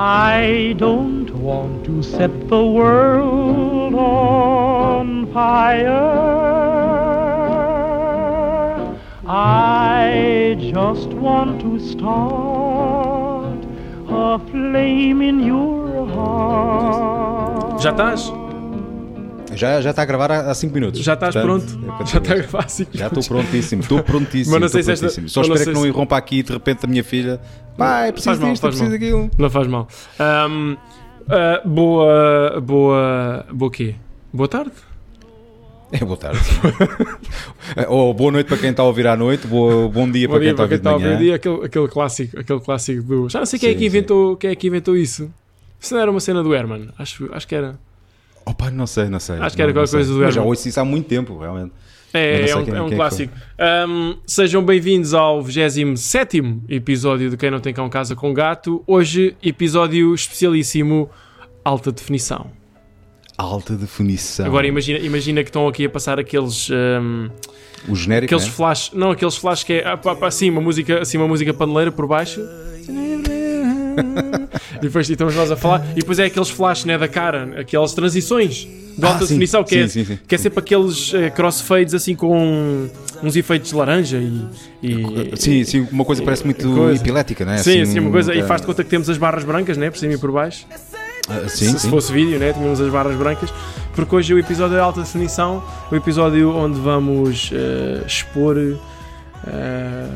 I don't want to set the world on fire. I just want to start a flame in your heart. Já estás? Já, já está a gravar há 5 minutos. Já estás Portanto, pronto? é Já está a gravar assim. Já estou prontíssimo, estou prontíssimo. Mas não estou sei se esta-. Só espero que não se- irrompa aqui de repente a minha filha. Pai, preciso Faz mal, disto, faz preciso mal. daquilo. Não faz mal. Ahm, ah, boa. Boa. Boa quê? Boa tarde? É, boa tarde. Ou boa noite para quem está a ouvir à noite, boa, bom dia Bom para quem está a para quem ouvir de está a ouvir manhã. dia, aquele, aquele clássico, aquele clássico do. Já não sei quem é Sim, que inventou, quem é que inventou isso. Se não era uma cena do Herman, acho, acho que era. Opa, não sei, não sei. Acho que era Não- qualquer coisa do Mas já ouço isso há muito tempo, realmente. É, não é sei um, quem- é um quem é clássico. Ahm, sejam bem-vindos ao 27 episódio de Quem Não Tem Cão Casa com Gato. Hoje, episódio especialíssimo, alta definição. Alta definição. Agora imagina, imagina que estão aqui a passar aqueles. ahm, o genérico, aqueles né? flash. Não, aqueles flash que é. ah, pá, pá, Assim, uma música, assim, uma música paneleira por baixo. e depois estamos nós a falar. E depois é aqueles flash né, da cara, aquelas transições de Ah, alta sim, definição que, sim, é, sim, sim. que é sempre aqueles eh, crossfades assim com uns efeitos de laranja e. e- Sim, sim, uma coisa parece muito Coisa. epilética, não é? Sim, assim, uma coisa. E faz de conta que temos as barras brancas, né? Por cima e por baixo. Ah, sim, se, sim. se fosse vídeo, né? Tínhamos as barras brancas. Porque hoje é o episódio de alta definição, o episódio onde vamos eh, expor eh,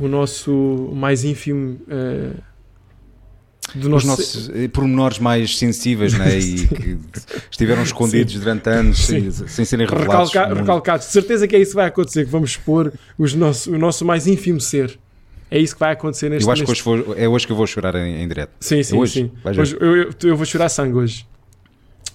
o nosso mais ínfimo. Do Os nosso. nossos pormenores mais sensíveis, né? E que estiveram escondidos durante anos sem, sem serem revelados. recalca, recalcados. De certeza que é isso que vai acontecer, que vamos expor os nosso, o nosso mais ínfimo ser. É isso que vai acontecer neste Eu acho que hoje vou- é hoje que eu vou chorar em, em direto. Sim, sim, hoje? sim. Hoje, eu, eu, eu vou chorar sangue hoje.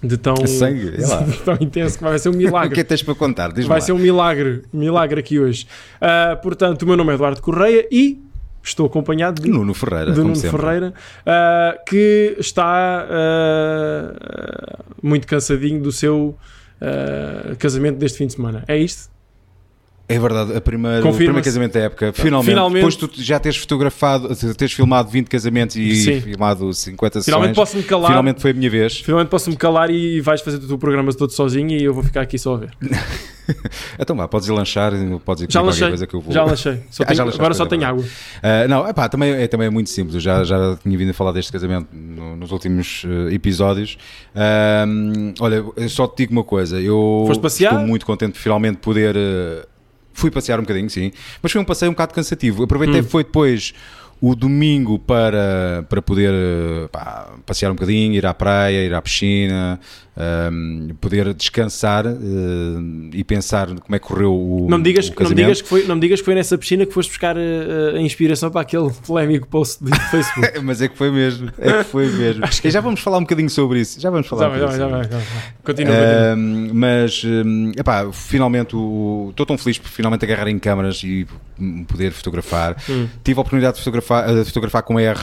De tão, Sangue? É lá. de tão intenso que vai ser um O milagre. que é que tens para contar? Diz-me Vai lá. ser um milagre, milagre aqui hoje. Ah, portanto, o meu nome é Eduardo Correia e estou acompanhado de, Nuno Ferreira, de Nuno sempre. Ferreira, ah, que está ah, muito cansadinho do seu ah, casamento deste fim de semana. É isto? É verdade, a primeira, o primeiro casamento da época, finalmente, Finalmente. depois tu já teres fotografado, teres filmado 20 casamentos e Sim. filmado 50 Finalmente sessões, posso-me calar. finalmente foi a minha vez. Finalmente posso-me calar e vais fazer o teu programa todo sozinho e eu vou ficar aqui só a ver. Então vá, podes ir lanchar, podes ir Já lanchei. coisa que eu vou. Já lanchei. Só Ah, tenho- já lanchaste, agora só tenho água. Ah, não, epá, também, é, também é muito simples. Eu já, já tinha vindo a falar deste casamento no- nos últimos eh, episódios. Ah, olha, eu só te digo uma coisa. Eu estou muito contente de finalmente poder. Fui passear um bocadinho, sim. Mas foi um passeio um bocado cansativo. Aproveitei, Hum. foi depois. O domingo para, para poder eh, pá, passear um bocadinho, ir à praia, ir à piscina, ahm, poder descansar eh, e pensar como é que correu o, Não me, digas, o não, me digas que foi, não me digas que foi nessa piscina que foste buscar eh, a inspiração para aquele polémico post do Facebook. Mas é que foi mesmo, é que foi mesmo. E já vamos falar um bocadinho sobre isso. Já vamos falar já um vai, já vai, já vai. Continua, mas, hum, epá, finalmente estou tão feliz por finalmente agarrar em câmaras e poder fotografar. Hum. Tive a oportunidade de fotografar, de fotografar com R,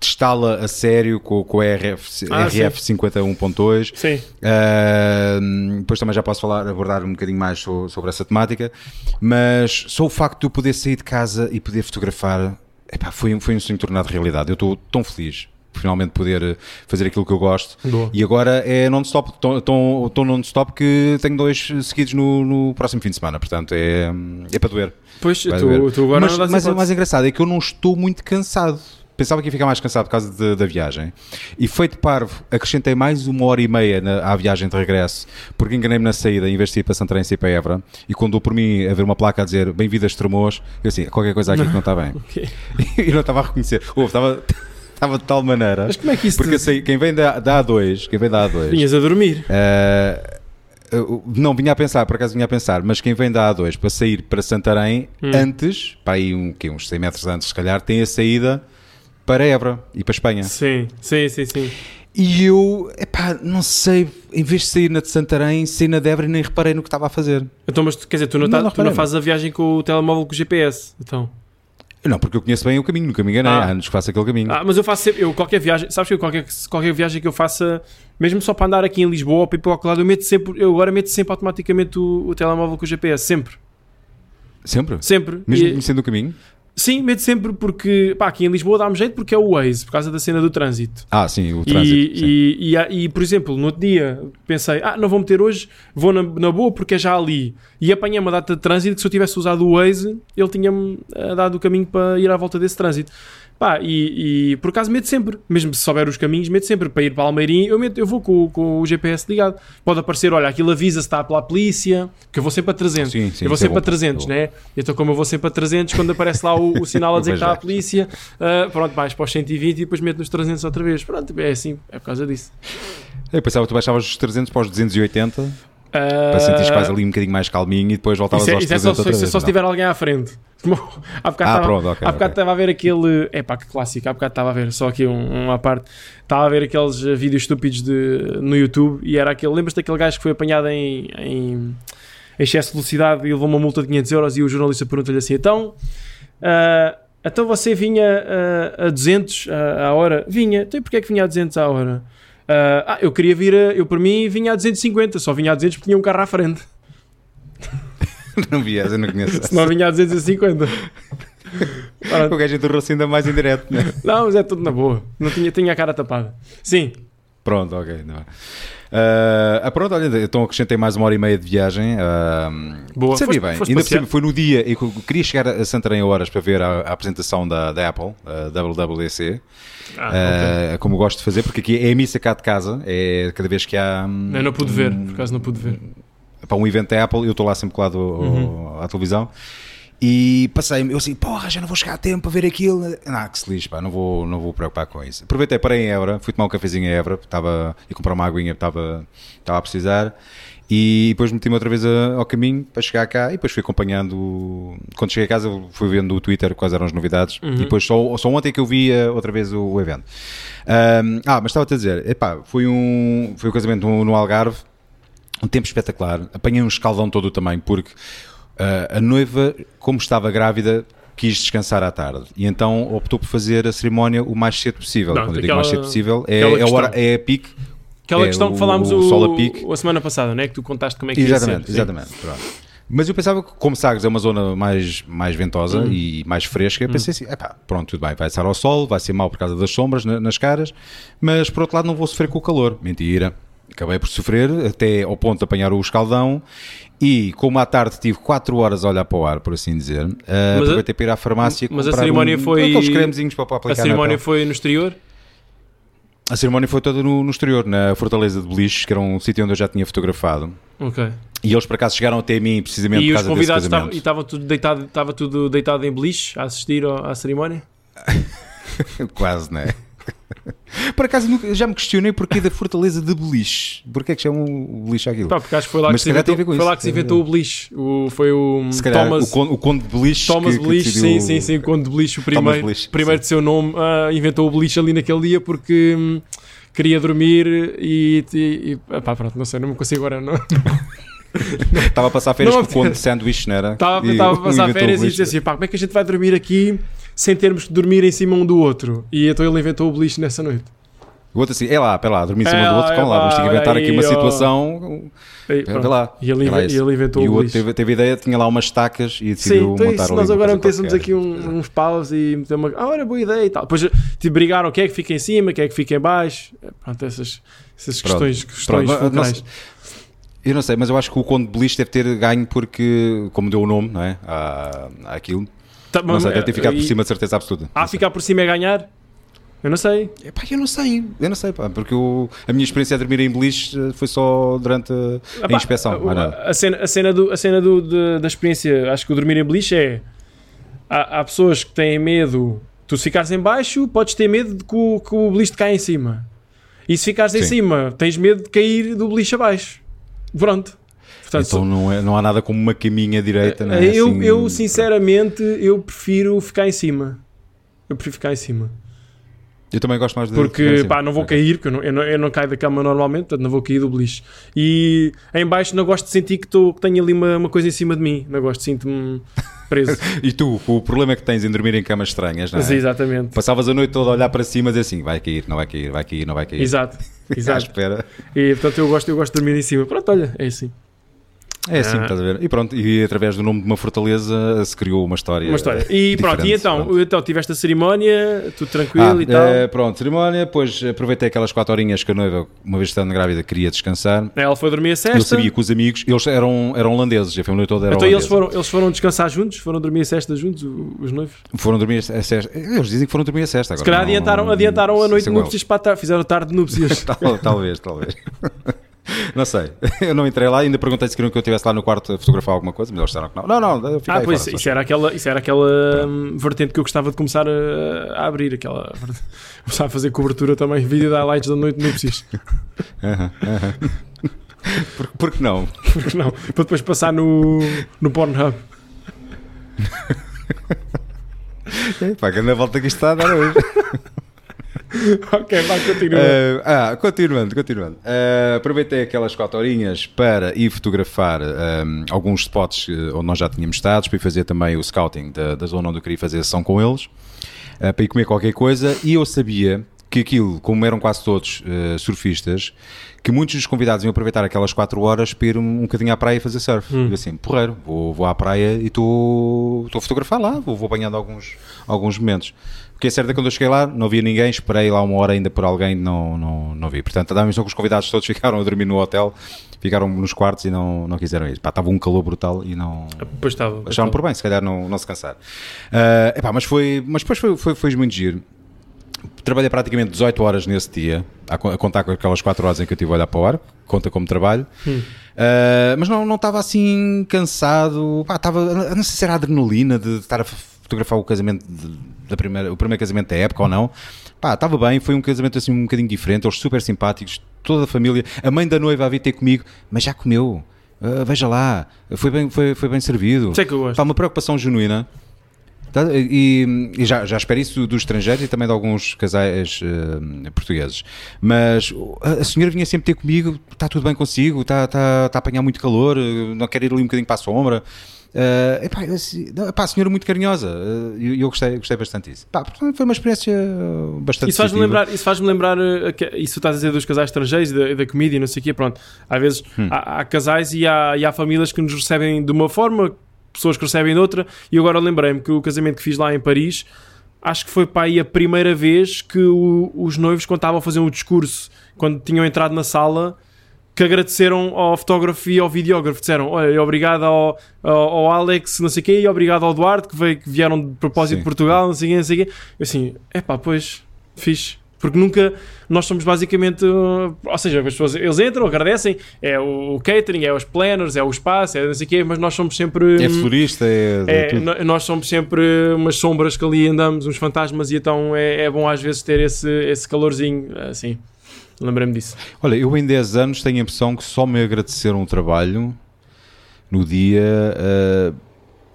testá-la a sério com, com a RF, Ah, RF 51.2. Sim. Uh, depois também já posso falar, abordar um bocadinho mais so- sobre essa temática, mas só o facto de eu poder sair de casa e poder fotografar epá, foi, um- foi um sonho tornado realidade. Eu estou tão feliz finalmente poder eh, fazer aquilo que eu gosto. Boa. E agora é non-stop, estou non-stop que tenho dois seguidos no, no próximo fim de semana, portanto é, é para doer. Pois, tu, tu agora mas mas o mais engraçado é que eu não estou muito cansado. Pensava que ia ficar mais cansado por causa de- da viagem. E feito parvo, acrescentei mais uma hora e meia na, à viagem de regresso, porque enganei-me na saída, ir para Santarém e para Évora, e quando por mim a ver uma placa a dizer bem-vindo a Estremoz, eu assim, qualquer coisa aqui que não está bem. Ok. e não estava a reconhecer. Ouve, estava, estava de tal maneira. Mas como é que isso Porque te- sei, quem vem da, da A2, quem vem da A2, Vinhas a dormir. Uh, não, vinha a pensar, por acaso vinha a pensar, mas quem vem da A2 para sair para Santarém, Hum. antes, para aí um, quê, uns 100 metros antes, se calhar, tem a saída para Évora e para Espanha. Sim, sim, sim, sim. E eu, epá, não sei, em vez de sair na de Santarém, saí na de Évora e nem reparei no que estava a fazer. Então, mas quer dizer, tu não, Não, tá- não tu não fazes a viagem com o telemóvel com o GPS. Então. Não, porque eu conheço bem o caminho, nunca me enganei, Ah. há anos que faço aquele caminho. Ah, mas eu faço sempre, eu qualquer viagem, sabes que eu qualquer, qualquer viagem que eu faça, mesmo só para andar aqui em Lisboa ou para ir para qualquer lado, eu meto sempre, eu agora meto sempre automaticamente o, o telemóvel com o GPS, sempre, Sempre? sempre. Mesmo E- conhecendo o caminho? Sim, medo sempre porque, pá, aqui em Lisboa dá-me jeito porque é o Waze, por causa da cena do trânsito. Ah, sim, o E, trânsito. sim. e, e, e, por exemplo, no outro dia pensei, ah, não vou meter hoje, vou na, na boa porque é já ali. E apanhei uma data de trânsito que se eu tivesse usado o Waze, ele tinha-me eh, dado o caminho para ir à volta desse trânsito. Pá, e, e por acaso medo sempre, mesmo se souber os caminhos, medo sempre para ir para Almeirim, eu, meto, eu vou com, com o GPS ligado. Pode aparecer, olha, aquilo avisa se está pela polícia, que eu vou sempre a 300. Sim, sim, eu vou é sempre bom, a 300, é bom. né? Então, como eu vou sempre a 300, quando aparece lá o, o sinal a dizer que está a polícia, ah, pronto, mais para os 120 e depois meto nos 300 outra vez. Pronto, é assim, é por causa disso. Eu pensava que tu baixavas os 300 para os 280 Ah, para sentires quase ali um bocadinho mais calminho e depois voltavas Isso é, aos isso é só, 300 outra isso é vez. só se não? tiver alguém à frente. Há bocado Ah, estava, pronto, ok, há bocado ok. estava a ver aquele. É pá, que clássico. Há bocado estava a ver, só aqui um, uma parte. Estava a ver aqueles eh, vídeos estúpidos de, no YouTube e era aquele. Lembras-te daquele gajo que foi apanhado em, em excesso de velocidade e levou uma multa de 500 euros e o jornalista pergunta-lhe assim: então. ah, então você vinha ah, a 200 a, a hora? Vinha. Então e porquê é que vinha a 200 a hora? Ah, ah, eu queria vir, a, eu por mim vinha a 250, só vinha a 200 porque tinha um carro à frente. Não vi essa, eu não conheço. Se não vinha a 250. Pronto. O gajo enterrou-se ainda mais indireto, né? Não, mas é tudo na boa. Não tinha, tinha a cara tapada. Sim. Pronto, ok. Não. Ah, pronto, olha, então acrescentei mais uma hora e meia de viagem. ah, Boa. Sabia bem, ainda cima, foi no dia eu queria chegar a Santarém horas para ver a, a apresentação da, da Apple, a WWDC, Ah, ah, como gosto de fazer, porque aqui é a missa cá de casa, é cada vez que há hum. Eu não pude ver, por acaso não pude ver. para um evento da Apple, eu estou lá sempre colado Uhum. à televisão. E passei-me, eu assim, porra, já não vou chegar a tempo para ver aquilo. Não, que se lixe, pá, não vou, não vou preocupar com isso. Aproveitei, parei em Évora, fui tomar um cafezinho em Évora, estava e comprar uma aguinha, estava, estava a precisar. E depois meti-me outra vez a- ao caminho para chegar cá e depois fui acompanhando. Quando cheguei a casa, fui vendo o Twitter quais eram as novidades. Uhum. E depois só, só ontem que eu vi eh, outra vez o, o evento. Ahm, ah, mas estava-te a dizer, epá, foi um, foi um casamento no, no Algarve, um tempo espetacular. Apanhei um escaldão todo também, porque ah, a noiva, como estava grávida, quis descansar à tarde e então optou por fazer a cerimónia o mais cedo possível. Não, Quando eu digo aquela- mais cedo possível, é, é, a hora, é a pique. Aquela É, questão que o- falámos o o, sol a semana passada, né? Que tu contaste como é que ia Exatamente, ser. Sim. exatamente. pronto. Mas eu pensava que, como Sagres é uma zona mais, mais ventosa Hum. e mais fresca, eu pensei assim: epá, pronto, tudo bem, vai estar ao sol, vai ser mal por causa das sombras na- nas caras, mas por outro lado não vou sofrer com o calor. Mentira. Acabei por sofrer até ao ponto de apanhar o escaldão e, como à tarde tive 4 horas a olhar para o ar, por assim dizer, uh, a- aproveitei para ir à farmácia mas a cerimónia um, foi- aqueles cremezinhos para, para A aplicar na cerimónia foi no exterior? A cerimónia foi toda no, no exterior, na Fortaleza de Beliche, que era um sítio onde eu já tinha fotografado. Ok. E eles por acaso chegaram até mim precisamente E por os causa desse convidados casamento. e tudo deitado, estava tudo deitado em beliche a assistir ao- à cerimónia? Quase, não é? Por acaso nunca- já me questionei porquê da Fortaleza de Beliche. Porquê é que chamam o Beliche aquilo? Pá, porque acho que foi lá, Mas que se, inventou, foi isso. lá que se inventou o beliche. O, foi o Se calhar Thomas, o, conde, o Conde de Beliche. Thomas que- que Beliche, decidiu- sim, sim, sim, o Conde de Beliche, o primeiro, Beliche, primeiro sim. de seu nome, ah, inventou o beliche ali naquele dia porque hum, queria dormir e, e, e pá, pronto, não sei, não me consigo agora, não. Estava a passar férias Não, com o Conde de Sanduíche, não era? Estava, a passar férias e disse assim, pá, como é que a gente vai dormir aqui sem termos que dormir em cima um do outro? E então ele inventou o beliche nessa noite. O outro assim, é lá, pera lá, dormir em cima É do outro, é calma lá, vamos ter que inventar aqui uma aí, ó. situação. E, Vê pronto. lá. E ele, Era inve- ele inventou E o o outro teve, teve ideia, tinha lá umas estacas e Sim, decidiu então montar isso, nós agora metêssemos aqui um- uns paus e meter uma. Ah, olha, boa ideia e tal. Depois tipo, brigaram quem é que fica em cima, quem é que fica em baixo. É, Pronto, essas, essas Pronto, questões, questões pronto, fulcrais. Eu não sei, mas eu acho que o Conde de Beliche deve ter ganho porque, como deu o nome, não é? À, àquilo. Tá, Não mas, sei, deve ter ficado e- por cima de certeza absoluta. Ah, ficar por cima é ganhar? Eu não sei. Epá, eu não sei, eu não sei, pá, porque o- a minha experiência a dormir em Beliche eh, foi só durante a, Epá, inspeção. a- a, cena, a cena, do, a cena do, de- da experiência, acho que o dormir em beliche é. Há, há pessoas que têm medo. Tu se ficares em baixo, podes ter medo de que o, que o beliche te caia em cima. E se ficares em Sim. cima, tens medo de cair do beliche abaixo. Pronto. Portanto, Então não, é- não há nada como uma caminha direita, não é? eu, Assim, eu, sinceramente, eu prefiro ficar em cima. Eu prefiro ficar em cima. Eu também gosto mais de. Porque, pá, não vou cair, porque eu não, eu, não, eu não caio da cama normalmente, portanto não vou cair do beliche. E em baixo não gosto de sentir que, tô, que tenho ali uma, uma coisa em cima de mim. Não gosto, sinto-me preso. E tu, o problema que tens em dormir em camas estranhas, não é? Exatamente. Passavas a noite toda a olhar para cima e dizer assim: vai cair, não vai cair, vai cair, não vai cair. Exato. Exato. espera. E portanto eu gosto, eu gosto de dormir em cima. Pronto, olha, é assim. É assim, Ah. estás a ver? E pronto, e através do nome de uma fortaleza se criou uma história. Uma história. E pronto, e então, pronto. então tiveste a cerimónia, tudo tranquilo Ah, e tal. eh, pronto, cerimónia, depois aproveitei aquelas 4 horinhas que a noiva, uma vez estando grávida, queria descansar. Ela foi dormir a sexta. Eu sabia que os amigos, eles eram, eram holandeses, a família toda era Então eles holandesa. foram, eles foram descansar juntos? Foram dormir a sexta juntos, os noivos? Foram dormir a sexta. Eles dizem que foram dormir a sexta. Se agora calhar não- adiantaram, não- adiantaram a noite de núpcias para a tarde, fizeram tarde de núpcias. eles. Tal- talvez, talvez. Não sei. Eu não entrei lá, ainda perguntei se queriam que eu estivesse lá no quarto a fotografar alguma coisa, mas eles disseram que não. Não, não, fica ah, aí pois, fora, isso era aquela, isso era aquela hum, vertente que eu gostava de começar a, a abrir, aquela começar a fazer cobertura também, vídeo de highlights da noite de núpcias. Aham, aham. Por, por que não? Porque não? Para depois passar no, no Pornhub. Pá, que na volta que está a dar hoje. ok, vai, continua. Eh, ah, continuando, continuando. Eh, aproveitei aquelas 4 horinhas para ir fotografar ehm, alguns spots eh, onde nós já tínhamos estado, para ir fazer também o scouting da, da zona onde eu queria fazer a sessão com eles, eh, para ir comer qualquer coisa. E eu sabia que aquilo, como eram quase todos eh, surfistas, que muitos dos convidados iam aproveitar aquelas 4 horas para ir um, um bocadinho à praia e fazer surf. E eu assim, porreiro, vou, vou à praia e estou estou a fotografar lá, vou, vou apanhando alguns, alguns momentos. Porque é certo que quando eu cheguei lá, não havia ninguém, esperei lá uma hora ainda por alguém, não, não, não vi. Portanto, dar a impressão que os convidados todos ficaram a dormir no hotel, ficaram nos quartos e não, não quiseram ir. Pá, estava um calor brutal e não, Pois estava. pois acharam estava. por bem, se calhar não, não se cansar. Ah, epá, mas, foi, mas depois foi, foi, foi muito giro. Trabalhei praticamente 18 horas nesse dia, a, co- a contar com aquelas 4 horas em que eu tive a olhar para o ar, conta como trabalho. Ah, mas não não estava assim cansado, pá, estava, não sei se era adrenalina de estar a fotografar o casamento de- da primeira, o primeiro casamento da época ou não. Pá, estava bem, foi um casamento assim um bocadinho diferente, eles super simpáticos, toda a família, a mãe da noiva a vir ter comigo, mas já comeu. Ah, veja lá, foi bem, foi, foi bem servido. É que eu gosto. Pá, uma preocupação genuína. Tá? E, e já, já espero isso dos estrangeiros e também de alguns casais eh, portugueses. Mas a, a senhora vinha sempre ter comigo: está tudo bem consigo, está tá, tá a apanhar muito calor, eh, não quer ir ali um bocadinho para a sombra. Eh, epá, assim, não, epá, a senhora muito carinhosa e eu, eu gostei, gostei bastante disso. Pá, portanto, foi uma experiência bastante Isso faz-me lembrar, isso faz lembrar uh, que- isso estás a dizer dos casais estrangeiros e da, da comida e não sei o quê, pronto. Às vezes Hum. há, há casais e há, e há famílias que nos recebem de uma forma, pessoas que recebem de outra, e agora lembrei-me que o casamento que fiz lá em Paris, acho que foi para aí a primeira vez que o- os noivos, quando estavam a fazer um discurso, quando tinham entrado na sala, que agradeceram ao fotógrafo e ao videógrafo. Disseram, olha, obrigado ao, ao, ao Alex, não sei o quê, e obrigado ao Duarte, que, veio, que vieram de propósito Sim. de Portugal, não sei o quê, não sei quê. Eu assim, é pá, pois, fixe. Porque nunca, nós somos basicamente, uh, ou seja, as pessoas, eles entram, agradecem, é o catering, é os planners, é o espaço, é não sei o quê, mas nós somos sempre... É florista, é, é, no- nós somos sempre umas sombras que ali andamos, uns fantasmas, e então é, é bom às vezes ter esse, esse calorzinho, assim. Lembrei-me disso. Olha, eu em 10 anos tenho a impressão que só me agradeceram o trabalho no dia eh,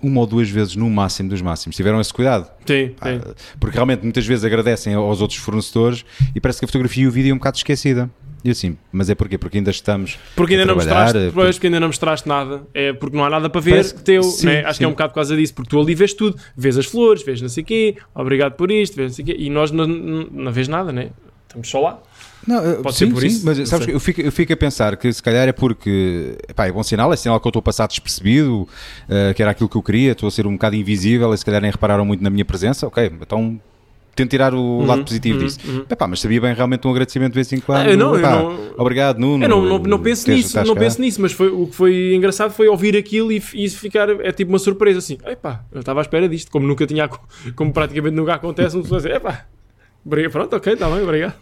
uma ou duas vezes no máximo dos máximos. Tiveram esse cuidado. Sim, Pá, sim. Porque realmente muitas vezes agradecem aos outros fornecedores e parece que a fotografia e o vídeo é um bocado esquecida. E assim, mas é porquê? Porque ainda estamos. Porque ainda não mostraste, pois, porque ainda não mostraste nada. É porque não há nada para ver Parece teu, sim, né? Acho que é sim. um bocado por causa disso, porque tu ali vês tudo, vês as flores, vês não sei o quê, obrigado por isto, vês não sei o quê, e nós não, não, não vês nada, né? Estamos só lá. Não, eh, Pode sim, ser por sim, isso, mas sabes, eu fico, eu fico a pensar que se calhar é porque epá, é bom sinal, é sinal que eu estou a passar despercebido, eh, que era aquilo que eu queria, estou a ser um bocado invisível e se calhar nem repararam muito na minha presença. Ok, então tento tirar o lado positivo uhum, disso. uhum. Epá, mas sabia bem realmente um agradecimento de vez em quando. Ah, eu não, eu Epá, não- Obrigado, Nuno. Eu não, não, não penso nisso, não cá. penso nisso, mas foi, o que foi engraçado foi ouvir aquilo e, e ficar, é tipo uma surpresa assim, epá, eu estava à espera disto, como nunca tinha, como praticamente nunca acontece, pessoa dizer, epá, pronto, ok, está bem, obrigado.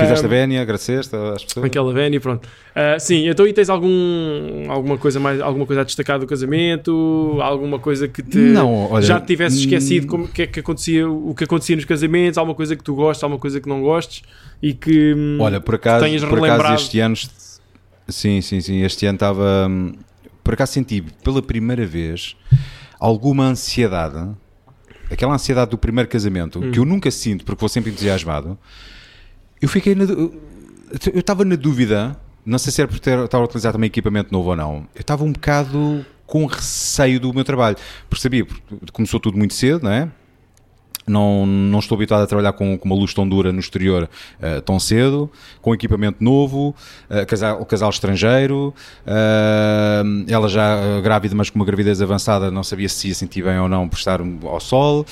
Fizeste Ah, a vénia, agradeceste às pessoas. Aquela vénia, pronto. Ah, sim, então e tens algum, alguma, coisa mais, alguma coisa a destacar do casamento? Alguma coisa que te Não, olha, já te tivesse hum, esquecido como, que é que acontecia, o que acontecia nos casamentos? Alguma coisa que tu gostes, alguma coisa que não gostes? E que hum, Olha, por acaso, tenhas por acaso relembrado. este ano, sim, sim, sim, este ano estava, hum, por acaso senti pela primeira vez alguma ansiedade, aquela ansiedade do primeiro casamento, Hum. que eu nunca sinto porque vou sempre entusiasmado. Eu fiquei na, eu estava na dúvida, não sei se era por ter, estar a utilizar também equipamento novo ou não, eu estava um bocado com receio do meu trabalho, sabia, porque começou tudo muito cedo, não é? Não, não estou habituado a trabalhar com, com uma luz tão dura no exterior uh, tão cedo, com equipamento novo, uh, casal, casal estrangeiro, uh, ela já grávida, mas com uma gravidez avançada, não sabia se ia sentir bem ou não por estar ao sol.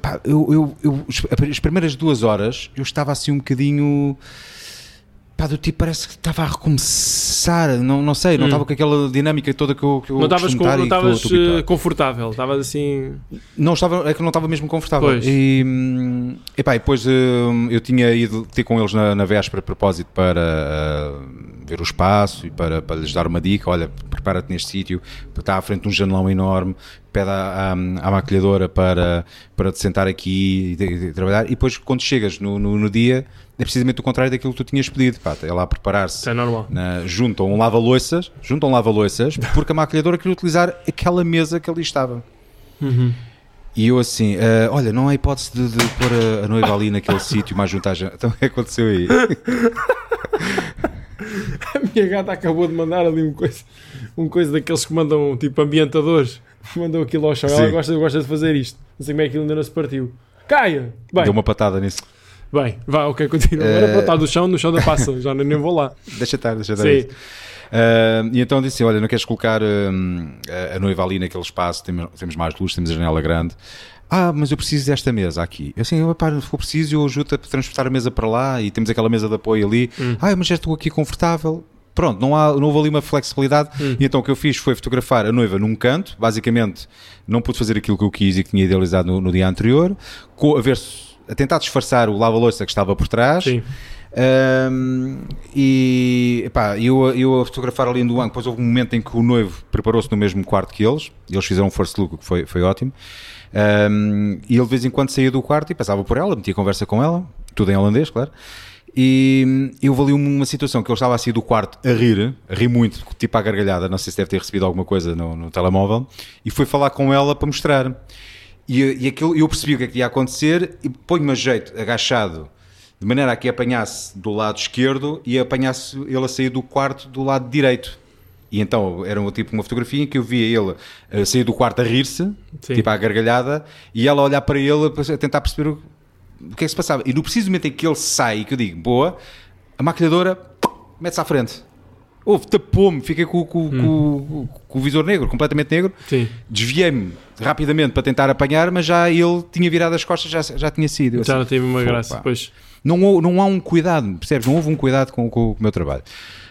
Pá, eu, eu, eu, as primeiras duas horas eu estava assim um bocadinho pá, do tipo, parece que estava a recomeçar, não, não sei, não Hum. estava com aquela dinâmica toda que eu, que eu Não estavas com- não estavas, eh, confortável, estavas assim. Não estava, é que não estava mesmo confortável. Pois. E, hum, epá, e depois hum, eu tinha ido ter com eles na, na véspera a propósito para ah, ver o espaço e para, para lhes dar uma dica. Olha, prepara-te neste sítio, está à frente de um janelão enorme, pede à, à, à maquilhadora para, para te sentar aqui e, trabalhar. E depois, quando chegas no, no, no dia, é precisamente o contrário daquilo que tu tinhas pedido. Pá, é lá a preparar-se é normal. na, junto a um lava-loiças, junto a um lava-loiças, porque a maquilhadora queria utilizar aquela mesa que ali estava. Uhum. E eu assim, "Ah, olha, não há hipótese de, de pôr a, a noiva ali naquele sítio mais junto à gente. Então o que aconteceu aí? A minha gata acabou de mandar ali um coisa, um coisa daqueles que mandam tipo ambientadores. Mandou aquilo ao chão. Ela gosta, gosta de fazer isto. Não sei como é que aquilo ainda não se partiu. Caia! Bem, Deu uma patada nisso. bem, vá, ok, continua. Agora Eh, para estar do chão, no chão da passa. Já nem, vou lá. Deixa estar, deixa estar. Sim. Ah, e então disse: Olha, não queres colocar hum, a, a noiva ali naquele espaço? Temos, temos mais luz, temos a janela grande. Ah, mas eu preciso desta mesa aqui. Eu assim, "Epá, se for preciso, eu ajudo a transportar a mesa para lá e temos aquela mesa de apoio ali. Ah, mas já estou aqui confortável. Pronto, não, há, não houve ali uma flexibilidade. E então o que eu fiz foi fotografar a noiva num canto. Basicamente, não pude fazer aquilo que eu quis e que tinha idealizado no, no dia anterior. Co- a, ver a tentar disfarçar o lava-louça que estava por trás. Sim. Um, e eu, eu a fotografar ali no ângulo, depois houve um momento em que o noivo preparou-se no mesmo quarto que eles, eles fizeram um first look, que foi, foi ótimo. Um, e ele de vez em quando saía do quarto e passava por ela, metia conversa com ela, tudo em holandês, claro. E eu ali uma situação que ele estava a sair do quarto a rir, a rir muito, tipo à gargalhada, não sei se deve ter recebido alguma coisa no, no telemóvel, e foi falar com ela para mostrar. E, e aquilo, eu percebi o que é que ia acontecer e ponho-me a jeito, agachado, de maneira a que apanhasse do lado esquerdo e apanhasse ele a sair do quarto do lado direito. E então era um, tipo uma fotografia em que eu via ele a sair do quarto a rir-se, tipo à gargalhada, e ela a olhar para ele a tentar perceber o, o que é que se passava. E no preciso momento em que ele sai, que eu digo, boa, a maquilhadora mete-se à frente. Houve, tapou-me, fiquei com, com- com- com o visor negro, completamente negro. Desviei-me rapidamente para tentar apanhar, mas já ele tinha virado as costas, já, já tinha sido. Já assim, não teve uma "Pô, graça. pá." Pois. Não, não há um cuidado, percebes? Não houve um cuidado com, com o meu trabalho.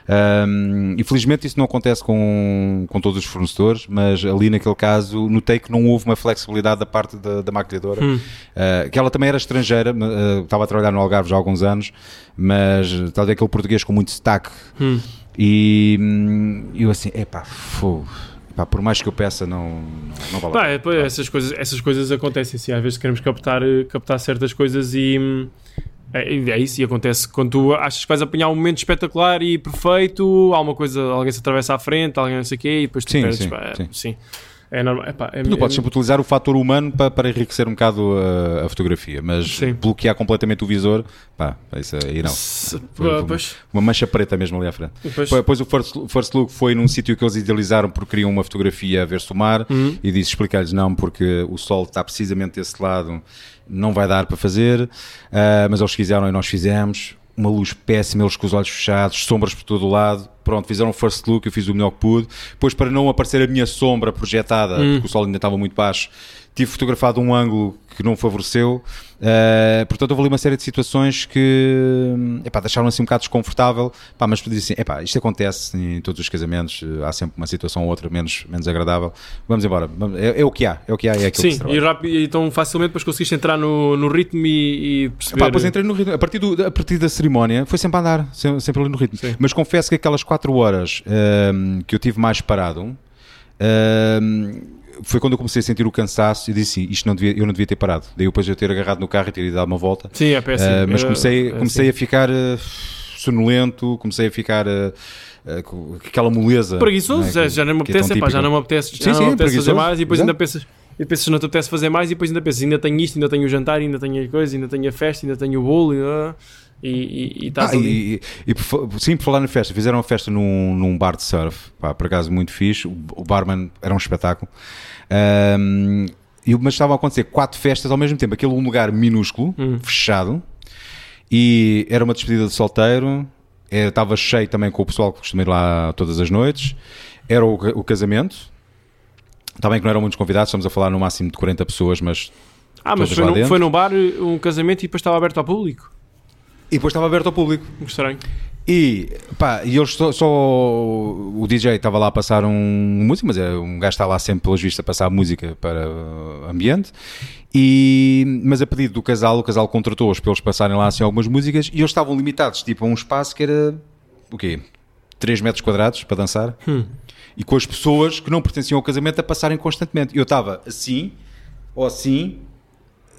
Um, infelizmente isso não acontece com, com todos os fornecedores, mas ali naquele caso notei que não houve uma flexibilidade da parte da, da maquilhadora, Hum. Uh, que ela também era estrangeira, uh, estava a trabalhar no Algarve já há alguns anos, mas talvez aquele português com muito destaque. Hum. E hum, eu assim, epá, fogo. Epá, por mais que eu peça, não, não vale Pá, é, essas, coisas, essas coisas acontecem, sim. Às vezes queremos captar, captar certas coisas e. É, é isso, e acontece quando tu achas que vais apanhar um momento espetacular e perfeito, há uma coisa, alguém se atravessa à frente, alguém não sei o quê, e depois tu Sim, perdes. sim, pá, é, sim. sim. É normal. É, pá, é, Tu é- podes sempre utilizar o fator humano para, para enriquecer um bocado a, a fotografia, mas Sim. bloquear completamente o visor, pá, isso aí não. pá, foi- pois, Uma mancha preta mesmo ali à frente. depois, Depois o first, first look foi num sítio que eles idealizaram porque queriam uma fotografia a ver-se o mar Uhum. e disse explicar-lhes não, porque o sol está precisamente desse lado, não vai dar para fazer, Ah, mas eles fizeram e nós fizemos. Uma luz péssima, eles com os olhos fechados, sombras por todo o lado. Pronto, fizeram um first look, eu fiz o melhor que pude. Depois, para não aparecer a minha sombra projetada, Hum. porque o sol ainda estava muito baixo, tive fotografado um ângulo que não favoreceu. Uh, portanto, houve ali uma série de situações que epá, deixaram assim um bocado desconfortável. Pá, mas disse assim: epá, isto acontece em todos os casamentos, há sempre uma situação ou outra menos, menos agradável. Vamos embora, é, é o que há, é o que há, é aquilo que Sim, se e, rápido, e tão facilmente depois conseguiste entrar no, no ritmo e, e perceber. Epá, depois entrei no ritmo. A partir, do- a partir da cerimónia foi sempre a andar, sempre, sempre ali no ritmo. Sim. Mas confesso que aquelas 4 horas ehm, que eu tive mais parado ehm, foi quando eu comecei a sentir o cansaço e disse assim, isto não devia, eu não devia ter parado. Daí depois eu ter agarrado no carro e ter ido dar uma volta. Sim, é péssimo. Uh, mas É- comecei, é comecei assim. a ficar uh, sonolento, comecei a ficar uh, com aquela moleza. Preguiçoso, não é? já, já não me é apetece, epá, já típica. não me apetece, já Sim, sim, apetece fazer preguiçoso, mais e depois ainda pensas, e pensas não te apetece fazer mais e depois ainda pensas, ainda tenho isto, ainda tenho o jantar, ainda tenho a coisa, ainda tenho a festa, ainda tenho o bolo ah, e, e, e estás Ah, ali. e, e sim, por falar na festa, fizeram uma festa num, num bar de surf, pá, por acaso muito fixe. O, o barman era um espetáculo. E- mas estavam a acontecer quatro festas ao mesmo tempo. Aquele um lugar minúsculo, Hum. fechado, e era uma despedida de solteiro. eh, Estava cheio também com o pessoal que costuma ir lá todas as noites. Era o, o casamento. Bem que não eram muitos convidados, estamos a falar no máximo de 40 pessoas, mas. Ah, mas foi num, dentro. foi num bar um casamento e depois estava aberto ao público. E depois estava aberto ao público. Estranho. E, pá, e eles só, só- o DJ estava lá a passar um música, mas é um gajo está lá sempre pelas vistas a passar música para o ambiente. E, mas a pedido do casal, o casal contratou-os para eles passarem lá assim algumas músicas e eles estavam limitados, tipo a um espaço que era o quê? 3 metros quadrados para dançar. Hum. E com as pessoas que não pertenciam ao casamento a passarem constantemente. Eu estava assim, ou assim,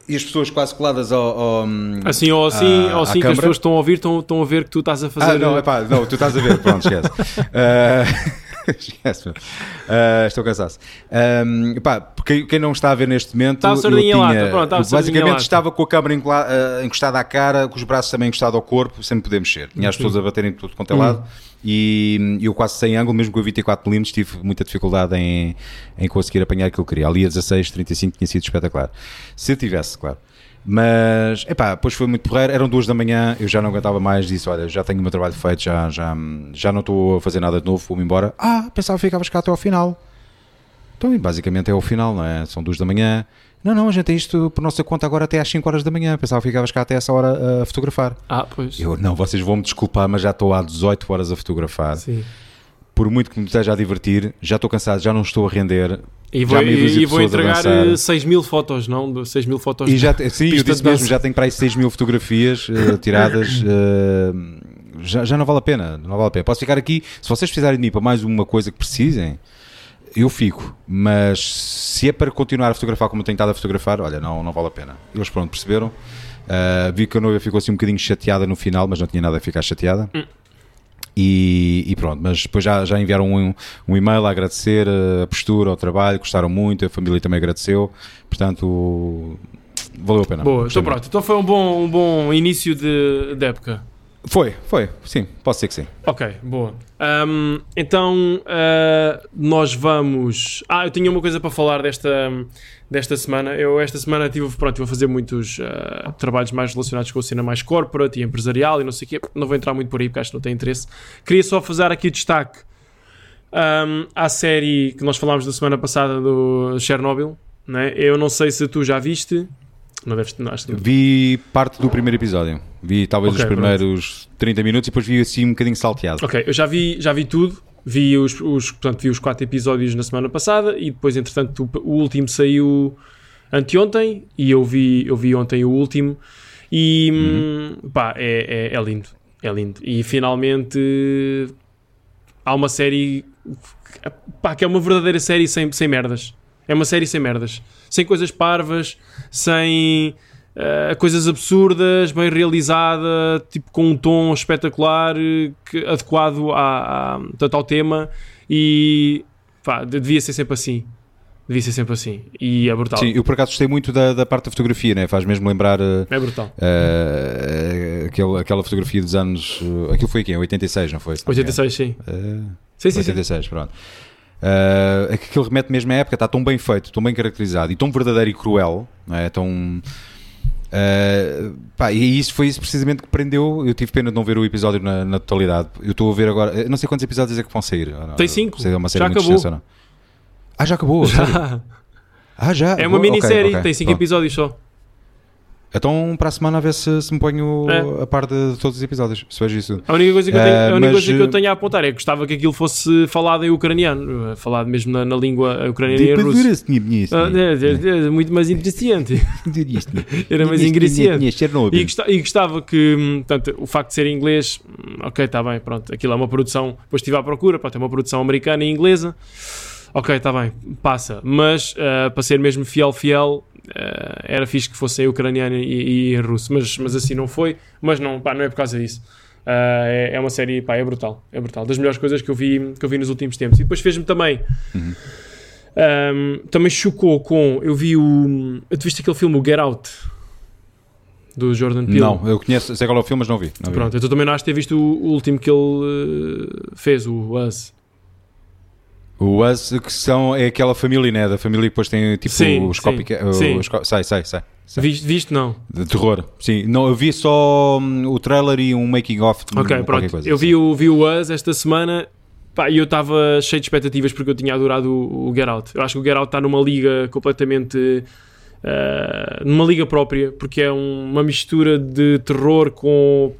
e as pessoas quase coladas ao. ao Assim ou assim, à- ou assim que as pessoas estão a ouvir, estão, estão a ver que tu estás a fazer. Ah, não, epá, não, tu estás a ver, pronto, esquece. Ah, esquece, Ah, estou cansado. Um, epá, porque quem não está a ver neste momento, a eu sardinha tinha- pronto, a basicamente estava com a câmera ah, encostada à cara, com os braços também encostados ao corpo, sem me poder mexer. Tinha as pessoas a baterem tudo quanto é Hum. lado. E eu quase sem ângulo, mesmo com 24 mm, tive muita dificuldade em, em conseguir apanhar aquilo que eu queria. Ali a 16, 35 tinha sido espetacular. Se eu tivesse, claro. Mas, epá, depois foi muito porreiro, eram duas da manhã, eu já não aguentava mais, disse, olha, já tenho o meu trabalho feito, já, já, já não estou a fazer nada de novo, vou-me embora. Ah, pensava que ficavas cá até ao final. Então, basicamente é o final, não é? São duas da manhã. Não, não, a gente tem isto por nossa conta agora até às 5 horas da manhã. Pensava que ficavas cá até essa hora a fotografar. Ah, pois. Eu, não, vocês vão me desculpar, mas já estou há 18 horas a fotografar. Sim. Por muito que me esteja a divertir, já estou cansado, já não estou a render. E vou, de e vou entregar dançar. 6 mil fotos, não? De 6 mil fotos. E já, sim, eu disse mesmo, já tenho para aí 6 mil fotografias eh, tiradas. eh, já, já não vale a pena, não vale a pena. Posso ficar aqui, se vocês precisarem de mim para mais uma coisa que precisem, eu fico. Mas se é para continuar a fotografar como eu tenho estado a fotografar, olha, não, não vale a pena. Eles pronto, perceberam. Ah, vi que a noiva ficou assim um bocadinho chateada no final, mas não tinha nada a ficar chateada. E, e pronto, mas depois já, já enviaram um, um e-mail a agradecer a postura, o trabalho, gostaram muito, a família também agradeceu, portanto valeu a pena. Boa, Gostei então pronto. Então foi um bom, um bom início de, de época. Foi, foi, sim, posso ser que sim. Ok, boa. Ahm, então ah, nós vamos. Ah, eu tinha uma coisa para falar desta, desta semana. Eu esta semana tive, pronto, a fazer muitos ah, trabalhos mais relacionados com a cena mais corporate e empresarial e não sei o quê. Não vou entrar muito por aí porque acho que não tem interesse. Queria só fazer aqui destaque ahm, à série que nós falámos da semana passada do Chernobyl. Né? Eu não sei se tu já viste. Não deves. Não, acho que. Vi parte do primeiro episódio, vi talvez Ok, os primeiros 30 minutos e depois vi assim um bocadinho salteado. Ok, eu já vi, já vi tudo. Vi os, os, portanto, vi os quatro episódios na semana passada e depois, entretanto, o, o último saiu anteontem e eu vi, eu vi ontem o último e hum, pá, é, é, é lindo. É lindo. E finalmente há uma série pá, que é uma verdadeira série sem, sem merdas. É uma série sem merdas. Sem coisas parvas, sem eh, coisas absurdas, bem realizada, tipo com um tom espetacular, eh, que, adequado à, à, portanto, ao tema. E pá, de- devia ser sempre assim. Devia ser sempre assim. E é brutal. Sim, eu por acaso gostei muito da, da parte da fotografia, né? faz mesmo lembrar eh, É brutal. eh, aquele, aquela fotografia dos anos. aquilo foi aqui, em 86, não foi? Se não me engano. 86, sim. Sim, sim, sim. 86, pronto. Uh, aquilo remete mesmo à época, está tão bem feito, tão bem caracterizado e tão verdadeiro e cruel, não é? Tão. uh, pá, e isso foi isso precisamente que prendeu. Eu tive pena de não ver o episódio na, na totalidade. Eu estou a ver agora, eu não sei quantos episódios é que vão sair. Tem cinco. se é uma série Já acabou. extensa. Ah, já acabou? Já. Ah, já? É uma minissérie, ok, tem 5 pronto. episódios só. Então, para a semana, a ver se, se me ponho É. a par de, de todos os episódios. Se vejo isso. A única coisa que eu tenho, Eh, a única mas, coisa que eu eh, tenho a apontar é que gostava que aquilo fosse falado em ucraniano, eh, falado mesmo na, na língua ucraniana e é, é, muito mais interessante. Era mais ingrediente. E, gosta- e gostava que, hum, portanto, o facto de ser em inglês, hum, ok, está bem, pronto, aquilo é uma produção, depois estive à procura, pronto, é uma produção americana e inglesa, ok, está bem, passa, mas ah, para ser mesmo fiel, fiel, ah, era fixe que fosse em ucraniano e, e em russo, mas, mas assim não foi, mas não, pá, não é por causa disso. Ah, é, é uma série, pá, é brutal, é brutal, das melhores coisas que eu vi, que eu vi nos últimos tempos. E depois fez-me também, um, também chocou com, eu vi o, tu viste aquele filme, o Get Out, do Jordan Peele? Não, eu conheço, sei qual é o filme, mas não vi. Não vi. Pronto, então também não acho ter visto o, o último que ele eh, fez, o Us. O Us, que são, é aquela família, né? Da família que depois tem tipo Sim, os sim, copycat. sim. Os, co- sai, sai, sai. sai. Viste, viste? Não. De terror, sim. Não, eu vi só hum, o trailer e um making of de Ok, qualquer pronto. coisa. eu assim. vi o, vi o Us esta semana e eu estava cheio de expectativas porque eu tinha adorado o, o Get Out. Eu acho que o Get Out está numa liga completamente. ah, numa liga própria, porque é um- uma mistura de terror com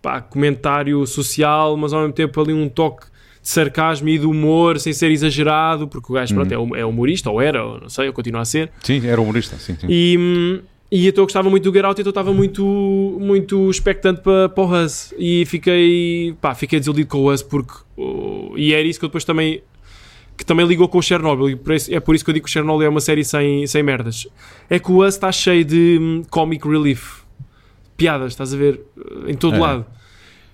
pá, comentário social, mas ao mesmo tempo ali um toque de sarcasmo e de humor sem ser exagerado, porque o gajo pronto, é hum- é humorista, ou era, ou não sei, ou continua a ser. Sim, era humorista, sim, sim. E, hum, e então eu gostava muito do Get Out, então estava muito, muito expectante para, para o Us. E fiquei, pá, fiquei desiludido com o Us porque. oh, e era isso que eu depois também. que também ligou com o Chernobyl. E por isso- é por isso que eu digo que o Chernobyl é uma série sem, sem merdas. É que o Us está cheio de hum, comic relief. Piadas, estás a ver? Em todo É. lado.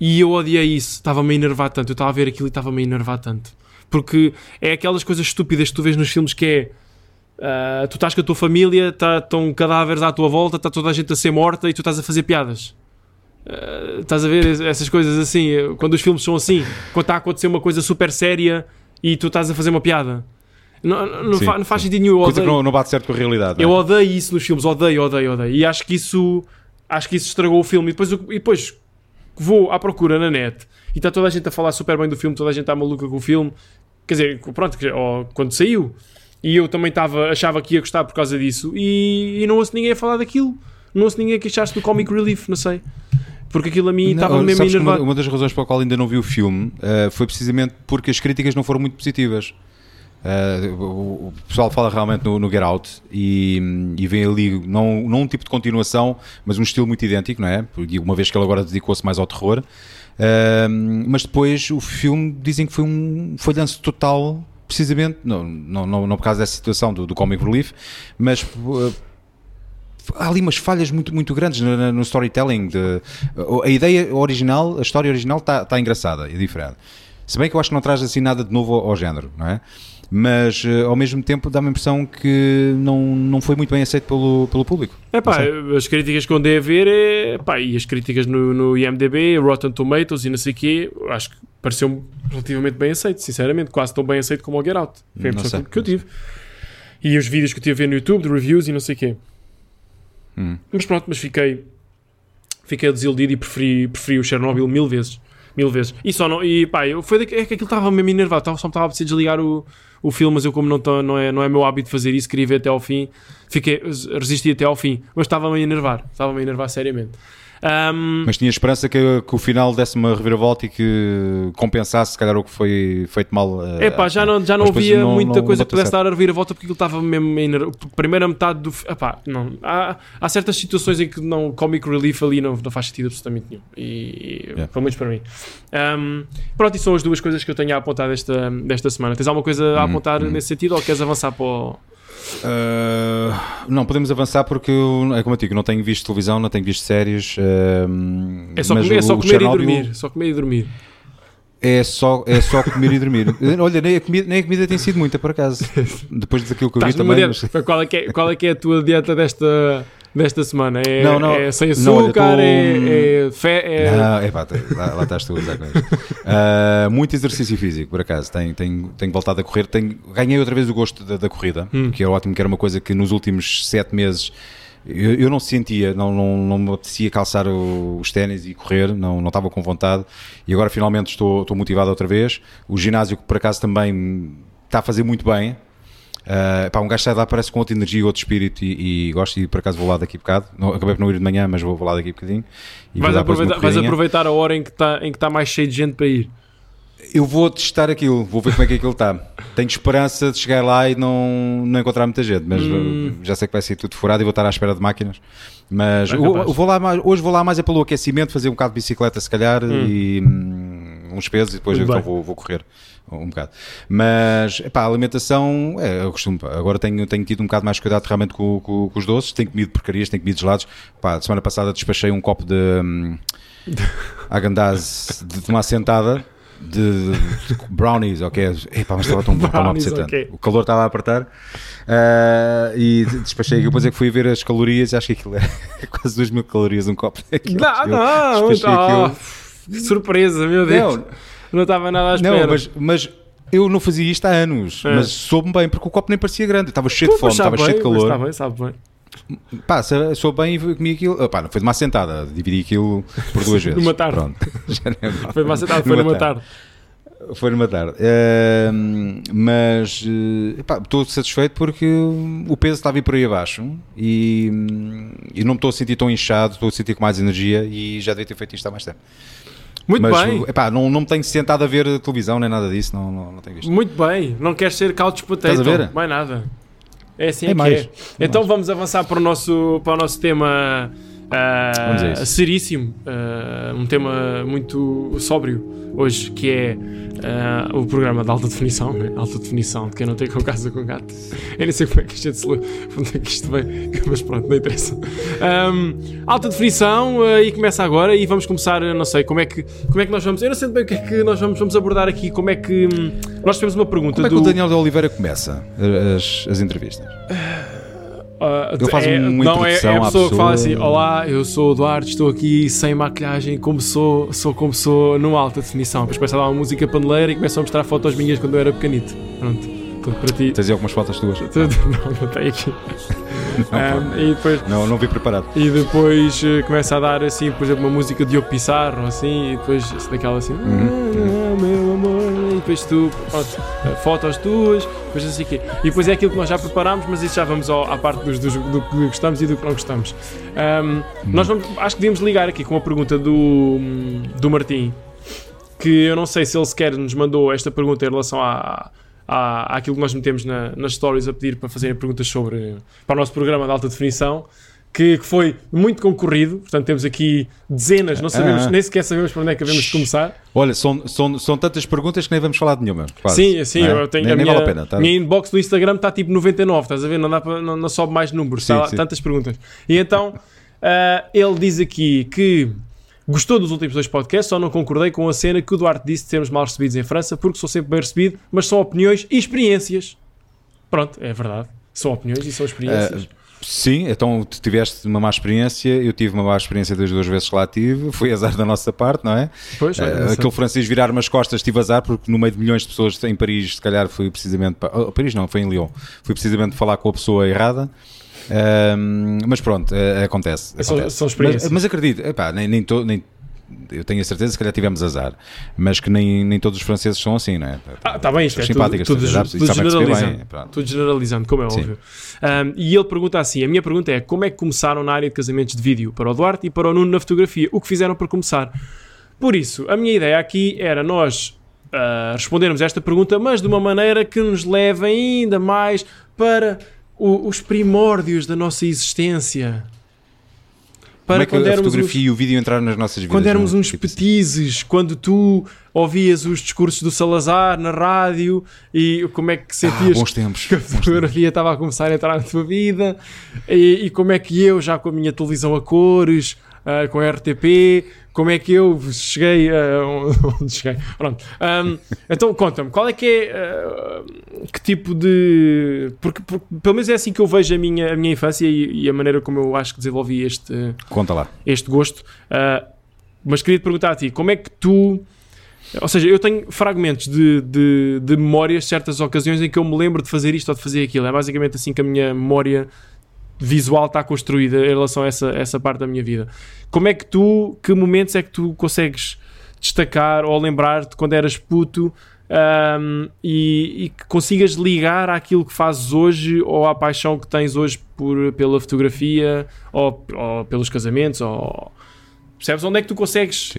E eu odiei isso. Estava-me a enervar tanto. Eu estava a ver aquilo e estava-me a enervar tanto. Porque é aquelas coisas estúpidas que tu vês nos filmes que é. ah, tu estás com a tua família, tá, estão cadáveres à tua volta, está toda a gente a ser morta e tu estás a fazer piadas. Ah, estás a ver es- essas coisas assim? Quando os filmes são assim, quando está a acontecer uma coisa super séria e tu estás a fazer uma piada. Não, não, Sim, fa- não faz sentido nenhum. Eu Coisa que odeio- não, não bate certo com a realidade. eu não é? odeio isso nos filmes, odeio, odeio, odeio. E acho que isso, acho que isso estragou o filme. E depois, eu- e depois vou à procura na net e está toda a gente a falar super bem do filme, toda a gente está maluca com o filme. Quer dizer, pronto, quando saiu. E eu também estava, achava que ia gostar por causa disso. E, e não ouço ninguém a falar daquilo. Não ouço ninguém a queixar-se do Comic Relief, não sei. Porque aquilo a mim estava mesmo que uma, enervado. uma das razões pela qual ainda não vi o filme eh, foi precisamente porque as críticas não foram muito positivas. Eh, o, pessoal fala realmente no, no Get Out e, e vem ali não, não um tipo de continuação, mas um estilo muito idêntico, não é? Uma vez que ele agora dedicou-se mais ao terror. Eh, mas depois o filme dizem que foi um falhanço total, precisamente, não, não, não, não por causa dessa situação do, do Comic Relief, mas eh, há ali umas falhas muito, muito grandes no, storytelling. De, a ideia original, a história original está tá engraçada e diferente. Se bem que eu acho que não traz assim nada de novo ao, ao género, não é? Mas eh, ao mesmo tempo dá-me a impressão que não, não foi muito bem aceito pelo, pelo público. É pá, as críticas que eu andei a ver é, pá, e as críticas no, no IMDB, Rotten Tomatoes e não sei o quê, acho que pareceu-me relativamente bem aceito, sinceramente, quase tão bem aceito como o Get Out. Foi a impressão que eu tive. E os vídeos que eu tive a ver no YouTube, de reviews e não sei o quê. Hum. Mas pronto, mas fiquei, fiquei desiludido e preferi, preferi o Chernobyl mil vezes. Mil vezes. E só não, e pá, eu, foi daqui, é que aquilo estava mesmo enervado, tava, só me estava a desligar o, o filme, mas eu como não, tô- não, é, não é meu hábito fazer isso, queria ver até ao fim, fiquei, resisti até ao fim, mas estava-me a enervar, estava-me a enervar seriamente. Ahm, Mas tinha esperança que, que o final desse uma reviravolta e que compensasse, se calhar, o que foi feito mal. eh, É pá, já não, já não havia não- muita não coisa que pudesse certo. dar a vir a volta porque aquilo estava mesmo em primeira metade do. Epá, não. Há, há certas situações em que não, comic relief ali não, não faz sentido absolutamente nenhum. E, Yeah. pelo menos para mim. Ahm, pronto, e são as duas coisas que eu tenho a apontar desta, desta semana. Tens alguma coisa a Uhum, apontar uhum. nesse sentido ou queres avançar para o. Uh, não, podemos avançar porque eu, é como eu digo, não tenho visto televisão, não tenho visto séries. uh, É só, comer, é só comer Chernobyl e dormir. Só comer e dormir. É só, é só comer e dormir. Olha, nem a, comida, nem a comida tem sido muita, por acaso. Depois daquilo que eu vi Estás numa também. Mas Qual, é que é, qual é que é a tua dieta desta, desta semana? É, Não, não. é sem Não, olha, açúcar? é, é, fé, é- Não, epá, lá, lá estás tu a usar com isto. Uh, muito exercício físico, por acaso. Tenho, tenho, tenho voltado a correr. Tenho, ganhei outra vez o gosto da, da corrida, Hum. que é ótimo, que era uma coisa que nos últimos sete meses eu, eu não sentia, não, não, não me apetecia calçar o- os ténis e correr, não, não estava com vontade. E agora finalmente estou, estou motivado outra vez. O ginásio, que por acaso também está a fazer muito bem. Uh, pá, um gajo sai lá parece com outra energia, outro espírito e, e gosto e por acaso vou lá daqui a bocado. Não, acabei por não ir de manhã, mas vou, vou lá daqui a bocadinho. Vais aproveitar, vais aproveitar a hora em que está tá mais cheio de gente para ir. Eu vou testar aquilo, vou ver como é que aquilo está. Tenho esperança de chegar lá e não, não encontrar muita gente, mas Hum. uh, já sei que vai ser tudo furado e vou estar à espera de máquinas. Mas eu- capaz. eu vou lá mais, hoje vou lá mais é pelo aquecimento, fazer um bocado de bicicleta se calhar Hum. e hum, uns pesos e depois então vou, vou correr um bocado. Mas epá, a alimentação, é, eu costumo, pá, agora tenho, tenho tido um bocado mais cuidado realmente com, com- com os doces, tenho comido porcarias, tenho comido gelados. Pá, semana passada despachei um copo de hum, Agandaz de, de uma sentada de, brownies, ok? Epá, mas estava tão bom, estava a Brownies, apetecer tanto. ok. O calor estava a apertar Ah, e despachei aquilo. Depois é que fui ver as calorias, acho que aquilo é quase 2 mil calorias um copo daquilo. Não, não, ah, aquilo. que surpresa, meu Deus. Não, Não estava nada à espera. não, mas, mas Eu não fazia isto há anos, É. mas soube-me bem, porque o copo nem parecia grande. Estava cheio de Pô, fome, mas sabe estava cheio de calor. Está bem, sabe bem. Pá, soube bem e comi aquilo. Ah, pá, não foi de uma sentada, dividi aquilo por duas vezes. Numa tarde. Pronto. Já nem é mal. Foi foi Numa tarde. tarde. Foi numa tarde. Ehm, mas eh, estou satisfeito porque o peso estava a ir por aí abaixo e, e não me estou a sentir tão inchado, estou a sentir com mais energia e já devia ter feito isto há mais tempo. Muito mas bem. epá, não, não me tenho sentado a ver televisão nem nada disso, não, não, não tenho visto. Muito bem, não queres ser couch potato, Estás a ver? mais nada. É assim É que mais. é. Então vamos avançar para o nosso, para o nosso tema isso. seríssimo, ah, um tema muito sóbrio hoje, que é ah, o programa de alta definição, né? alta definição, de quem não tem com casa com gato. Eu nem sei como é que isto, se, onde é que isto vem, mas pronto, não interessa. Ahm, alta definição e começa agora e vamos começar, não sei, como é que, como é que nós vamos, eu não sei bem o que é que nós vamos, vamos abordar aqui, como é que, hum, nós temos uma pergunta Como é que do... o Daniel de Oliveira começa as, as entrevistas? Ah, Ele faz é, uma não, é, é a pessoa que fala assim. Olá, eu sou o Duarte, estou aqui sem maquilhagem, como sou, sou como sou, numa alta definição. Depois começa a dar uma música paneleira e começa a mostrar fotos minhas quando eu era pequenito. Pronto, tudo para ti. Tens algumas fotos tuas? Não, não tem aqui. Ah, e depois, Não, não vi preparado. e depois eh, começa a dar assim, por exemplo, uma música de Diogo Pissarro, assim, e depois assim, daquela assim, Uhum, "Ah, meu amor, depois tu, pronto, eh, fotos tuas, depois assim quê. E depois é aquilo que nós já preparámos, mas isso já vamos ao- à parte dos, dos- do que gostamos e do que não gostamos. Ahm, Nós vamos, acho que devíamos ligar aqui com a pergunta do, do Martim, que eu não sei se ele sequer nos mandou esta pergunta em relação à, à, àquilo que nós metemos na, nas stories a pedir para fazerem perguntas sobre para o nosso programa de alta definição. Que, que foi muito concorrido, portanto temos aqui dezenas, não sabemos, Ah. nem sequer sabemos por onde é que devemos de começar. Olha, são, são, são tantas perguntas que nem vamos falar de nenhuma. quase, sim, sim, é? eu tenho nem, a minha, vale a pena. Tá? minha inbox do Instagram está tipo 99, estás a ver? Não, dá para, não, não sobe mais números, Sim, lá sim. tantas perguntas. E então ah, ele diz aqui que gostou dos últimos dois podcasts, só não concordei com a cena que o Duarte disse de sermos mal recebidos em França, porque sou sempre bem recebido, mas são opiniões e experiências. Pronto, é verdade. São opiniões e são experiências. Sim, então tu tiveste uma má experiência, eu tive uma má experiência das duas vezes que lá tive, foi azar da nossa parte, não é? pois, olha, Eh, sei. aquele francês virar-me as costas, tive azar, porque no meio de milhões de pessoas em Paris, se calhar foi precisamente. pa- oh, Paris não, foi em Lyon. Fui precisamente falar com a pessoa errada. Ahm, mas pronto, eh, acontece. São- acontece. são experiências. Mas, mas acredito, epá, nem, nem, to- nem- eu tenho a certeza que calhar tivemos azar, mas que nem, nem todos os franceses são assim, não é? Ah, está bem, isto é Pessoas tudo, tudo, tudo receber generalizando. bem, tudo generalizando, como é Sim. óbvio. Um, e ele pergunta assim: a minha pergunta é como é que começaram na área de casamentos de vídeo para o Duarte e para o Nuno na fotografia? O que fizeram para começar? Por isso, a minha ideia aqui era nós ah, respondermos esta pergunta, mas de uma maneira que nos leve ainda mais para o- os primórdios da nossa existência. Como Para é que quando a éramos uns- fotografia e o vídeo entraram nas nossas vidas? quando éramos é? uns Tipo assim. petizes, quando tu ouvias os discursos do Salazar na rádio e como é que Ah, sentias bons tempos. que a fotografia estava a começar a entrar na tua vida e, e como é que eu, já com a minha televisão a cores, ah, com a RTP, como é que eu cheguei a onde cheguei. Pronto. Ahm, então conta-me, qual é que é ah, que tipo de. Porque, porque pelo menos é assim que eu vejo a minha, a minha infância e, e a maneira como eu acho que desenvolvi este Conta lá. este gosto. Ah, mas queria te perguntar a ti, como é que tu. Ou seja, eu tenho fragmentos de, de, de memórias, certas ocasiões em que eu me lembro de fazer isto ou de fazer aquilo. É basicamente assim que a minha memória visual está construída em relação a essa, essa parte da minha vida. Como é que tu, que momentos é que tu consegues destacar ou lembrar-te quando eras puto ahm, e, e que consigas ligar àquilo que fazes hoje ou à paixão que tens hoje por, pela fotografia ou, ou pelos casamentos ou percebes onde é que tu consegues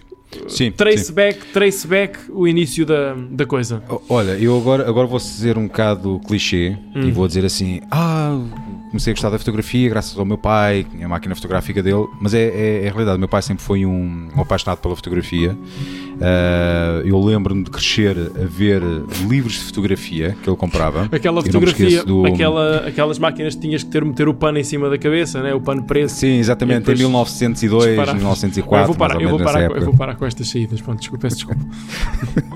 Sim, trace sim. back, trace back o início da, da coisa Olha, eu agora, agora vou ser um bocado clichê Hum. e vou dizer assim: Ah, comecei a gostar da fotografia graças ao meu pai, a máquina fotográfica dele. Mas é, é, é a realidade. O meu pai sempre foi um, um apaixonado pela fotografia. Ah, eu lembro-me de crescer a ver livros de fotografia que ele comprava. aquela fotografia do- aquela, aquelas máquinas que tinhas que ter meter o pano em cima da cabeça né? o pano preto Sim, exatamente, em depois 1902, disparar. 1904. eu vou parar, eu ou vou parar, com, eu vou parar com estas saídas pronto, desculpa, peço desculpa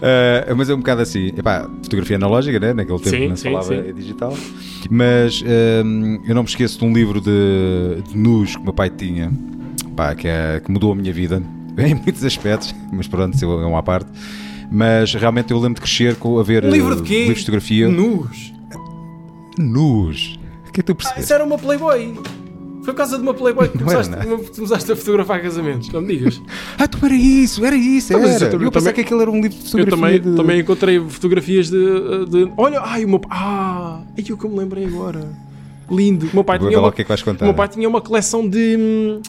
Uh, mas é um bocado assim, epá, fotografia analógica, né? naquele tempo Sim, não se sim, falava sim. digital. Mas um, eu não me esqueço de um livro de, de nus que o meu pai tinha, pá, que, é- que mudou a minha vida em muitos aspectos, mas pronto, isso é uma parte. Mas realmente eu lembro de crescer com a ver Um livro de quê? livros de fotografia Nus. nus. O que é que tu Ah, percebes? isso era uma Playboy. Foi por causa de uma Playboy que começaste, começaste a fotografar casamentos. Não me digas. Ah, tu era isso, era isso, era. mas eu Eu, também- pensava também- que aquilo era um livro de Eu fotografia. também, de- também encontrei fotografias de, de- Olha, ai, o meu. Ah, o que eu me lembrei agora. Lindo. O meu pai Vou tinha uma, que é que meu pai tinha uma coleção de. hum,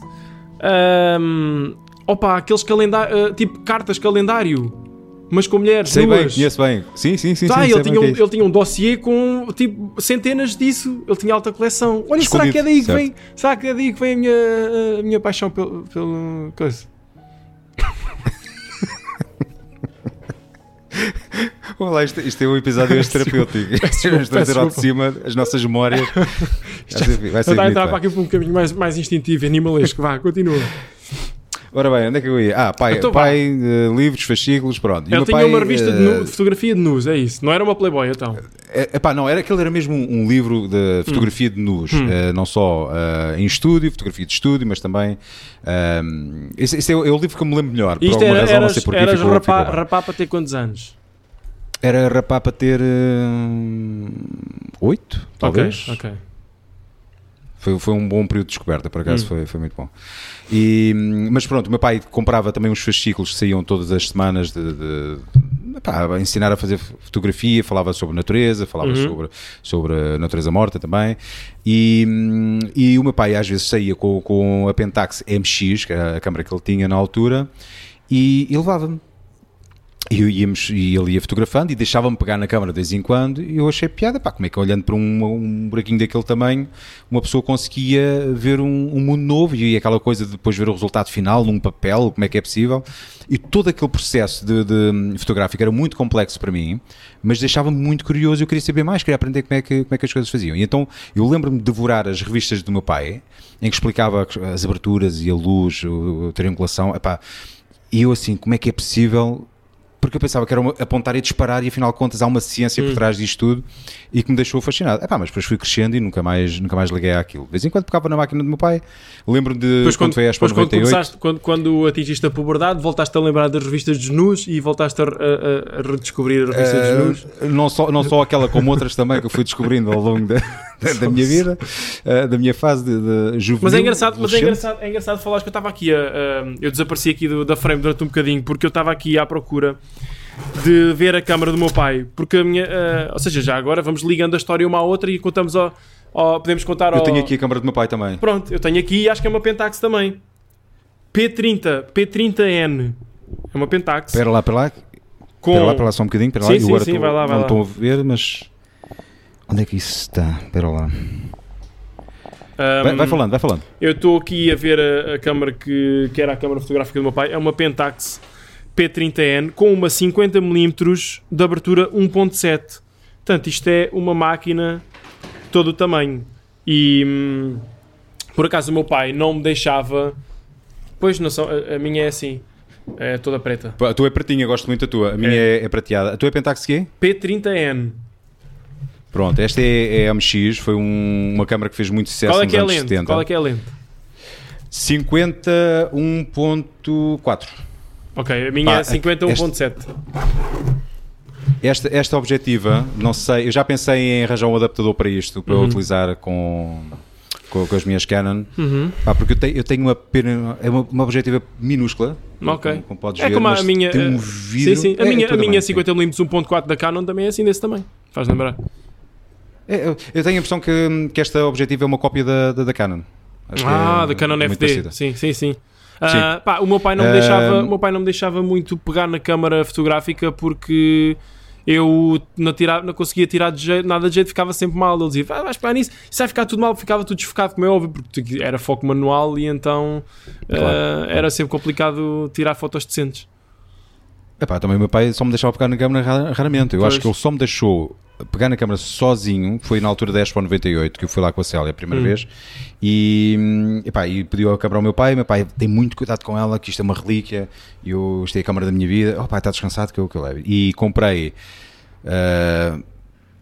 hum, opa, aqueles calendários. tipo cartas calendário. Mas com mulheres Sei bem, nuas. conheço bem. Sim, sim, sim. Tá, sim, ele, bem tinha um, é ele tinha um dossiê com tipo centenas disso. Ele tinha alta coleção. Olha, será que é daí que vem? Será que é daí que vem a minha, a minha paixão pelo, pelo coisa? Olá, isto, isto é um episódio exterapêutico. desculpa, Vamos trazer ao de cima as nossas memórias. Vai ser, vai ser estava a entrar para aqui por um caminho mais, mais instintivo, animalesco. Vá, continua. Ora bem, onde é que eu ia? Ah, pai, Então vá. pai eh, livros, fascículos, pronto. E o Ele meu tinha pai, uma revista de, eh, nu- de fotografia de nus, é isso. Não era uma Playboy, então. É, epá, não, era, aquele era mesmo um, um livro de fotografia de nus, Hum. eh, não só eh, em estúdio, fotografia de estúdio, mas também. esse, esse é, o, é o livro que eu me lembro melhor. E isto por alguma era, razão, não eras, sei porquê, eras ficou, rapar, ficou lá. rapar para ter quantos anos? Era rapar para ter. eh, oito, talvez. Ok, ok. Foi, foi um bom período de descoberta, por acaso Hum. foi, foi muito bom. E, mas pronto, o meu pai comprava também uns fascículos que saíam todas as semanas de, de- epá, a ensinar a fazer fotografia, falava sobre natureza, falava Uhum. sobre, sobre natureza morta também. E, e o meu pai às vezes saía com, com a Pentax MX, que era a câmera que ele tinha na altura, e, e levava-me. E, eu íamos, e ele ia fotografando e deixava-me pegar na câmera de vez em quando e eu achei piada, pá, como é que olhando para um, um buraquinho daquele tamanho uma pessoa conseguia ver um, um mundo novo e aquela coisa de depois ver o resultado final num papel, como é que é possível? E todo aquele processo de, de fotográfico era muito complexo para mim mas deixava-me muito curioso eu queria saber mais, queria aprender como é que, como é que as coisas faziam. E então eu lembro-me de devorar as revistas do meu pai em que explicava as aberturas e a luz, a triangulação, epá, e eu assim, como é que é possível porque eu pensava que era apontar e disparar e afinal de contas há uma ciência Hum. por trás disto tudo e que me deixou fascinado. Epá, mas depois fui crescendo e nunca mais, nunca mais liguei àquilo. De vez em quando tocava na máquina do meu pai. Lembro-me de Depois, quando quando, foi a Expo depois quando, 98. começaste, quando, quando atingiste a puberdade, voltaste a lembrar das revistas de nus e voltaste a, a- a- redescobrir a revista de nus. Uh, não, só, não só aquela como outras também que eu fui descobrindo ao longo da, da, minha vida, uh, da minha fase de, de juvenil. Mas é engraçado, mas é engraçado, é engraçado falar que eu estava aqui a, a- eu desapareci aqui do- da frame durante um bocadinho porque eu estava aqui à procura de ver a câmara do meu pai, porque a minha, ah, ou seja, já agora vamos ligando a história uma à outra e contamos ao, ao- podemos contar Eu ao, tenho aqui a câmara do meu pai também. Pronto, eu tenho aqui e acho que é uma Pentax também. P30, P30N. É uma Pentax. Espera lá, espera lá. com... Espera lá, espera lá só um bocadinho. Espera Sim, lá. Sim, sim, estou- vai lá, vai não estou a ver, mas... Onde é que isso está? Espera lá. Ahm, Vai, vai falando, vai falando. Eu estou aqui a ver a, a câmara que, que era a câmara fotográfica do meu pai. É uma Pentax P30N com uma 50mm de abertura 1.7. Portanto, isto é uma máquina todo o tamanho. E hum, por acaso o meu pai não me deixava. Pois não são, a, a minha é assim. É toda preta. A tua é pretinha, gosto muito da tua. A minha é, é prateada. A tua é Pentax quê? P30N. Pronto, esta é, é a MX, foi um- uma câmara que fez muito sucesso Qual é que é a lente? 70. Qual é que é a lente? 51.4. Ok, a minha Pá, é 51.7. Esta, esta objetiva, não sei, eu já pensei em arranjar um adaptador para isto, para eu Uhum. utilizar com, com, com as minhas Canon, Uhum. Pá, porque eu tenho, eu tenho uma pena, é uma, uma objetiva minúscula, Ok. como, como podes É ver, como a minha. tem um eh, vidro. Sim, sim. A É, minha, é tudo a minha bem, sim. 50mm 1.4 da Canon também é assim desse tamanho. Faz lembrar. É, eu, eu tenho a impressão que, que esta objetiva é uma cópia da, da, da Canon. Acho Ah, é da Canon FD. parecida. Sim, sim, sim. Ah, pá, o meu pai não me Ah, deixava, o meu pai não me deixava muito pegar na câmara fotográfica porque eu não, tirava, não conseguia tirar de jeito, nada de jeito, ficava sempre mal. Ele dizia, "Ah, vais pegar nisso, isso vai ficar tudo mal, ficava tudo desfocado, como é óbvio, porque era foco manual e então Claro. ah, era sempre complicado tirar fotos decentes. Epá, também o meu pai só me deixava pegar na câmera ra- raramente. Eu Pois. acho que ele só me deixou pegar na câmera sozinho, foi na altura da Expo 98, que eu fui lá com a Célia a primeira Hum. vez, e, epá, e pediu a câmera ao meu pai, meu pai tem muito cuidado com ela, que isto é uma relíquia, e eu, isto é a câmera da minha vida, oh pai, está descansado que eu, que eu levo. E comprei ah,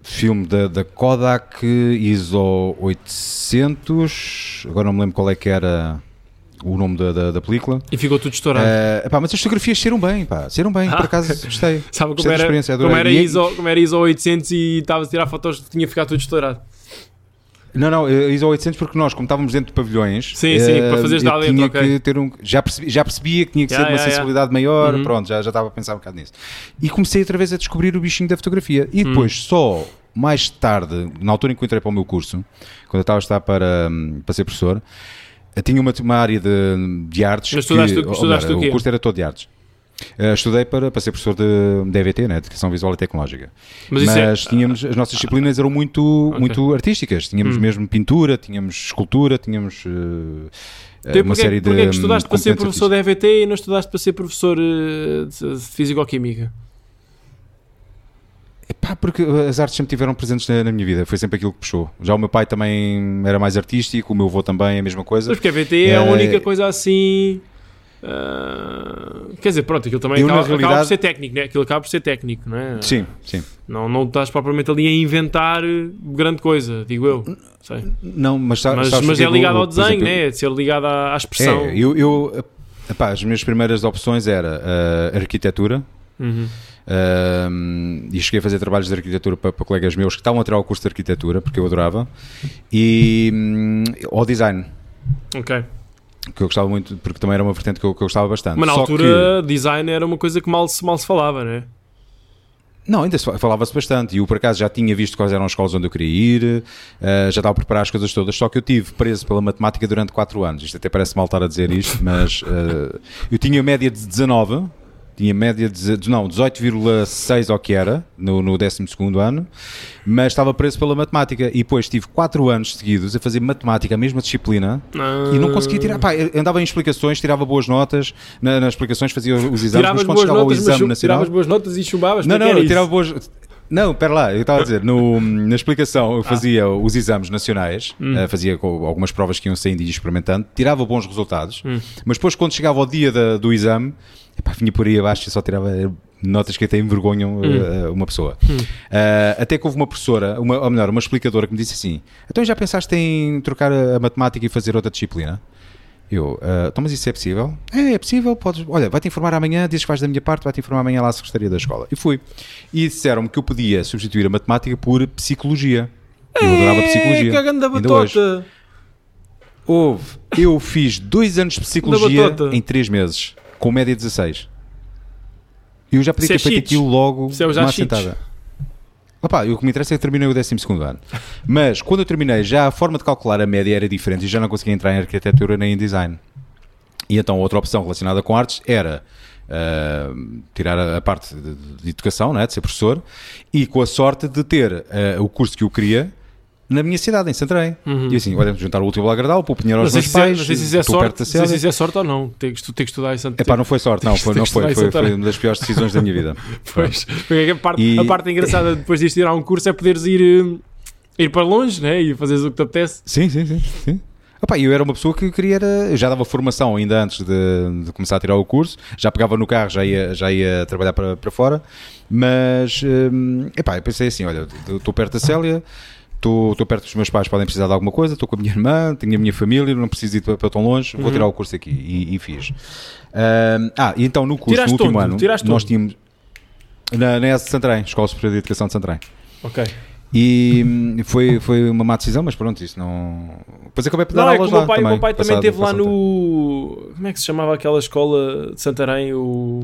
filme da, da Kodak ISO 800, agora não me lembro qual é que era o nome da, da, da película. E ficou tudo estourado. Eh, pá, mas as fotografias saíram bem, pá, saíram bem, Ah. por acaso gostei. Sabe como gostei da era, experiência, como, era ISO, como era ISO 800 e estavas a tirar fotos, tinha ficado tudo estourado. Não, não, eh, ISO 800 porque nós, como estávamos dentro de pavilhões, Sim, sim, eh, para fazeres eu lá dentro, tinha que ter um, já, percebi- já percebia que tinha que Yeah, ser uma yeah, yeah. sensibilidade maior, Uhum. pronto, já, já estava a pensar um bocado nisso. E comecei outra vez a descobrir o bichinho da fotografia. E Hum. depois, só mais tarde, na altura em que eu entrei para o meu curso, quando eu estava a estar para, hum, para ser professor, eu tinha uma, uma área de, de artes. Mas estudaste- que, ou estudaste melhor, o? O curso era todo de artes. Eh, estudei para, para ser professor de, de EVT, né, de Educação Visual e Tecnológica. Mas Mas, isso é- tínhamos, as nossas disciplinas eram muito, Ok. muito artísticas. Tínhamos Hum. mesmo pintura, tínhamos escultura, tínhamos eh, Então, uma porquê, série de. porquê é que estudaste para ser professor da EVT e não estudaste para ser professor de, de Físico-Química? Epá, porque as artes sempre tiveram presentes na, na minha vida, foi sempre aquilo que puxou. Já o meu pai também era mais artístico, o meu avô também, a mesma coisa. Mas porque a EVT é a É. única coisa assim. ah, quer dizer, pronto, aquilo também Eu, acaba, acaba por realidade- ser técnico, né? Aquilo acaba por ser técnico, não é? Sim, sim. Não, não estás propriamente ali a inventar eh, grande coisa, digo eu. Sei. Não, mas, Mas, mas é ligado ao desenho, exemplo, né? É de ser ligado à, à expressão. É, eu, eu epá, as minhas primeiras opções era a arquitetura. Uhum. Um, e cheguei a fazer trabalhos de arquitetura para, para colegas meus que estavam a tirar o curso de arquitetura, porque eu adorava, e ao design, Ok. que eu gostava muito, porque também era uma vertente que eu, que eu gostava bastante. Mas na Só altura, design era uma coisa que mal se, mal se falava, né? que- não, ainda se fa- falava-se bastante, e eu por acaso já tinha visto quais eram as escolas onde eu queria ir, uh, já estava a preparar as coisas todas, só que eu tive preso pela matemática durante 4 anos. Isto até parece mal estar a dizer isto, mas uh, eu tinha média de 19. Tinha média de, não, 18,6 ou que era, no, no 12 ano, mas estava preso pela matemática. E depois tive 4 anos seguidos a fazer matemática, a mesma disciplina, e não conseguia tirar. Pá, andava em explicações, tirava boas notas, na- nas explicações fazia os exames, mas quando chegava ao notas, exame nacional. tiravas boas notas e chumbavas. Não, não, eu tirava boas. Não, pera lá, eu estava a dizer, no- na explicação eu fazia os exames nacionais, Hum. eh, fazia algumas provas que iam saindo e experimentando, tirava bons resultados, Hum. mas depois quando chegava ao dia da- do exame, epá, vinha por aí abaixo e só tirava notas que até envergonham eh, uma pessoa. Eh, até que houve uma professora, uma, ou melhor, uma explicadora que me disse assim: então já pensaste em trocar a, a matemática e fazer outra disciplina? Eu, "Ah, então, mas isso é possível? É, é possível, podes, olha, vai-te informar amanhã, dizes que vais da minha parte, vai-te informar amanhã lá à Secretaria da Escola. E fui. E disseram-me que eu podia substituir a matemática por psicologia. Eu adorava psicologia. Que grande Ainda hoje. batota. Houve. Eu fiz dois anos de psicologia em três meses, com média 16. E eu já podia Isso é ter feito cheats. aquilo logo é uma assentada. Opa, o que me interessa é que terminei o 12 ano. Mas quando eu terminei, já a forma de calcular a média era diferente e já não conseguia entrar em arquitetura nem em design. E então outra opção relacionada com artes era ah, tirar a, a parte de, de educação, né, de ser professor, e com a sorte de ter ah, o curso que eu queria na minha cidade, em Santarém. E assim, olha, juntar o último agradável, pôr o pinheiro aos meus é, pais, se isso é estou perto sorte, da Célia. isso é sorte ou não. Ter que, ter que estudar em Santo Epá, não foi sorte, não, foi, Tem não foi, foi, foi Santarém. uma das piores decisões da minha vida. Pois, porque a parte, E- a parte engraçada depois de tirar um curso é poderes ir, eh, ir para longe né? e fazeres o que te apetece. Sim, sim, sim. sim. Opa, eu era uma pessoa que queria. Eu já dava formação ainda antes de, de começar a tirar o curso, já pegava no carro, já ia, já ia trabalhar para, para fora. Mas, hum, epá, eu pensei assim: olha, estou perto da Célia, estou estou perto dos meus pais, podem precisar de alguma coisa, estou com a minha irmã, tenho a minha família, não preciso ir para, para tão longe, vou Uhum. tirar o curso aqui. E, e fiz. Hum, ah, e então no curso, Tiraste no último onde? ano, Tiraste nós onde? tínhamos. Na, na ES de Santarém, Escola Superior de Educação de Santarém. Ok. E hum, foi, foi uma má decisão, mas pronto, isso não. Depois acabei por dar Não, é o aulas meu lá pai, o também, meu pai também esteve lá no. Como é que se chamava aquela escola de Santarém? O.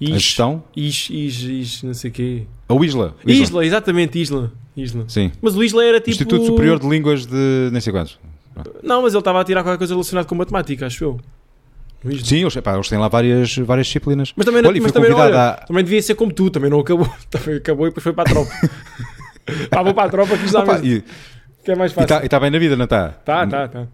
Is, A gestão? Is, is, is, não sei o quê. A Isla. Isla. exatamente, Isla. Isla. Sim. Mas o Isla era tipo. Instituto Superior de Línguas de nem sei quantos. Não, mas ele estava a tirar qualquer coisa relacionada com matemática, acho eu. Isla. Sim, eles, epá, eles têm lá várias, várias disciplinas. Mas também, não, Olha, e mas também, olha, a- também devia ser como tu, também não acabou. Também acabou e depois foi para a tropa. Pá, vou para a tropa que Opa, e que é mais fácil. está tá bem na vida, não está? Tá, tá, tá.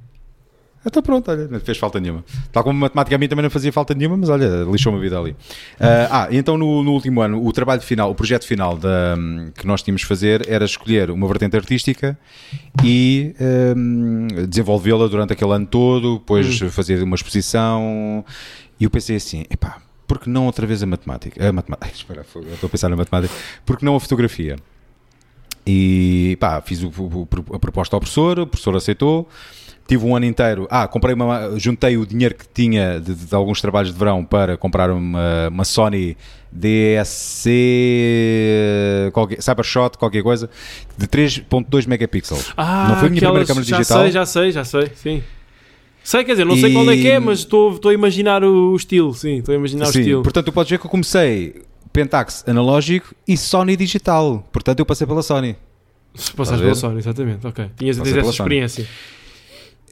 Então pronto, olha, não fez falta nenhuma. Tal como matemática a mim também não fazia falta nenhuma, mas olha, lixou-me a vida ali. Ah, ah, então no, no último ano, o trabalho final, o projeto final da, que nós tínhamos de fazer era escolher uma vertente artística e hum, desenvolvê-la durante aquele ano todo, depois fazer uma exposição. E eu pensei assim, epá, porque não outra vez a matemática? A matemática, espera, estou a pensar na matemática. Porque não a fotografia? E pá, fiz o- o- a proposta ao professor, o professor aceitou. Tive um ano inteiro. Ah, comprei uma. Juntei o dinheiro que tinha de, de alguns trabalhos de verão para comprar uma, uma Sony DSC. Qualquer, Cybershot, qualquer coisa, de 3.2 megapixels. Ah, Não foi a minha primeira câmera já digital. sei, já sei, já sei, sim. Sei, quer dizer, não sei qual é que é, E- mas estou estou a imaginar o estilo, sim, estou a imaginar o Sim, estilo. portanto, tu podes ver que eu comecei Pentax analógico e Sony digital. Portanto, eu passei pela Sony. Passaste pela Sony, exatamente, ok. Tinhas Passei essa pela Sony.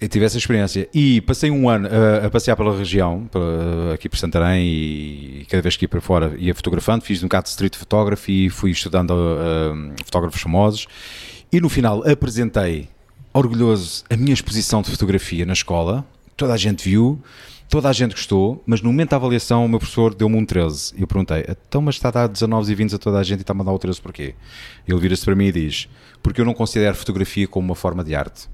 Eu tive essa experiência e passei um ano uh, a passear pela região, pela- aqui por Santarém, e cada vez que ia para fora ia fotografando. Fiz um bocado de street photography, fui estudando uh, fotógrafos famosos e no final apresentei, orgulhoso, a minha exposição de fotografia na escola. Toda a gente viu, toda a gente gostou, mas no momento da avaliação o meu professor deu-me um 13. E eu perguntei, então, mas está a dar 19 e 20 a toda a gente e está-me a dar o 13 porquê? Ele vira-se para mim e diz, porque eu não considero fotografia como uma forma de arte.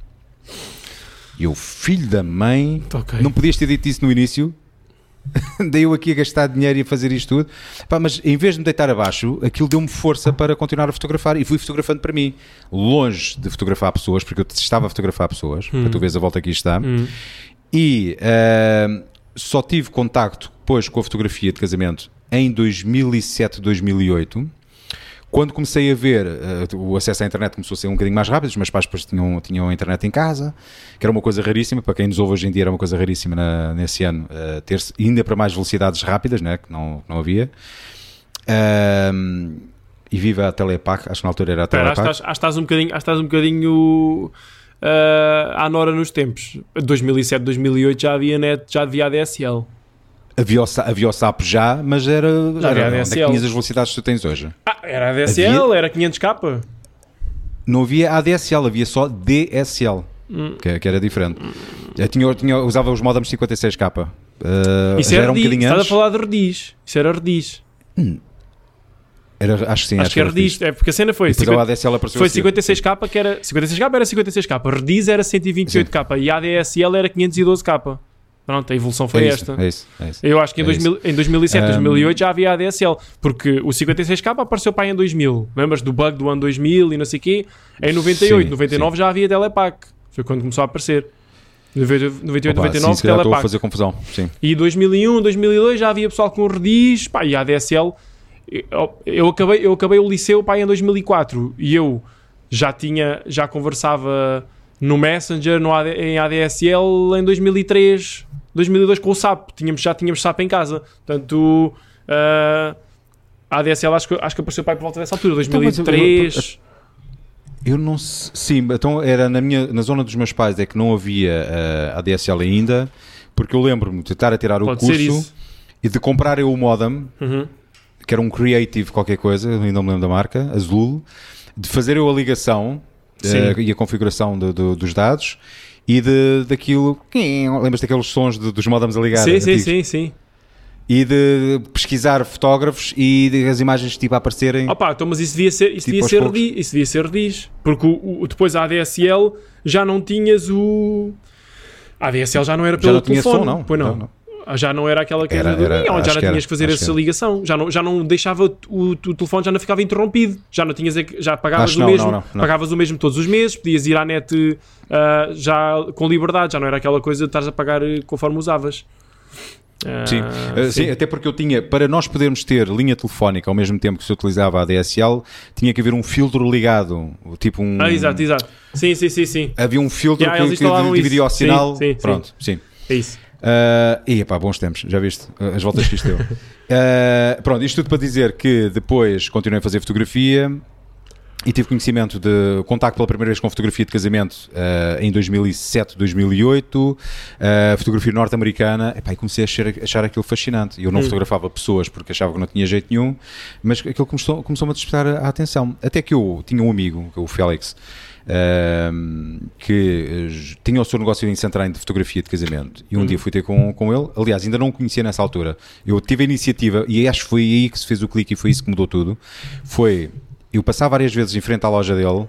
E o filho da mãe, Ok. não podias ter dito isso no início? Daí eu aqui a gastar dinheiro e a fazer isto tudo. Pá, mas em vez de me deitar abaixo, aquilo deu-me força para continuar a fotografar e fui fotografando para mim. Longe de fotografar pessoas, porque eu estava a fotografar pessoas, para tu veres a volta que está. Hum. E ahm, só tive contacto depois com a fotografia de casamento em 2007, 2008. Quando comecei a ver, eh, o acesso à internet começou a ser um bocadinho mais rápido, os meus pais depois tinham, tinham a internet em casa, que era uma coisa raríssima, para quem nos ouve hoje em dia era uma coisa raríssima na- nesse ano, eh, ter ainda para mais velocidades rápidas, né, que não, não havia. E viva a Telepac, acho que na altura era a Telepac. estás- acho que estás um bocadinho, estás um bocadinho ah, à nora nos tempos. 2007, 2008 já havia net, já havia ADSL. Havia o, havia o SAP já, mas era, Já havia era onde é tinhas as velocidades que tu tens hoje. Ah, era ADSL, era 500k. Não havia ADSL, havia só DSL, Hum. que, que era diferente. Eu tinha, tinha- usava os modems 56k. Uh, Isso era era um bocadinho Estás a antes. falar de rediz. Isso era rediz. Era, acho que sim, acho, que era rediz. É porque a cena foi. E depois 50 o ADSL apareceu Foi a seguir. 56k que era 56k era 56k, Rediz era 128k e a ADSL era 512k. Pronto, a evolução foi É isso, esta. é isso, é isso. Eu acho que em, É 2000, em 2007, Um, 2008 já havia ADSL, porque o 56k apareceu para aí em 2000. Lembras do bug do ano 2000 e não sei o quê? Em 98, Sim, 99 já havia Telepac. Foi quando começou a aparecer. 98, 98 Opa, 99 sim, calhar estou a fazer confusão. Sim. E 2001, 2002 já havia pessoal com Rediz, pá, e a ADSL. Eu, eu acabei, eu acabei o liceu pá, em 2004 e eu já tinha, já conversava no Messenger, no AD, em ADSL em 2003, 2002 com o SAP. Tínhamos, já tínhamos SAP em casa. Portanto, ah, a ADSL acho que, acho que apareceu pá, por volta dessa altura, Então, mas eu- 2003. Eu não se- Sim, então era na, minha, na zona dos meus pais é que não havia uh, ADSL ainda, porque eu lembro-me de estar a tirar o Pode ser curso e de comprar eu o modem, Uhum. que era um Creative qualquer coisa, ainda não me lembro da marca, Azul, de fazer eu a ligação eh, e a configuração do- do- dos dados e de, daquilo. Lembras daqueles sons de- dos modems a ligar? Sim, sim, antigos? sim, sim. E de pesquisar fotógrafos e de as imagens tipo a aparecerem. Opa, então, mas isso devia ser, isso Tipo devia ser, rediz, isso devia ser rediz. Porque o, o- depois a ADSL já não tinhas o. A ADSL já não era Já pelo não tinha telefone. som, não? Pois não. Não, não. Ah, Já não era aquela coisa Era- do era- onde já não que era, tinhas que fazer que essa era. ligação. Já não, já não deixava o, o telefone, já não ficava interrompido. Já não tinhas, é que- já pagavas Acho o não, mesmo. não, não. Pagavas o mesmo todos os meses, podias ir à net ah, já com liberdade, já não era aquela coisa de estares a pagar eh, conforme usavas. Ah, Sim. Uh, sim, até porque eu tinha, para nós podermos ter linha telefónica ao mesmo tempo que se utilizava a ADSL, tinha que haver um filtro ligado, tipo um. Ah, exato, exato. Sim, sim, sim, sim. Havia um filtro Yeah, que, que dividia o sinal. Sim, sim, sim. Pronto, sim. É isso. Uh, e pá, bons tempos, já viste as voltas que isto deu. Uh, pronto, isto tudo para dizer que depois continuei a fazer fotografia e tive conhecimento de contacto pela primeira vez com fotografia de casamento uh, em 2007, 2008, uh, fotografia norte-americana, Epá, e comecei a achar, achar aquilo fascinante. Eu não Hum. fotografava pessoas porque achava que não tinha jeito nenhum, mas aquilo começou- começou-me a despertar a, atenção. Até que eu tinha um amigo, é o Félix, que eh, tinha o seu negócio em Santarém de fotografia de casamento. E um Hum. dia fui ter com, com ele, aliás ainda não o conhecia nessa altura. Eu tive a iniciativa e acho que foi aí que se fez o clique e foi isso que mudou tudo. Foi, eu passar várias vezes em frente à loja dele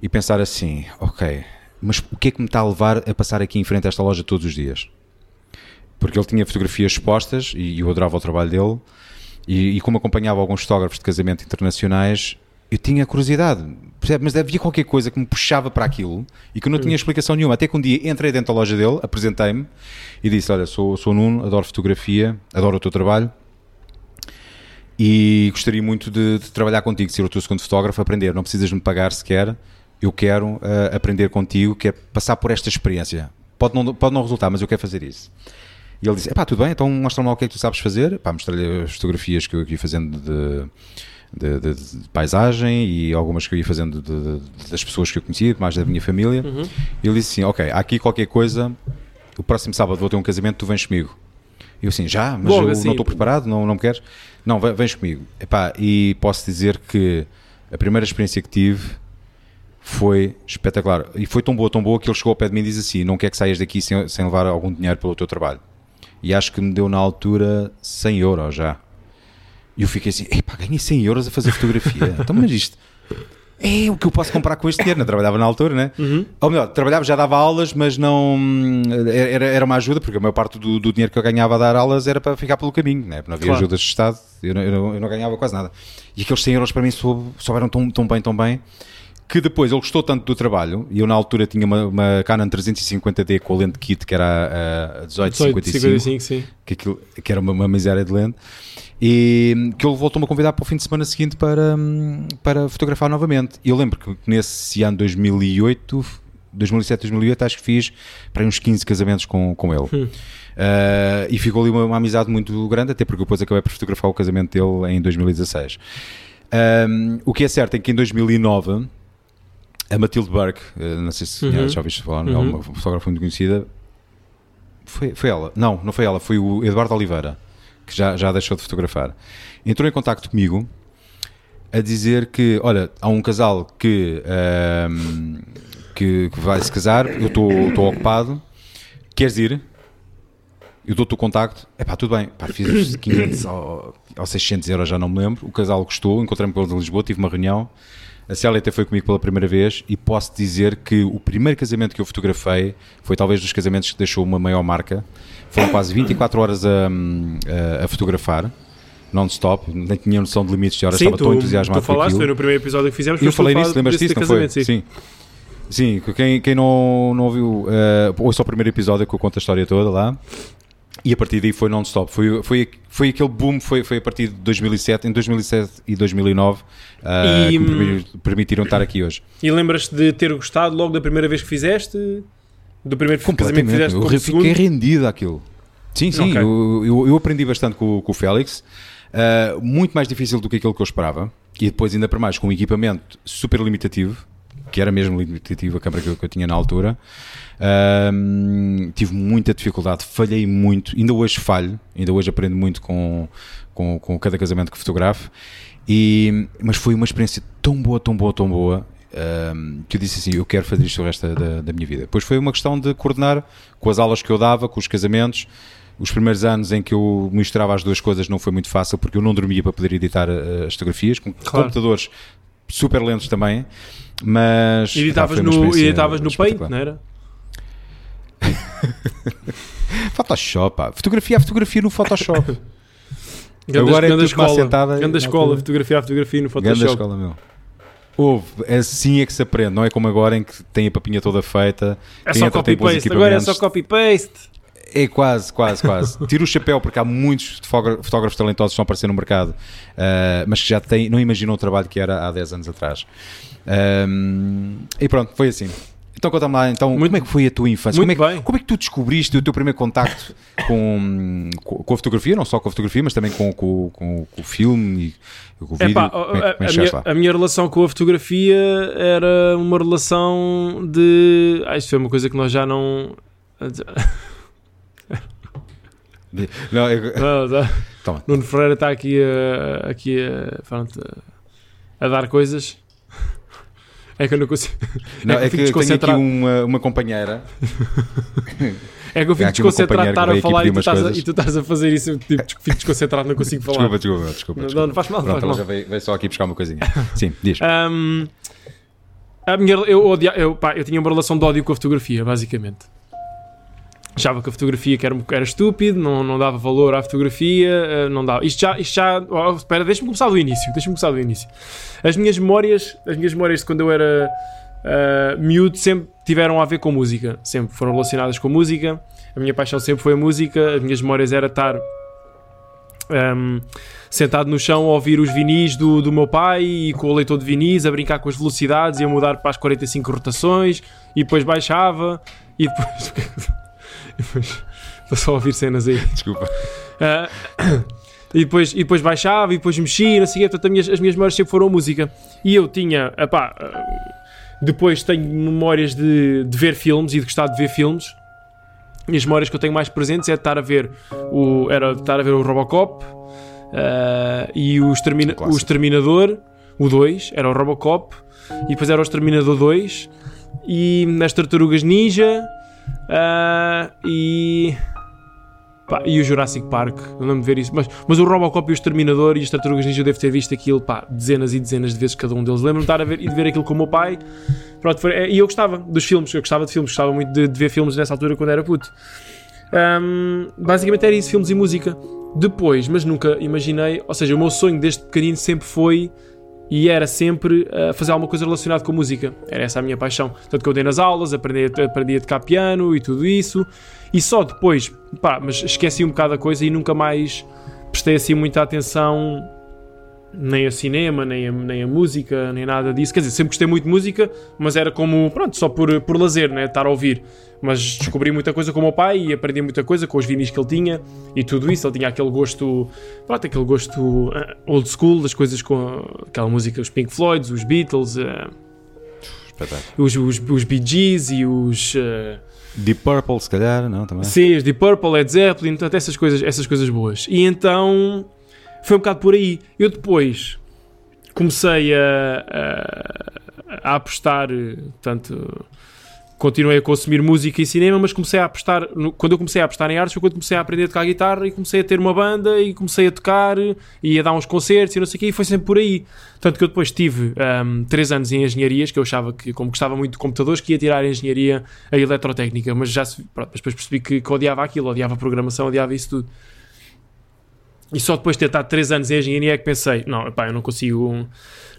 e pensar assim, ok mas o que é que me está a levar a passar aqui em frente a esta loja todos os dias? Porque ele tinha fotografias expostas e eu adorava o trabalho dele. E, e como acompanhava alguns fotógrafos de casamento internacionais eu tinha curiosidade, percebe? mas havia qualquer coisa que me puxava para aquilo e que eu não tinha explicação nenhuma. Até que um dia entrei dentro da loja dele, apresentei-me e disse: Olha, sou, sou Nuno, adoro fotografia, adoro o teu trabalho e gostaria muito de, de trabalhar contigo, ser o teu segundo fotógrafo, aprender. Não precisas me pagar sequer, eu quero uh, aprender contigo, quero passar por esta experiência. Pode não, pode não resultar, mas eu quero fazer isso. E ele disse: Epá, tudo bem, então mostra-me lá o que é que tu sabes fazer. Pá, mostrei-lhe as fotografias que eu ia fazendo de, de, de, de paisagem e algumas que eu ia fazendo de, das pessoas que eu conhecia, mais da minha família. Uhum. E ele disse assim: Ok, há aqui qualquer coisa. O próximo sábado vou ter um casamento, tu vens comigo. E eu assim, já, mas Logo eu assim. não estou preparado, não, não me queres? Não, ve- vens comigo. Epá, e posso dizer que a primeira experiência que tive foi espetacular. E foi tão boa, tão boa que ele chegou ao pé de mim e diz assim: Não quer que saias daqui sem, sem levar algum dinheiro pelo teu trabalho. E acho que me deu na altura 100 euros já. E eu fiquei assim: Epá, ganhei 100 euros a fazer fotografia. então, mas isto é o que eu posso comprar com este dinheiro. Não trabalhava na altura, né? Ou melhor, trabalhava, já dava aulas, mas não. Era, era uma ajuda, porque a maior parte do, do dinheiro que eu ganhava a dar aulas era para ficar pelo caminho, né? Não havia Claro. ajudas de Estado, eu não, eu não- eu não ganhava quase nada. E aqueles 100 euros para mim soube, souberam tão, tão bem, tão bem. Que depois ele gostou tanto do trabalho, e eu na altura tinha uma, uma Canon 350D com a lente kit, que era a, a 1855, 55, sim. que, aquilo, que era uma, uma miséria de lente, e que ele voltou-me a convidar para o fim de semana seguinte para, hum, para fotografar novamente. E eu lembro que nesse ano 2008, 2007, 2008, acho que fiz para uns 15 casamentos com, com ele. Hum. Uh, e ficou ali uma, uma amizade muito grande, até porque depois acabei por fotografar o casamento dele em 2016. Um, o que é certo é que em 2009 a Matilde Burke, uh, não sei se Uhum. já ouviste falar, é Uhum. uma fotógrafa muito conhecida. Foi, foi ela? Não, não foi ela, foi o Eduardo Oliveira, que já, já deixou de fotografar. Entrou em contacto comigo a dizer que, olha, há um casal que, ahm, que, que vai se casar, eu estou ocupado, queres ir? Eu dou-te o contacto. É pá, tudo bem. Pá, fiz os 500 ou, ou 600 euros, já não me lembro. O casal gostou, encontrei-me com eles em Lisboa, tive uma reunião. A Célia até foi comigo pela primeira vez e posso dizer que o primeiro casamento que eu fotografei foi talvez dos casamentos que deixou uma maior marca. Foram quase 24 horas a, a, a fotografar, non-stop, nem tinha noção de limites de horas, Sim, estava tu, tão entusiasmado tu falaste, foi no primeiro episódio que fizemos. Eu falei nisso, lembras disso? Não foi? sim. Sim. Sim, quem, quem não, não ouviu, uh, ouça o primeiro episódio que eu conto a história toda lá. E a partir daí foi non-stop. Foi, foi, foi aquele boom, foi, foi a partir de 2007, em 2007 e 2009 uh, E, que me hum, permi- permitiram estar aqui hoje. E lembras-te de ter gostado logo da primeira vez que fizeste? Do primeiro casamento que fizeste Eu fiquei rendido àquilo. Sim, sim, Ok. eu, eu, eu aprendi bastante com, o- com o Félix. Uh, muito mais difícil do que aquilo que eu esperava. E depois, ainda para mais, com um equipamento super limitativo, que era mesmo limitativo a câmera que eu, que eu tinha na altura. Um, tive muita dificuldade, falhei muito, ainda hoje falho, ainda hoje aprendo muito com, com, com cada casamento que fotografo. E, mas foi uma experiência tão boa, tão boa, tão boa um, que eu disse assim: eu quero fazer isto o resto da, da minha vida. Depois foi uma questão de coordenar com as aulas que eu dava, com os casamentos. Os primeiros anos em que eu misturava as duas coisas não foi muito fácil porque eu não dormia para poder editar uh, as fotografias, com Claro. computadores super lentos também. Mas editavas no, editavas no Paint, não era? Photoshop, pá. fotografia a fotografia no Photoshop. Agora é tudo escola, assentada grande na escola, altura. fotografia a fotografia no Photoshop. escola, meu. Houve, assim é que se aprende, não é como agora em que tem a papinha toda feita. É só copy-paste, agora é só copy-paste. É quase, quase, quase. Tiro o chapéu porque há muitos fotógra- fotógrafos talentosos que estão a aparecer no mercado, ah, mas que já têm, não imaginam o trabalho que era há 10 anos atrás. Ahm, e pronto, foi assim. Então conta-me lá, então, Muito- como é que foi a tua infância? muito Como é, que, bem. como é que tu descobriste o teu primeiro contacto com, com, a fotografia? Não só com a fotografia, mas também com, com, com, com o filme e com o vídeo. Epá, como é, como é a minha, a minha relação com a fotografia era uma relação de. Ah, isto foi uma coisa que nós já não. Não, eu- Não, tá. Toma. Nuno Ferreira está aqui a, aqui a, pronto, a dar coisas. É que eu não consigo. não, é que é que eu tenho aqui uma, uma companheira. É que eu fico desconcentrado de estar a falar e tu, estás a, e tu estás a fazer isso. Eu tipo, fico desconcentrado, não consigo falar. Desculpa, desculpa, desculpa. Não, desculpa. não faz mal, não Pronto, faz mal. já veio, veio só aqui buscar uma coisinha. Sim, diz. Ahm, a minha, eu, odia, eu, pá, eu tinha uma relação de ódio com a fotografia, basicamente. Achava que a fotografia que era, era estúpido, não, não dava valor à fotografia, eh, não dava. Isto já, isto já oh, espera, deixa-me começar do início, deixa-me começar do início. As minhas memórias, as minhas memórias de quando eu era uh, miúdo sempre tiveram a ver com música, sempre foram relacionadas com música. A minha paixão sempre foi a música, as minhas memórias era estar um, sentado no chão a ouvir os vinis do, do meu pai e com o leitor de vinis, a brincar com as velocidades e a mudar para as 45 rotações e depois baixava e depois. e depois Estou só a ouvir cenas aí. Desculpa. Uh, e, depois, e depois baixava e depois mexia, não sei o quê. Portanto, as minhas, as minhas memórias sempre foram música. E eu tinha, epá, depois tenho memórias de, de ver filmes e de gostar de ver filmes. E as memórias que eu tenho mais presentes é de estar a ver o, era estar a ver o Robocop uh, e o, Extermina, Clássico. o Exterminador, o 2, era o Robocop, e depois era o Exterminador 2, e nas Tartarugas Ninja, uh, e. pá, e o Jurassic Park, não de ver isso, mas, mas o Robocop e o Exterminador e as Tartarugas Ninja eu devo ter visto aquilo, pá, dezenas e dezenas de vezes cada um deles. Lembro-me de estar a ver e de ver aquilo com o meu pai. Pronto, foi- é, e eu gostava dos filmes, eu gostava de filmes, gostava muito de, de ver filmes nessa altura quando era puto. Ahm, basicamente era isso, filmes e música. Depois, mas nunca imaginei, ou seja, o meu sonho desde pequenino sempre foi e era sempre ah, fazer alguma coisa relacionada com música. Era essa a minha paixão. Tanto que eu dei nas aulas, aprendi, aprendi a tocar piano e tudo isso. E só depois, pá, mas esqueci um bocado a coisa e nunca mais prestei assim muita atenção nem a cinema, nem a, nem a música, nem nada disso. Quer dizer, sempre gostei muito de música, mas era como, pronto, só por, por lazer, né? Estar a ouvir. Mas descobri muita coisa com o meu pai e aprendi muita coisa com os vinis que ele tinha e tudo isso. Ele tinha aquele gosto, pronto, aquele gosto eh, old school das coisas com aquela música, os Pink Floyds, os Beatles, Espetáculo. os, os, os Bee Gees e os. eh, Deep Purple, se calhar, não? Também. Sim, os Deep Purple, Led Zeppelin, portanto, essas coisas, essas coisas boas. E então foi um bocado por aí. Eu depois comecei a, a, a apostar, portanto, continuei a consumir música e cinema, mas comecei a apostar, quando eu comecei a apostar em artes foi quando comecei a aprender a tocar guitarra e comecei a ter uma banda e comecei a tocar e a dar uns concertos e não sei o quê, e foi sempre por aí. Tanto que eu depois tive ahm, três anos em engenharias, que eu achava que, como gostava muito de computadores, que ia tirar a engenharia a eletrotécnica, mas já pronto, depois percebi que, que odiava aquilo, odiava a programação, odiava isso tudo. E só depois de ter estado 3 anos em engenharia é que pensei, não, epá, eu não consigo,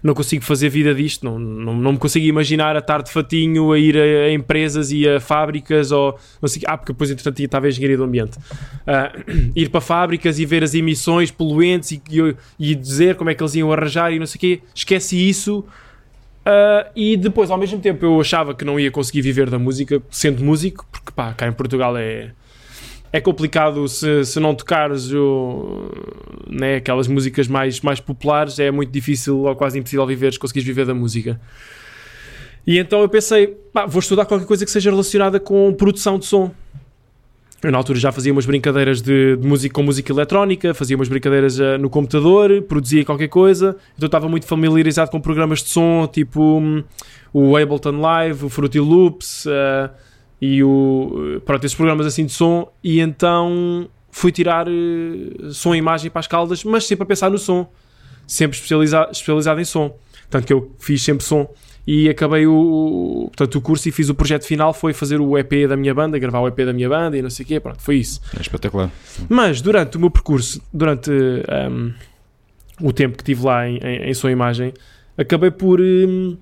não consigo fazer vida disto, não, não, não me consigo imaginar a estar de fatinho a ir a, a empresas e a fábricas ou não sei, ah, porque depois entretanto estava em engenharia do ambiente. Ah, ir para fábricas e ver as emissões poluentes e, e, e dizer como é que eles iam arranjar e não sei o quê, esqueci isso. Ah, e depois, ao mesmo tempo, eu achava que não ia conseguir viver da música sendo músico, porque pá, cá em Portugal é, é complicado se, se não tocares o, né, aquelas músicas mais, mais populares, é muito difícil ou quase impossível viveres, conseguires viver da música. E então eu pensei, pá, vou estudar qualquer coisa que seja relacionada com produção de som. Eu na altura já fazia umas brincadeiras de, de música com música eletrónica, fazia umas brincadeiras ah, no computador, produzia qualquer coisa, então estava muito familiarizado com programas de som, tipo hum, o Ableton Live, o Fruity Loops ah, e o, pronto, esses programas assim de som, e então fui tirar eh, som e imagem para as caldas, mas sempre a pensar no som, sempre especializado, especializado em som. Tanto que eu fiz sempre som e acabei o, o- portanto, o curso e fiz o projeto final, foi fazer o EP da minha banda, gravar o EP da minha banda e não sei o quê, pronto, foi isso. É espetacular. Mas durante o meu percurso, durante um, o tempo que tive lá em, em, em som e imagem, acabei por um,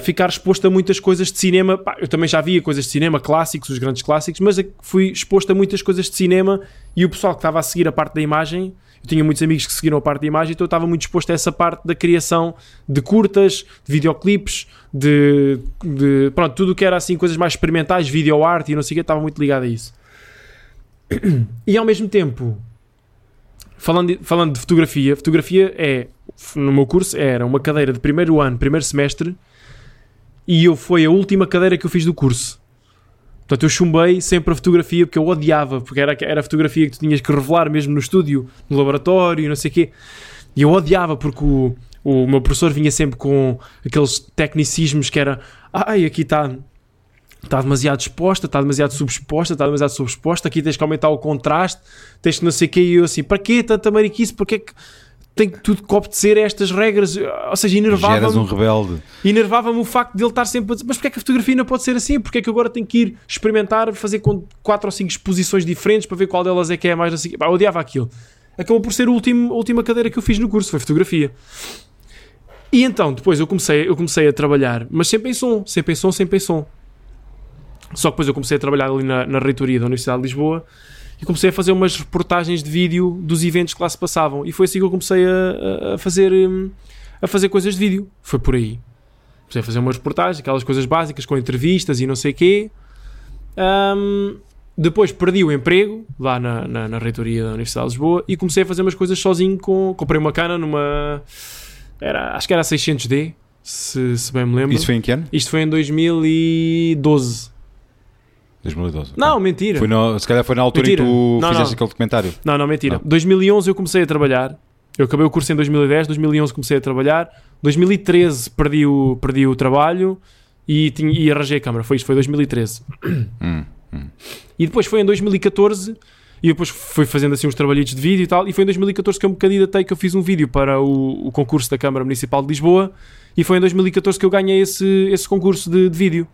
ficar exposto a muitas coisas de cinema. Pá, eu também já via coisas de cinema, clássicos, os grandes clássicos, mas fui exposto a muitas coisas de cinema e o pessoal que estava a seguir a parte da imagem. Eu tinha muitos amigos que seguiram a parte da imagem, então eu estava muito exposto a essa parte da criação de curtas, de videoclipes, de, de pronto, tudo o que era assim, coisas mais experimentais, videoarte e não sei o que, estava muito ligado a isso. E ao mesmo tempo, falando de, falando de fotografia, fotografia é, no meu curso, era uma cadeira de primeiro ano, primeiro semestre, e eu foi a última cadeira que eu fiz do curso. Portanto, eu chumbei sempre a fotografia porque eu odiava, porque era, era a fotografia que tu tinhas que revelar mesmo no estúdio, no laboratório, não sei o quê. E eu odiava porque o, o meu professor vinha sempre com aqueles tecnicismos que era ai, aqui está está demasiado exposta, está demasiado subexposta, está demasiado subexposta, aqui tens que aumentar o contraste, tens que não sei o quê, e eu assim, para quê tanta mariquice, porque é que tem que tudo que obedecer a estas regras. Ou seja, enervava-me um rebelde. enervava-me o facto de ele estar sempre a dizer, mas porque é que a fotografia não pode ser assim? Porque é que agora tenho que ir experimentar, fazer com quatro ou cinco exposições diferentes para ver qual delas é que é mais assim? Pá, eu odiava aquilo. Acabou por ser a última, a última cadeira que eu fiz no curso, foi fotografia. E então, depois eu comecei, eu comecei a trabalhar, mas sempre em som, sempre em som, sempre em som. Só que depois eu comecei a trabalhar ali na, na reitoria da Universidade de Lisboa e comecei a fazer umas reportagens de vídeo dos eventos que lá se passavam. E foi assim que eu comecei a, a- fazer, hum, a fazer coisas de vídeo. Foi por aí. Comecei a fazer umas reportagens, aquelas coisas básicas com entrevistas e não sei o quê. Hum, depois perdi o emprego lá na, na, na reitoria da Universidade de Lisboa e comecei a fazer umas coisas sozinho. Com, comprei uma cana numa. Era, acho que era a 600D, se, se bem me lembro. Isso foi em que ano? Isto foi em 2012. 2012. Não, mentira. Foi no- se calhar foi na altura Mentira. em que tu Não, fizeste não. aquele documentário. Não, não, mentira. Não. 2011 eu comecei a trabalhar. Eu acabei o curso em 2010, 2011 comecei a trabalhar. 2013 perdi o, perdi o trabalho e, tinha, e arranjei a câmara. Foi isto, foi 2013. Hum. E depois foi em 2014 e depois fui fazendo assim uns trabalhitos de vídeo e tal. E foi em 2014 que eu me candidatei que eu fiz um vídeo para o, o concurso da Câmara Municipal de Lisboa. E foi em 2014 que eu ganhei esse, esse concurso de, de vídeo.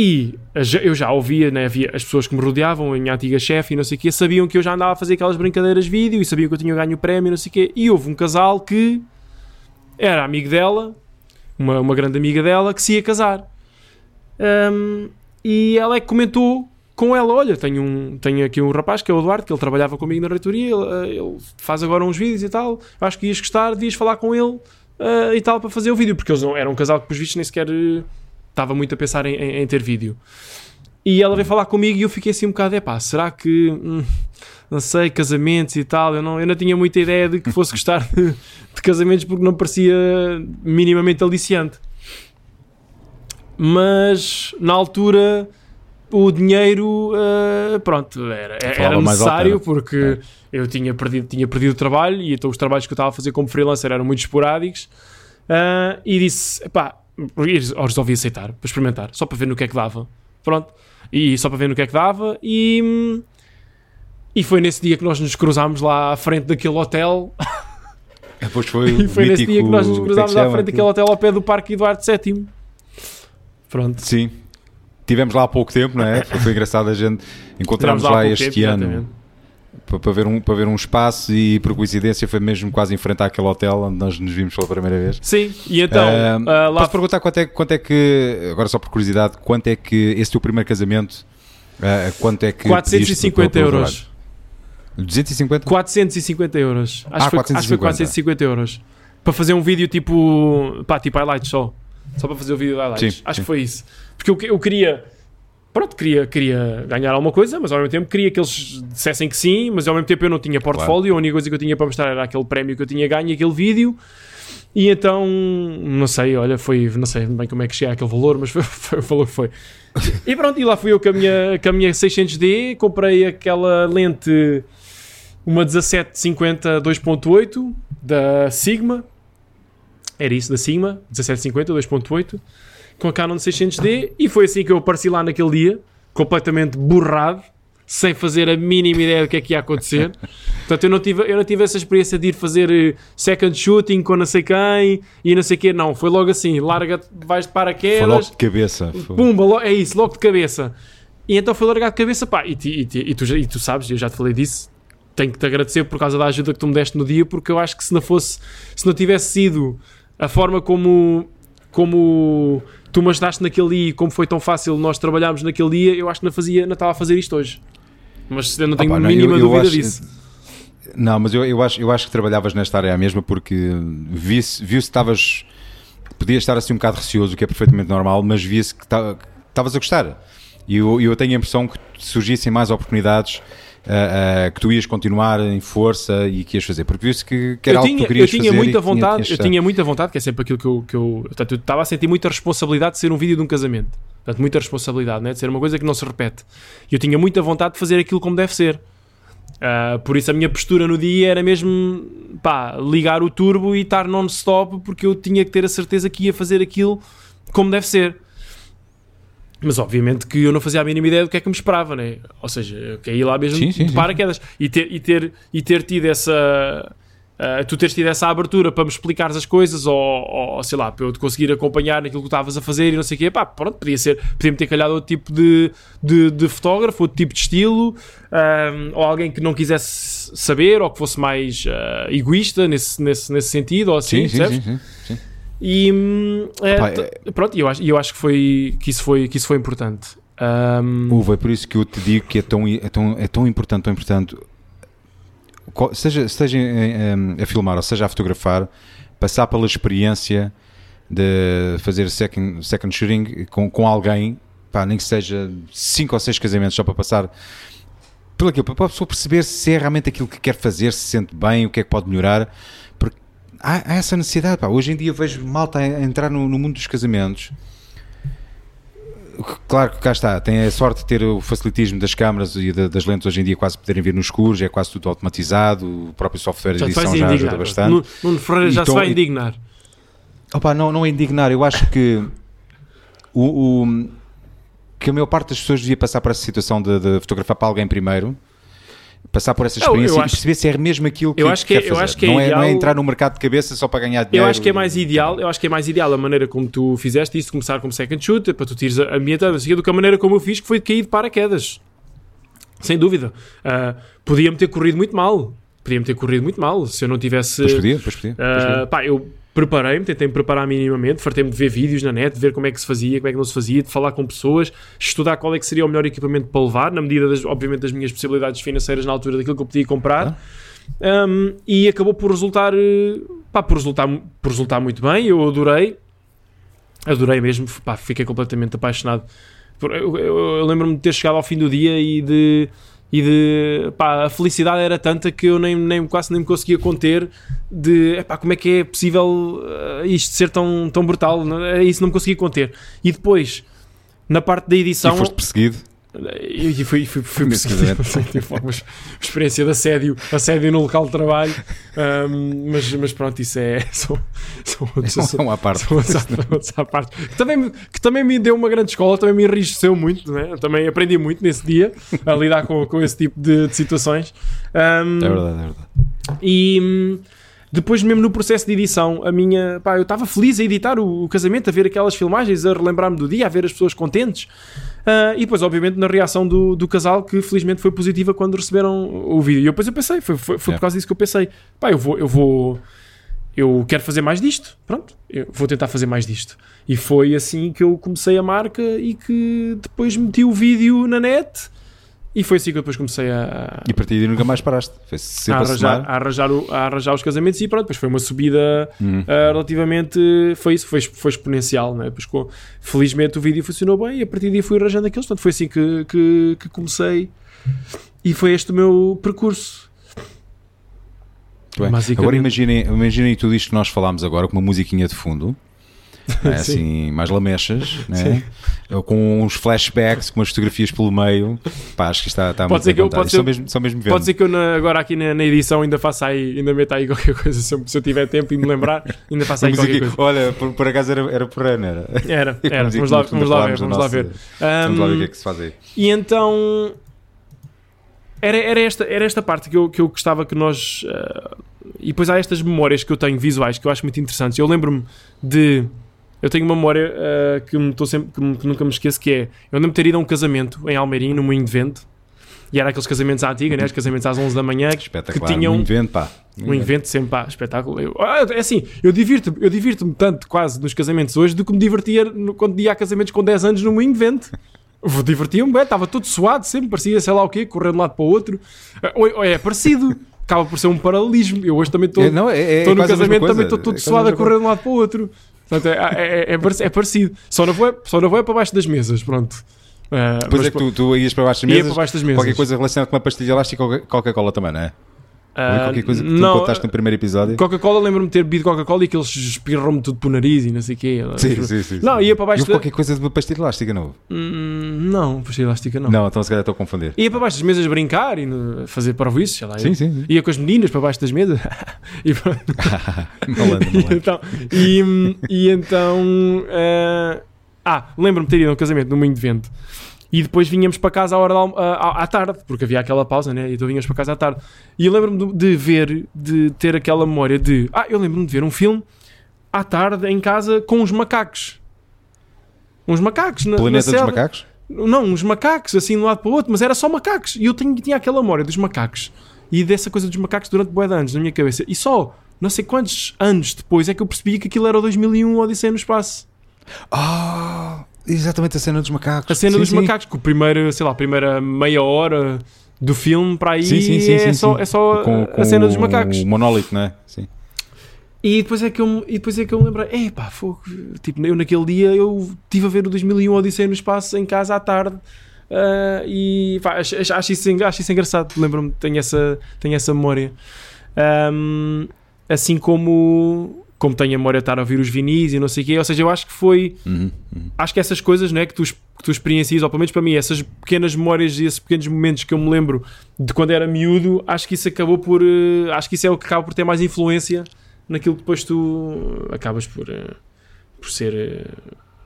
E eu já ouvia, né, havia as pessoas que me rodeavam, a minha antiga chefe e não sei o quê, sabiam que eu já andava a fazer aquelas brincadeiras de vídeo e sabiam que eu tinha ganho o prémio e não sei o quê. E houve um casal que era amigo dela, uma, uma grande amiga dela, que se ia casar. Ahm, e ela é que comentou com ela: Olha, tenho, um, tenho aqui um rapaz que é o Eduardo, que ele trabalhava comigo na reitoria, ele, ele faz agora uns vídeos e tal. Acho que ias gostar, devias falar com ele ah, e tal para fazer o vídeo, porque eles não, eram um casal que, por vistos, nem sequer eh, estava muito a pensar em, em- em ter vídeo. E ela veio falar comigo e eu fiquei assim um bocado: é pá, será que. hum, não sei, casamentos e tal. Eu não, eu não tinha muita ideia de que fosse gostar de, de casamentos porque não parecia minimamente aliciante. Mas na altura o dinheiro, eh, pronto, era, era necessário porque eu tinha perdido, tinha perdido o trabalho e então os trabalhos que eu estava a fazer como freelancer eram muito esporádicos. Ah, e disse, pá, resolvi aceitar para experimentar, só para ver no que é que dava. Pronto, e só para ver no que é que dava. E, e foi nesse dia que nós nos cruzámos lá à frente daquele hotel. Depois foi E foi nesse dia que nós nos é cruzámos à frente daquele hotel ao pé do Parque Eduardo VII. Pronto. Sim. Tivemos lá há pouco tempo, não é? Foi, engraçado a gente. Encontramos lá pouco este tempo, ano exatamente. Para, ver um, para ver um espaço e por coincidência foi mesmo quase em frente àquele hotel onde nós nos vimos pela primeira vez. Sim, e então, Ah, ah, lá Posso perguntar quanto é, quanto é que, agora só por curiosidade, quanto é que esse teu primeiro casamento, ah, quanto é que. pediste 450 pelo- pelo euros. trabalho? 250? 450 euros. Acho, Ah, que foi, acho que foi 450. 450 euros. Para fazer um vídeo tipo. pá, tipo highlights só. Só para fazer o vídeo de highlights. Sim, acho sim. que foi isso. Porque eu, eu queria. Pronto, queria, queria ganhar alguma coisa, mas ao mesmo tempo queria que eles dissessem que sim, mas ao mesmo tempo eu não tinha portfólio. A única coisa que eu tinha para mostrar era aquele prémio que eu tinha ganho, aquele vídeo. E então, não sei, olha, foi, não sei bem como é que cheguei àquele valor, mas foi, foi o valor que foi. E pronto, e lá fui eu com a minha, com a minha 600D, comprei aquela lente, uma 1750 2.8 da Sigma, era isso, da Sigma, 1750 2.8, com a Canon 600D, e foi assim que eu apareci lá naquele dia, completamente borrado, sem fazer a mínima ideia do que é que ia acontecer. Portanto, eu não tive, eu não tive essa experiência de ir fazer eh, second shooting com não sei quem e não sei quê, não. Foi logo assim, larga, vais de Foi logo de cabeça. Foi- pumba, é isso, logo de cabeça. E então foi largar de cabeça, pá, e, ti- e ti- e tu, e tu sabes, eu já te falei disso, tenho que te agradecer por causa da ajuda que tu me deste no dia, porque eu acho que se não fosse, se não tivesse sido a forma como, como tu me ajudaste naquele dia e como foi tão fácil nós trabalharmos naquele dia, eu acho que não, fazia, não estava a fazer isto hoje. Mas eu não tenho Opa, a não, mínima eu- eu dúvida acho- disso. Não, mas eu, eu, acho, eu acho que trabalhavas nesta área mesma porque vi-se viu que estavas. Podias estar assim um bocado receoso, o que é perfeitamente normal, mas via-se que estavas a gostar. E eu, eu tenho a impressão que surgissem mais oportunidades, ah, ah, que tu ias continuar em força e que ias fazer, porque viu-se que, que era eu algo tinha, que tu querias eu tinha fazer. muita tinha- vontade, tinhas eu tinha muita vontade, que é sempre aquilo que eu, que eu portanto, eu estava a sentir muita responsabilidade de ser um vídeo de um casamento. Portanto, muita responsabilidade, né? de ser uma coisa que não se repete. E eu tinha muita vontade de fazer aquilo como deve ser. Ah, por isso a minha postura no dia era mesmo pá, ligar o turbo e estar non-stop porque eu tinha que ter a certeza que ia fazer aquilo como deve ser. Mas obviamente que eu não fazia a mínima ideia do que é que me esperava, né? Ou seja, eu caí lá mesmo Sim, sim, de sim. paraquedas. E ter, e, ter, e ter tido essa, Uh, tu teres tido essa abertura para me explicares as coisas ou, ou, sei lá, para eu te conseguir acompanhar naquilo que estavas a fazer e não sei o quê, pá, pronto, podia ser, podia-me ter calhado outro tipo de, de, de fotógrafo, outro tipo de estilo, um, ou alguém que não quisesse saber ou que fosse mais uh, egoísta nesse, nesse, nesse sentido, ou assim, Sim, sim, percebes? sim, sim, sim. E hum, é, t- pronto, eu acho, eu acho que, foi, que, isso foi, que isso foi importante. Um, Uva, é por isso que eu te digo que é tão, é tão, é tão importante, tão importante, qual- seja, seja a filmar ou seja a fotografar, passar pela experiência de fazer second, second shooting com, com alguém, pá, nem que seja cinco ou seis casamentos só para passar pelo aquilo, para a pessoa perceber se é realmente aquilo que quer fazer, se sente bem, o que é que pode melhorar, há, há essa necessidade, pá. hoje em dia vejo malta a entrar no, no mundo dos casamentos Claro que cá está, tem a sorte de ter o facilitismo das câmaras e da- das lentes hoje em dia quase poderem vir nos escuros, é quase tudo automatizado, o próprio software de já edição já ajuda indignar. bastante. Nuno Nuno Ferreira já Então, se vai indignar. Opa, não, não é indignar, eu acho que o, o- que a maior parte das pessoas devia passar por essa situação de, de fotografar para alguém primeiro, passar por essa Eu- eu experiência acho- e perceber se é mesmo aquilo que, eu acho que é- eu acho que é não, é, não é entrar no mercado de cabeça só para ganhar Eu dinheiro. acho que é mais ideal, eu acho que é mais ideal a maneira como tu fizeste isso, começar como second shooter, para tu tires a o quê, do que a maneira como eu fiz, que foi de cair de paraquedas. Sem dúvida. Ah, Podia-me ter corrido muito mal. Podia-me ter corrido muito mal se eu não tivesse. Pois podia, pois podia. pois Ah, podia. pá, eu preparei-me, tentei-me preparar minimamente, fartei-me de ver vídeos na net, de ver como é que se fazia, como é que não se fazia, de falar com pessoas, estudar qual é que seria o melhor equipamento para levar, na medida, das, obviamente, das minhas possibilidades financeiras na altura daquilo que eu podia comprar. Um, e acabou por resultar, eh, pá, por resultar, por resultar muito bem. Eu adorei, adorei mesmo, pá, fiquei completamente apaixonado. Eu, eu- eu lembro-me de ter chegado ao fim do dia e de, e de pá, a felicidade era tanta que eu nem, nem quase nem me conseguia conter de epá, como é que é possível eh, isto ser tão, tão brutal. É Isso não me conseguia conter. E depois, na parte da edição. E foste perseguido. E fui, fui, fui perseguido. Uma experiência de assédio, assédio no local de trabalho. Ahm, mas, mas pronto, isso é. São, são outros É uma à parte. São outros à- outros à parte. Que também, me- que também me deu uma grande escola, também me enriqueceu muito, né? Também aprendi muito nesse dia a lidar com, com esse tipo de, de situações. Ahm, É verdade, é verdade. e hum, depois, mesmo no processo de edição, a minha. Pá, eu estava feliz a editar o, o casamento, a ver aquelas filmagens, a relembrar-me do dia, a ver as pessoas contentes. Ah, e depois, obviamente, na reação do, do casal, que felizmente foi positiva quando receberam o vídeo. E eu, depois eu pensei, foi, foi, foi Yeah. por causa disso que eu pensei: pá, eu vou. Eu vou eu quero fazer mais disto, pronto, eu vou tentar fazer mais disto. E foi assim que eu comecei a marca e que depois meti o vídeo na net e foi assim que eu depois comecei a, E a partir daí nunca mais paraste. Foi a sempre a, arranjar, somar. a, arranjar o- a arranjar os casamentos e pronto, depois foi uma subida Hum. ah, relativamente, foi isso, foi, foi exponencial, né? Depois, com- felizmente o vídeo funcionou bem e a partir daí fui arranjando aqueles, portanto foi assim que, que, que comecei e foi este o meu percurso. Agora imaginem, imaginem tudo isto que nós falámos agora com uma musiquinha de fundo. É? Sim. assim, mais lamechas, né? com uns flashbacks, com umas fotografias pelo meio. Pá, acho que está, está Pode muito bem que eu- pode ser- mesmo, mesmo Pode ser que eu na- agora aqui na, na edição ainda faça aí, ainda meta aí qualquer coisa, se eu, se eu tiver tempo e me lembrar, ainda faça aí qualquer aqui- coisa. Olha, por, por acaso era, era por ano, era. Era, era, Vamos lá, vamos lá ver, vamos lá nossa- ver. Vamos lá ver o que é que se faz aí. E então era, era, esta, era esta parte que eu, que eu gostava que nós. ah, e depois há estas memórias que eu tenho visuais que eu acho muito interessantes. Eu lembro-me de. Eu tenho uma memória ah, que, me sempre, que, me- que nunca me esqueço que é. Eu lembro-me de ter ido a um casamento em Almeirim, no Moinho de Vento. E era aqueles casamentos à antiga, né? os casamentos às 11 da manhã, que, tinham Um evento, pá. um evento sempre, pá, espetáculo. Eu, ah, é assim, eu divirto-me eu divirto tanto quase nos casamentos hoje do que me divertia no- quando ia a casamentos com 10 anos no Moinho de Vento. Divertia-me, bem, estava todo suado, sempre parecia sei lá o quê, correndo de um lado para o outro. Ah, ou- é parecido, acaba por ser um paralelismo. Eu hoje também estou É, não, é, é estou no casamento, também estou todo É suado a correr de um lado para o outro. Portanto, é, é, é, parec- é parecido. Só não, vou, só não vou é para baixo das mesas, pronto. Ah, Depois é que tu, tu ias para baixo das mesas, para baixo das mesas. qualquer coisa relacionada com uma pastilha elástica ou Coca-Cola também, não é? Ah, qualquer coisa que tu não, contaste no primeiro episódio. Coca-Cola, lembro-me de ter bebido Coca-Cola e que eles espirram-me tudo para o nariz e não sei o quê. Sim, sim, sim. Não, ia para baixo E da- qualquer coisa de pastilha elástica, não? Hum, não, pastilha elástica não. Não, então se calhar estou a confundir. Ia para baixo das mesas brincar e no- fazer parvoíces, sei lá. Sim, sim, sim. Ia com as meninas para baixo das mesas. e, pronto. Malandro, E malandro. então, e, hum, e então eh, ah, lembro-me de ter ido a um casamento no Moinho de Vento E depois vinhamos para casa à hora da à, à- tarde, porque havia aquela pausa, né? E então vinhamos para casa à tarde. E eu lembro-me de, ver, de ter aquela memória de. Ah, eu lembro-me de ver um filme à tarde em casa com uns macacos. Uns macacos na, na Planeta dos selva. Macacos? Não, uns macacos, assim de um lado para o outro, mas era só macacos. E eu tinha, tinha aquela memória dos macacos e dessa coisa dos macacos durante bué de anos na minha cabeça. E só não sei quantos anos depois é que eu percebi que aquilo era o 2001 Odisseia no Espaço. Ah, exatamente a cena dos macacos. A cena Sim, dos sim. macacos, que o primeiro, sei lá, a primeira meia hora do filme para aí Sim, sim, sim, é, só, é só Com- a com cena dos macacos. O monólito, não é? Sim. E depois é que eu, e depois é que eu me lembrei, é pá, fogo. Tipo, eu naquele dia eu estive a ver o 2001 Odisseia no Espaço em casa à tarde ah, e pá, acho, acho- isso, acho isso engraçado. Lembro-me, tenho essa, tenho essa memória. Ahm, assim como, como tenho a memória de estar a ouvir os vinis e não sei o quê, ou seja, eu acho que foi Uhum, uhum. acho que essas coisas né, que, tu, que tu experiencias, ou pelo menos para mim, essas pequenas memórias e esses pequenos momentos que eu me lembro de quando era miúdo, acho que isso acabou por. eh, acho que isso é o que acaba por ter mais influência naquilo que depois tu acabas por, eh, por ser. eh,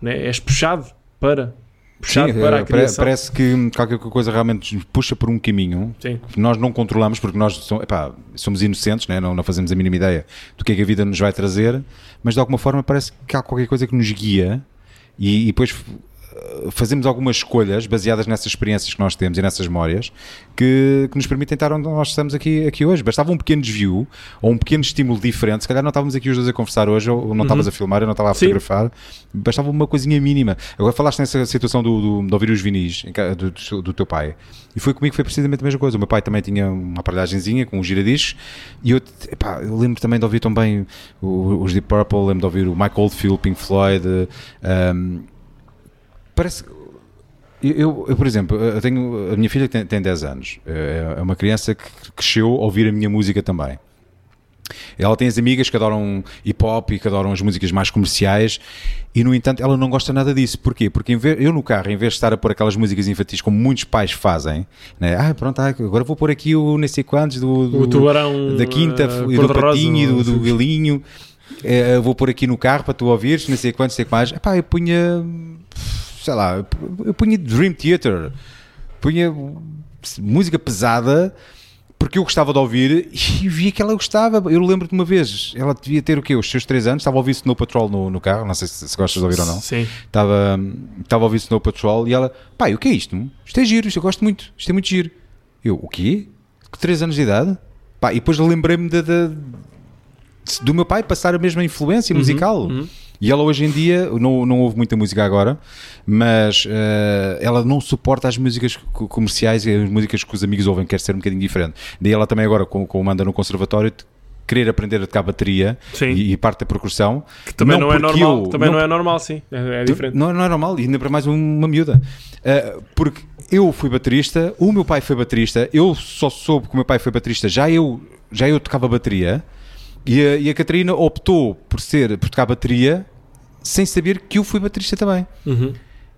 né, és puxado para. Puxado Sim, para a eh, pare- criação. parece que qualquer coisa realmente nos puxa por um caminho Sim. que nós não controlamos porque nós som- epá, somos inocentes, né? não, não fazemos a mínima ideia do que é que a vida nos vai trazer, mas de alguma forma parece que há qualquer coisa que nos guia e, e depois fazemos algumas escolhas baseadas nessas experiências que nós temos e nessas memórias que, que nos permitem estar onde nós estamos aqui, aqui hoje. Bastava um pequeno desvio ou um pequeno estímulo diferente. Se calhar não estávamos aqui os dois a conversar hoje, ou não estavas a filmar, eu não estava a Uhum. Sim. fotografar. Bastava uma coisinha mínima. Agora falaste nessa situação do, do- de ouvir os vinis do, do- do teu pai. E foi comigo, foi precisamente a mesma coisa. O meu pai também tinha uma aparelhagenzinha com um giradiscos e eu, epá, eu lembro também de ouvir também os Deep Purple, lembro de ouvir o Mike Oldfield, Pink Floyd. um, parece. Eu, eu, por exemplo, eu tenho, a minha filha tem, tem 10 anos, é é uma criança que cresceu a ouvir a minha música também. Ela tem as amigas que adoram hip hop e que adoram as músicas mais comerciais e, no entanto, ela não gosta nada disso. Porquê? Porque vez- eu no carro, em vez de estar a pôr aquelas músicas infantis como muitos pais fazem, né? ah, pronto, ah, agora vou pôr aqui o nem sei quantos do, do- O tubarão. da quinta eh, e do patinho e do, do galinho. Eh, vou pôr aqui no carro para tu ouvires, não sei quantos, sei que mais. Epá, eu punha, sei lá, eu punha Dream Theater, punha música pesada porque eu gostava de ouvir e via que ela gostava. Eu lembro de uma vez, ela devia ter o quê? Os seus 3 anos, estava a ouvir Snow Patrol no, no carro, não sei se, se gostas de ouvir ou não. Sim. Estava, estava a ouvir Snow Patrol e ela, pai, o que é isto? Isto é giro, isto eu gosto muito, isto é muito giro. Eu, o quê? Com 3 anos de idade? Pá, e depois lembrei-me da- da- do meu pai passar a mesma influência musical. uhum. E ela hoje em dia, não, não ouve muita música agora, mas eh, ela não suporta as músicas co- comerciais e as músicas que os amigos ouvem, quer ser um bocadinho diferente. Daí ela também agora, com, com o Manda no conservatório, querer aprender a tocar bateria e, e parte da percussão. Que também não, é porque normal. eu- também não, é normal, sim. É, é diferente. não, não é normal, e ainda para mais uma miúda. Uh, porque eu fui baterista, o meu pai foi baterista, eu só soube que o meu pai foi baterista, já eu, já eu tocava bateria, e a, e a Catarina optou por ser, por tocar bateria, sem saber que eu fui baterista também. Uhum.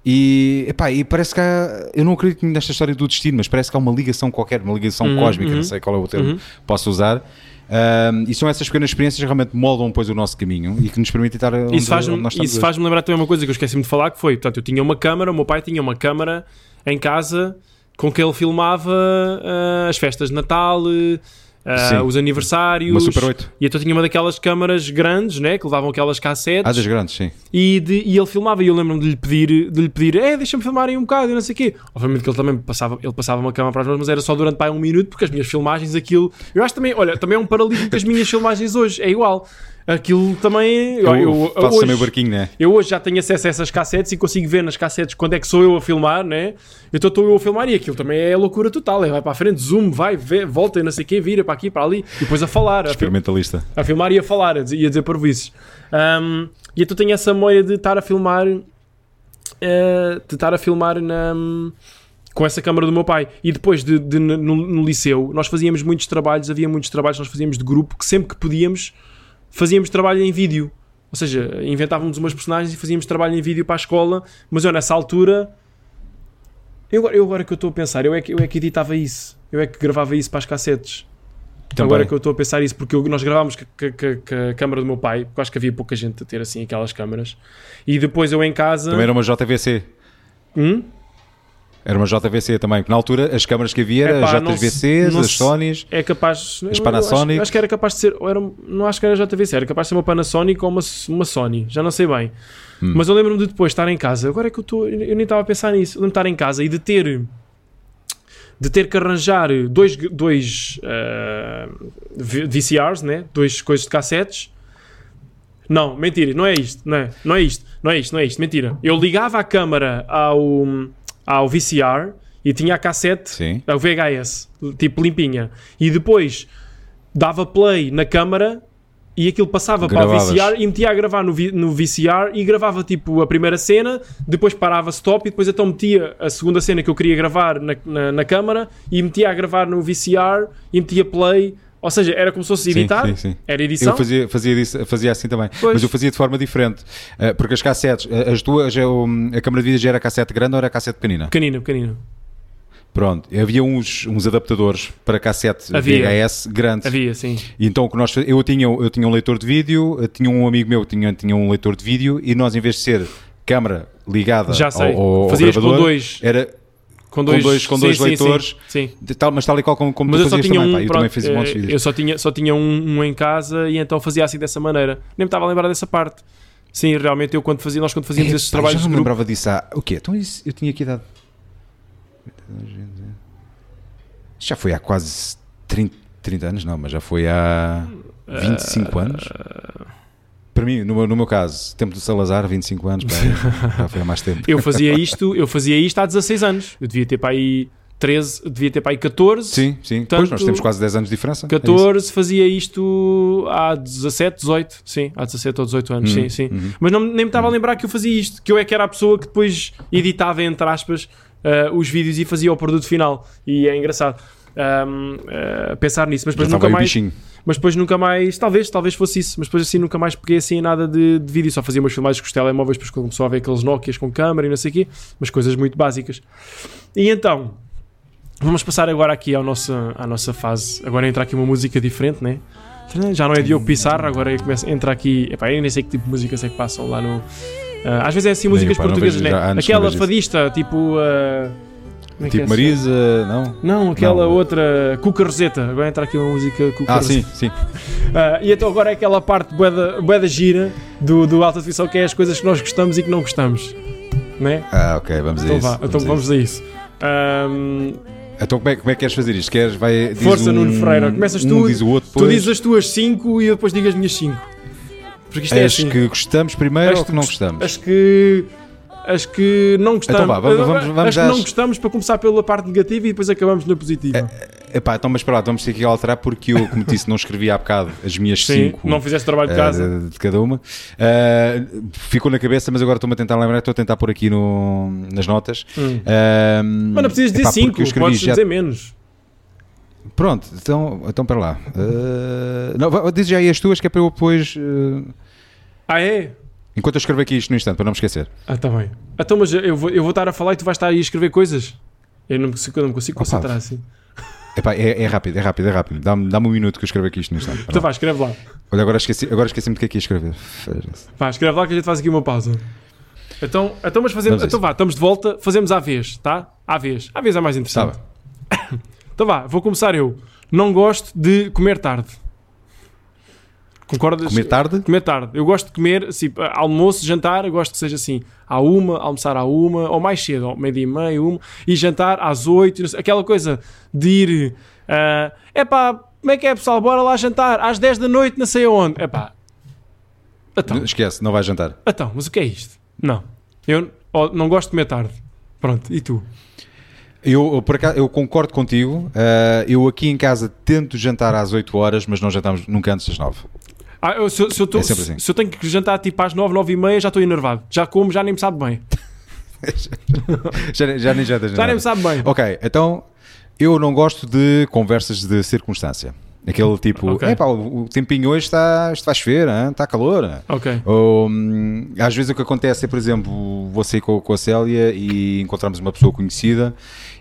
E, epá, e parece que há, eu não acredito nesta história do destino, mas parece que há uma ligação qualquer, uma ligação Uhum, cósmica, uhum. não sei qual é o termo Uhum. que posso usar. Um, e são essas pequenas experiências que realmente moldam depois o nosso caminho e que nos permitem estar onde, Isso faz-me onde nós estamos isso hoje. faz lembrar também uma coisa que eu esqueci-me de falar, que foi, portanto, eu tinha uma câmara, o meu pai tinha uma câmara em casa com que ele filmava ah, as festas de Natal, ah, Sim. os aniversários. Uma Super 8. E então tinha uma daquelas câmaras grandes, né, que levavam aquelas cassetes. Ah, das grandes, sim. E, de- e ele filmava e eu lembro-me de lhe pedir, de lhe pedir, é, deixa-me filmar aí um bocado e não sei o quê. Obviamente que ele também passava, ele passava uma câmera para as mãos, mas era só durante pá, um minuto, porque as minhas filmagens, aquilo. Eu acho também, olha, também é um paralelismo com as minhas filmagens hoje, é igual. Aquilo também. Eu, eu, faço hoje, também o barquinho, né? eu hoje já tenho acesso a essas cassetes e consigo ver nas cassetes quando é que sou eu a filmar, né? Então estou eu a filmar e aquilo também é loucura total. É, vai para a frente, zoom, vai, vê, volta e não sei o quê, vira para aqui, para ali, e depois a falar. A, Experimentalista. a filmar e a falar, a dizer, e a dizer parvoices. Um, e então tenho essa memória de estar a filmar, eh, de estar a filmar na, com essa câmara do meu pai. E depois de, de- no, no liceu, nós fazíamos muitos trabalhos, havia muitos trabalhos que nós fazíamos de grupo, que sempre que podíamos, fazíamos trabalho em vídeo. Ou seja, inventávamos umas personagens e fazíamos trabalho em vídeo para a escola, mas eu nessa altura. Eu agora, eu agora que eu estou a pensar, eu é que, eu é que editava isso, eu é que gravava isso para as cassetes. Também. Agora que eu estou a pensar isso, porque eu- nós gravámos com, a câmara do meu pai, porque acho que havia pouca gente a ter assim aquelas câmaras. E depois eu em casa. Também era uma JVC. Hum? Era uma JVC também, porque na altura as câmaras que havia eram as se- JVCs, as Sonys. É capaz. eu Panasonic. Acho, acho que era capaz de ser. Era, não acho que era JVC, era capaz de ser uma Panasonic ou uma, uma Sony, já não sei bem. Hum. Mas eu lembro-me de depois estar em casa. Agora é que eu estou. Eu nem estava a pensar nisso. Eu lembro de estar em casa e de ter. De ter que arranjar dois, dois ah, V- VCRs, né? Dois coisas de cassetes. Não, mentira, não é isto, não é, não é isto, não é isto, não é isto, mentira. Eu ligava a câmara ao, ao VCR e tinha a cassete Sim. é o VHS, tipo limpinha. E depois dava play na câmara e aquilo passava Gravavas. para o VCR e metia a gravar no, no VCR e gravava tipo a primeira cena, depois parava stop e depois então metia a segunda cena que eu queria gravar na, na, na câmara e metia a gravar no VCR e metia play. Ou seja, era como se fosse Sim, editar, sim, sim. era edição. Eu fazia, fazia, disso- fazia assim também, Pois. mas eu fazia de forma diferente, Eh, porque as cassetes, eh, as duas, eu- a câmara de vídeo já era cassete grande ou era cassete pequenina? Pequenino, pequenino. Pronto, havia uns, uns adaptadores para cassete Havia. VHS grandes. Havia, sim. E então o que nós eu tinha eu tinha um leitor de vídeo, eu tinha um amigo meu que tinha, tinha um leitor de vídeo e nós em vez de ser câmara ligada Já sei. ao, ao, Fazias com gravador, dois. era Com dois- com sim, dois sim, leitores. Sim. sim. tal, mas tal e qual como, como Mas tu eu só tinha também, um, pá, eu pronto, também fiz um monte de vídeos. eu só tinha, só tinha um, um em casa e então fazia assim dessa maneira. Nem me estava a lembrar dessa parte. Sim, realmente eu quando fazia, nós quando fazíamos É, esses pá, trabalhos de não me grupo, lembrava disso há, o quê? Então isso, eu tinha que idade? Já foi há quase 30, 30 anos, não, mas já foi há 25 anos. Para mim, no meu, no meu caso, tempo do Salazar, 25 anos, pá, já foi há mais tempo. eu fazia isto, eu fazia isto há 16 anos. Eu devia ter para aí 13, devia ter para aí 14. Sim, sim. Portanto, pois, nós temos quase 10 anos de diferença. é isso. 14, fazia isto há 17, 18, sim, há 17 ou 18 anos, Uhum, sim, sim. uhum. Mas não, nem me estava a lembrar que eu fazia isto, que eu é que era a pessoa que depois editava, entre aspas, eh, os vídeos e fazia o produto final. E é engraçado ahm, eh, pensar nisso, mas depois nunca mais. bichinho. Mas depois nunca mais, talvez, talvez fosse isso, mas depois assim nunca mais peguei assim em nada de, de vídeo, só fazia umas filmagens com os telemóveis, depois começou a ver aqueles Nokias com câmera e não sei o quê, mas coisas muito básicas. E então, vamos passar agora aqui ao nosso, à nossa fase. Agora entra aqui uma música diferente, né? Já não é Diogo Pissarra, agora começa, entra aqui. Epá, eu nem sei que tipo de músicas é que passam lá no. ah, às vezes é assim músicas portuguesas, vejo né? Aquela vejo isso. fadista, tipo. ah, como é Tipo é? Marisa, não? Não, aquela Não. outra. Cuca Roseta. Agora entra aqui uma música Cuca Ah, sim, sim. Ah, e então agora é aquela parte boeda, boeda gira do, do Alta Definição que é as coisas que nós gostamos e que não gostamos. Né? Ah, ok, vamos a Então isso. vá, então a vamos isso. a isso. Ahm, Então como é, como é que queres fazer isto? Queres, vai, Força, um, Nuno Freire. Começas um tu- diz o outro tu dizes as tuas 5 e eu depois digo as minhas 5. Porque isto é As assim. que gostamos primeiro As ou que não gost- gostamos? As que. As que não gostamos. Então vá, vamos- vamos- as vamos que às- não gostamos para começar pela parte negativa e depois acabamos na positiva. É, Epá, então, mas para lá, vamos ter que alterar porque eu, como disse, não escrevi há bocado as minhas Sim, cinco não fizeste trabalho de eh, casa. de, de cada uma. Eh, ficou na cabeça, mas agora estou-me a tentar lembrar, estou a tentar pôr aqui no, nas notas. Hum. Eh, Mas não precisas dizer epá, porque 5, eu escrevi podes já- dizer menos. Pronto, então, então para lá. Eh, não, diz já aí as tuas que é para eu depois. Ah, é? Enquanto eu escrevo aqui isto no instante, para não me esquecer. Ah, tá bem. Então, mas eu vou, eu vou estar a falar e tu vais estar aí a escrever coisas? Eu não me consigo, eu não me consigo Opa. concentrar assim. Epá, é, é rápido, é rápido, é rápido. Dá-me dá um minuto que eu escrevo aqui isto no instante. Então vá, escreve lá. Olha, agora esqueci- agora esqueci-me do que é que ia escrever. Vá, escreve lá que a gente faz aqui uma pausa. Então, então mas fazemos. Então vá, estamos de volta, fazemos à vez, tá? À vez. À vez é mais Tá interessante. bem. Então vá, vou começar eu. Não gosto de comer tarde. Concordas? Comer tarde? Comer tarde. Eu gosto de comer, assim, almoço, jantar, eu gosto que seja assim, à uma, almoçar à uma, ou mais cedo, meio-dia e meio, uma, e jantar às oito, aquela coisa de ir, é epá, como é que é pessoal, bora lá jantar, às 10 da noite, não sei aonde, epá. Então, Esquece, não vai jantar. então, mas o que é isto? Não, eu não gosto de comer tarde. Pronto, e tu? Eu, por acaso, eu concordo contigo. eh, eu aqui em casa tento jantar às 8 horas, mas não jantamos nunca antes das 9. Ah, eu, se, eu- se eu tô- É assim. se eu tenho que jantar tipo às 9, 9 e meia, já estou enervado. Já como, já nem me sabe bem. já, já nem jantas Já nem me sabe bem. Ok, então eu não gosto de conversas de circunstância. Aquele tipo, Ok. epá, o, tempinho hoje está, isto vai chover, hã? está calor. hã?" Ok. Ou, hum, às vezes o que acontece é, por exemplo, sair com, com a Célia e encontramos uma pessoa conhecida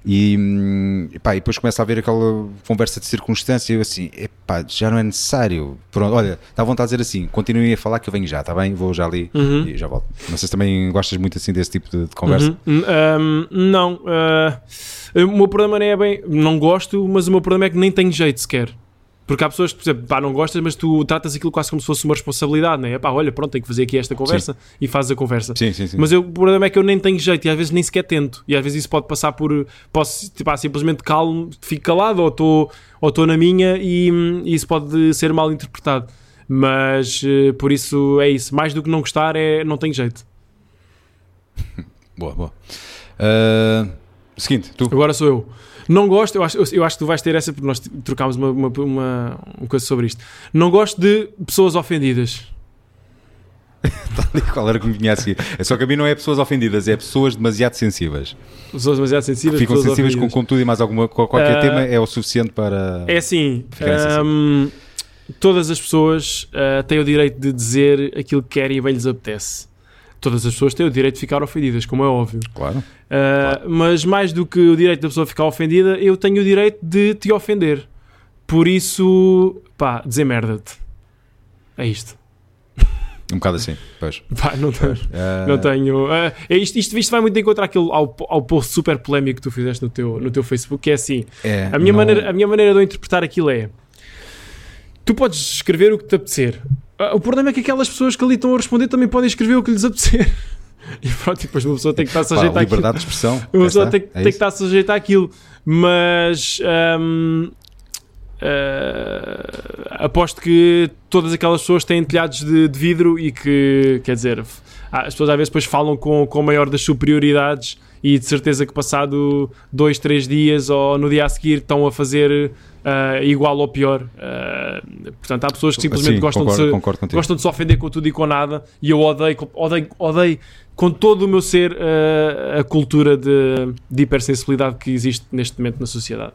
e, hum, epá, e depois começa a haver aquela conversa de circunstância e eu assim, epá, já não é necessário. Pronto, olha, dá vontade de dizer assim, continuem a falar que eu venho já, está bem? Vou já ali Uhum. e já volto. Não sei se também gostas muito assim desse tipo de, de conversa. Uhum. Hum, não. ah, o meu problema não é bem. Não gosto, mas o meu problema é que nem tenho jeito sequer. Porque há pessoas que, por exemplo, pá, não gostas, mas tu tratas aquilo quase como se fosse uma responsabilidade, não é? Pá, olha, pronto, tenho que fazer aqui esta conversa e fazes a conversa. Sim, sim, sim. Mas eu, o problema é que eu nem tenho jeito e às vezes nem sequer tento. E às vezes isso pode passar por. Posso tipo, ah, simplesmente calmo, fico calado ou estou ou estou na minha e, e isso pode ser mal interpretado. Mas eh, por isso é isso. Mais do que não gostar, é não tenho jeito. Boa, boa. Ah, seguinte, tu. Agora sou eu. Não gosto, eu acho, eu, eu acho que tu vais ter essa, porque nós trocámos uma, uma, uma, uma coisa sobre isto. Não gosto de pessoas ofendidas. Qual era que me vinha a seguir? É só que a mim não é pessoas ofendidas, é pessoas demasiado sensíveis. Pessoas demasiado sensíveis. Ficam pessoas sensíveis com, ofendidas. com tudo e mais alguma. com Qualquer Ah, tema é o suficiente para. É assim, hum, todas as pessoas ah, têm o direito de dizer aquilo que querem e bem lhes apetece. Todas as pessoas têm o direito de ficar ofendidas, como é óbvio. Claro. Uh, Mas mais do que o direito da pessoa ficar ofendida, eu tenho o direito de te ofender. Por isso, pá, dizer merda-te. É isto. Um bocado assim. Pois. Pá, não tenho. Ah, Não tenho. é isto, isto, isto vai muito encontrar aquilo ao, ao post super polémico que tu fizeste no teu, no teu Facebook, que é assim. é, A minha, não- maneira, a minha maneira de eu interpretar aquilo é. Tu podes escrever o que te apetecer. Ah, O problema é que aquelas pessoas que ali estão a responder também podem escrever o que lhes apetecer. E pronto, e depois uma pessoa tem que estar sujeita àquilo. liberdade de expressão. Uma pessoa está, tem, que- é tem que estar sujeita àquilo. Mas hum, ah, aposto que todas aquelas pessoas têm telhados de, de vidro e que, quer dizer, ah, as pessoas às vezes depois falam com, com a maior das superioridades e de certeza que passado dois, três dias ou no dia a seguir estão a fazer ah, igual ou pior. Ah, portanto, há pessoas que simplesmente Sim, gostam concordo, de se, concordo gostam de se ofender com tudo e com nada e eu odeio, odeio, odeio com todo o meu ser uh, a cultura de, de hipersensibilidade que existe neste momento na sociedade.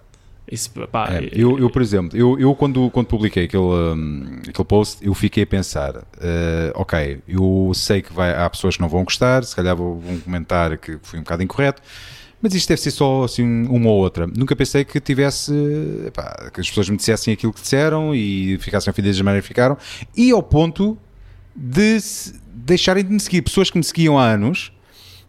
Isso, pá, É, eu, eu, por exemplo, eu, eu quando, quando publiquei aquele, hum, aquele post, eu fiquei a pensar: eh, ok, eu sei que vai, há pessoas que não vão gostar, se calhar vou- vão comentar que foi um bocado incorreto, mas isto deve ser só assim, uma ou outra. Nunca pensei que tivesse epá, que as pessoas me dissessem aquilo que disseram e ficassem ofendidas da maneira que ficaram, e ao ponto de deixarem de me seguir. Pessoas que me seguiam há anos,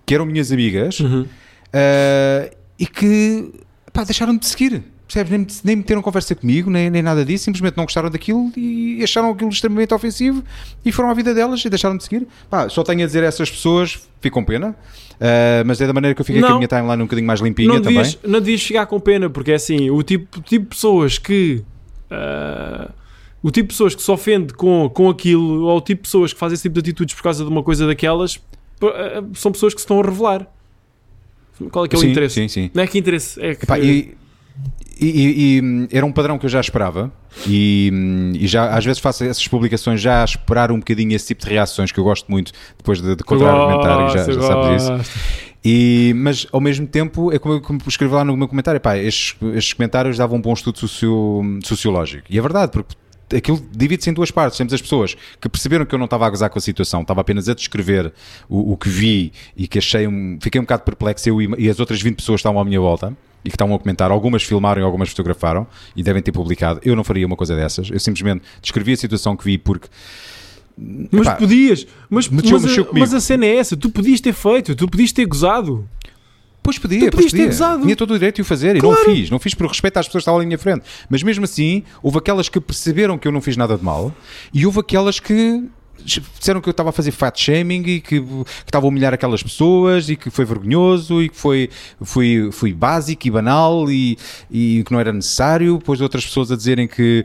que eram minhas amigas, Uhum. Uh, e que pá, deixaram de seguir. Percebes? Nem, nem meteram conversa comigo, nem, nem nada disso, simplesmente não gostaram daquilo e acharam aquilo extremamente ofensivo e foram à vida delas e deixaram de seguir. Pá, só tenho a dizer a essas pessoas, fico com pena, uh, mas é da maneira que eu fiquei com Não. a minha timeline um bocadinho mais limpinha não, também. devias, não devias ficar com pena, porque é assim, o tipo, tipo de pessoas que. ah, o tipo de pessoas que se ofende com, com aquilo, ou o tipo de pessoas que fazem esse tipo de atitudes por causa de uma coisa daquelas, ah, são pessoas que se estão a revelar. Qual é que é o sim, interesse? sim, sim. Não é que interesse, é que. Epá, e, e- e- era um padrão que eu já esperava e, e já às vezes faço essas publicações já a esperar um bocadinho esse tipo de reações que eu gosto muito depois de, de contra-argumentar e já, já sabes isso. E, mas ao mesmo tempo, é como eu, como escrevi lá no meu comentário, pá, estes, estes comentários davam um bom estudo socio- sociológico. E é verdade, porque aquilo divide-se em duas partes. Temos as pessoas que perceberam que eu não estava a gozar com a situação, estava apenas a descrever o, o que vi e que achei um, fiquei um bocado perplexo eu e, e as outras 20 pessoas estavam à minha volta e que estavam a comentar, algumas filmaram e algumas fotografaram e devem ter publicado. Eu não faria uma coisa dessas. Eu simplesmente descrevi a situação que vi porque Mas Epá, podias, mas, mexeu- mas, a- mexeu comigo. mas a cena é essa, tu podias ter feito, tu podias ter gozado. Pois podia, Tu podias ter gozado. Tinha todo o direito de o fazer e não fiz. Não fiz por respeito às pessoas que estavam ali à minha frente. Mas mesmo assim, houve aquelas que perceberam que eu não fiz nada de mal e houve aquelas que disseram que eu estava a fazer fat shaming e que, que estava a humilhar aquelas pessoas e que foi vergonhoso e que foi, fui, fui básico e banal e, e que não era necessário. Depois outras pessoas a dizerem que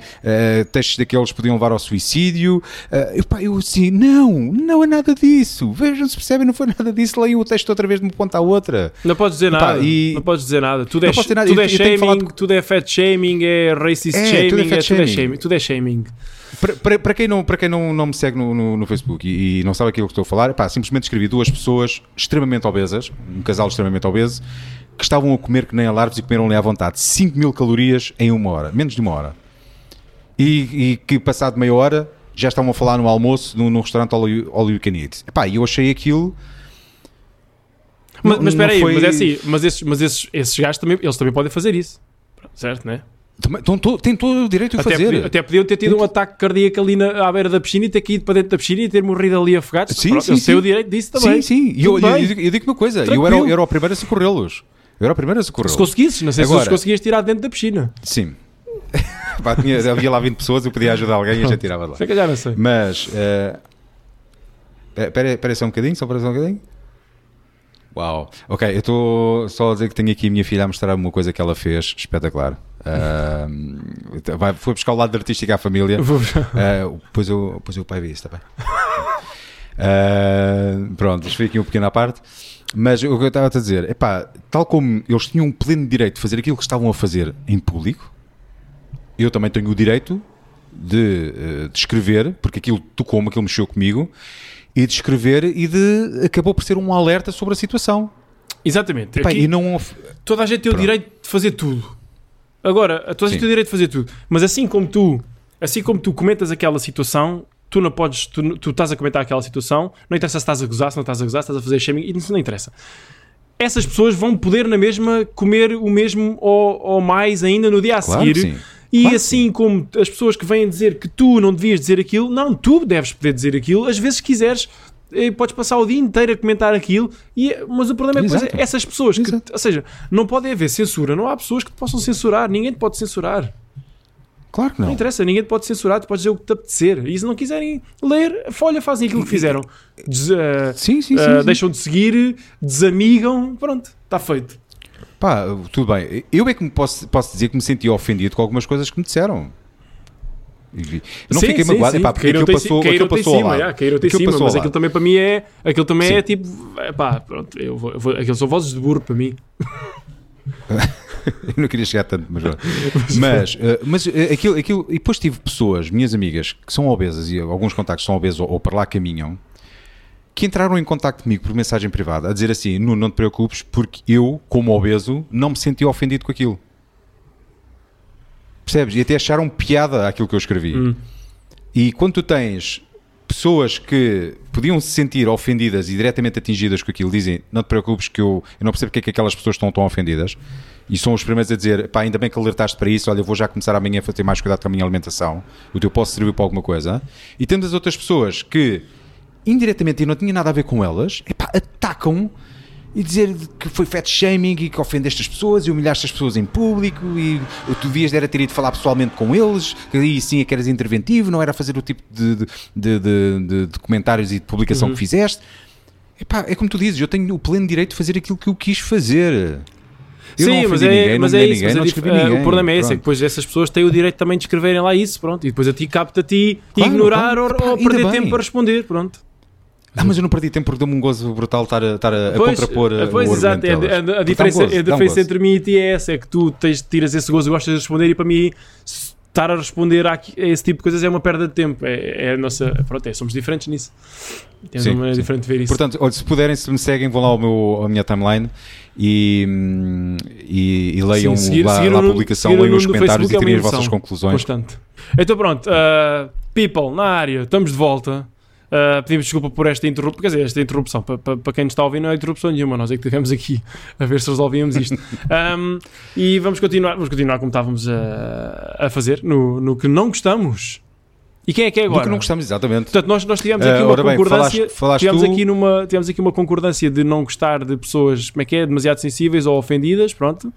textos daqueles podiam levar ao suicídio. Eh, eu, pá, eu assim, não, não é nada disso. Vejam se percebem, não foi nada disso. Leiam o texto outra vez de uma ponta à outra. Não podes dizer Epá, nada. e- Não podes dizer nada. Tudo é, Não nada. tudo Eu- é eu shaming, falado- tudo é fat shaming, é racist É, shaming, tudo é é, tudo é shaming. Tudo é shaming. Para, para, para quem, não, para quem não, não me segue no, no, no Facebook e, e não sabe aquilo que estou a falar, pá, simplesmente escrevi duas pessoas extremamente obesas, um casal extremamente obeso, que estavam a comer que nem alarves e comeram ali à vontade 5 mil calorias em uma hora, menos de uma hora. e, e que passado meia hora já estavam a falar no almoço num, num restaurante all you, all you can eat. Epá, e eu achei aquilo. Mas, Não- mas espera aí, foi- mas é assim, mas esses, mas esses, esses gajos também, eles também podem fazer isso. Certo, né? To- têm todo o direito de Até, fazer. até podiam ter tido um ataque cardíaco ali na, à beira da piscina e ter ir para dentro da piscina e ter morrido ali afogados. Sim, Pronto, sim, sim. o direito disso também. Sim, sim. E eu, eu, eu eu digo uma coisa: eu era, eu era o primeiro a socorrê-los. Eu era o primeiro a Se socorrê-los. conseguisses, não sei se Agora- os conseguias tirar dentro da piscina. Sim. Pá, tinha, havia lá 20 pessoas, eu podia ajudar alguém e gente tirava de lá. Sei que já não sei. Mas. eh, Espera espera só um bocadinho, só para só um bocadinho. Uau. Ok, eu estou só a dizer que tenho aqui a minha filha a mostrar uma coisa que ela fez espetacular. Ahm, vai, foi buscar o lado artístico à família. Vou- Ah, depois, o, depois o pai vê isso, está bem? Ah, pronto, isto foi aqui um pequeno à parte. Mas o que eu estava a dizer, epá, tal como eles tinham um pleno direito de fazer aquilo que estavam a fazer em público, eu também tenho o direito de, eh, de escrever, porque aquilo tocou-me, aquilo mexeu comigo, e de escrever e de acabou por ser um alerta sobre a situação. Exatamente. Epá, Aqui- e não toda a gente tem o Pronto. direito de fazer tudo. Agora, toda a gente Sim. tem o direito de fazer tudo. Mas assim como tu, assim como tu comentas aquela situação, tu não podes, tu, tu estás a comentar aquela situação, não interessa se estás a gozar, se não estás a gozar, se estás a fazer shaming, isso não interessa. Essas pessoas vão poder na mesma comer o mesmo ou, ou mais ainda no dia a Claro seguir. E Claro assim como as pessoas que vêm dizer que tu não devias dizer aquilo, não, tu deves poder dizer aquilo, às vezes quiseres, eh, podes passar o dia inteiro a comentar aquilo, e, mas o problema é que Exato. essas pessoas, que, ou seja, não pode haver censura, não há pessoas que te possam censurar, ninguém te pode censurar. Claro que Não, não. interessa, ninguém te pode censurar, tu podes dizer o que te apetecer. E se não quiserem ler, folha, fazem aquilo que fizeram. Des- eh, Sim, sim, sim. eh, sim. deixam de seguir, desamigam, pronto, está feito. Pá, tudo bem. Eu é que me posso, posso dizer que me senti ofendido com algumas coisas que me disseram. Eu não Sim, fiquei sim, magoado, sim. epá, porque aquilo passou, aquilo passou cima, em Aquilo cima, mas aquilo também para mim é, aquilo também é tipo, é pá, pronto, eu vou, eu vou, aquilo são vozes de burro para mim. Eu não queria chegar tanto, mas, mas, eh, mas eh, aquilo, aquilo. E depois tive pessoas, minhas amigas, que são obesas e alguns contactos são obesos ou, ou para lá caminham, que entraram em contacto comigo por mensagem privada a dizer assim: Nuno, não te preocupes, porque eu, como obeso, não me senti ofendido com aquilo. Percebes? E até acharam piada aquilo que eu escrevi. Hum. E quando tu tens pessoas que podiam se sentir ofendidas e diretamente atingidas com aquilo, dizem: Não te preocupes, que eu, eu não percebo porque é que aquelas pessoas estão tão ofendidas. E são os primeiros a dizer: Pá, ainda bem que alertaste para isso. Olha, eu vou já começar amanhã a ter mais cuidado com a minha alimentação. O teu posso servir para alguma coisa. E temos as outras pessoas que, indiretamente, e não tinha nada a ver com elas, epá, atacam e dizer que foi fat shaming e que ofendeste as pessoas e humilhaste as pessoas em público e tu devias era ter ido falar pessoalmente com eles, que aí sim é que eras interventivo, não era fazer o tipo de, de, de, de- comentários e de publicação Uhum. que fizeste. Epá, é como tu dizes, eu tenho o pleno direito de fazer aquilo que eu quis fazer. Eu não Sim, mas é, ninguém, mas não é isso. ninguém, mas não é ninguém. o problema é esse, é que depois essas pessoas têm o direito também de escreverem lá isso, pronto, e depois a ti capta a ti Claro, ignorar claro. ou, ou perder bem. tempo para responder, pronto. Ah, mas eu não perdi tempo porque deu-me um gozo brutal estar a, estar a, a Pois, contrapor eh, pois, exato, é, argumento a, a, diferença, dá um gozo, a um diferença gozo. entre mim e ti é essa, é que tu tens, tiras esse gozo e gostas de responder e para mim estar a responder a, esse tipo de coisas é uma perda de tempo, é, é a nossa, pronto, é, somos diferentes nisso. Temos uma maneira sim. diferente de ver isso. Portanto, olha, se puderem, se me seguem, vão lá ao meu, à minha timeline e, e, e leiam Sim, seguir- lá, seguir lá o a publicação, leiam os no comentários Facebook e tirem é as vossas conclusões. Constante. Então pronto, uh, people, na área, estamos de volta. Uh, pedimos desculpa por esta interrupção, quer dizer, esta interrupção, para pa, pa quem nos está a ouvir não é interrupção nenhuma, nós é que estivemos aqui a ver se resolvíamos isto. Um, e vamos continuar, vamos continuar como estávamos a, a fazer, no, no que não gostamos. E quem é que é Do agora? que não gostamos, exatamente. Portanto, nós, nós tivemos Ah, aqui uma ora bem, concordância. falaste- falaste tivemos, tu- aqui numa, tivemos aqui uma concordância de não gostar de pessoas, como é que é? Demasiado sensíveis ou ofendidas, pronto.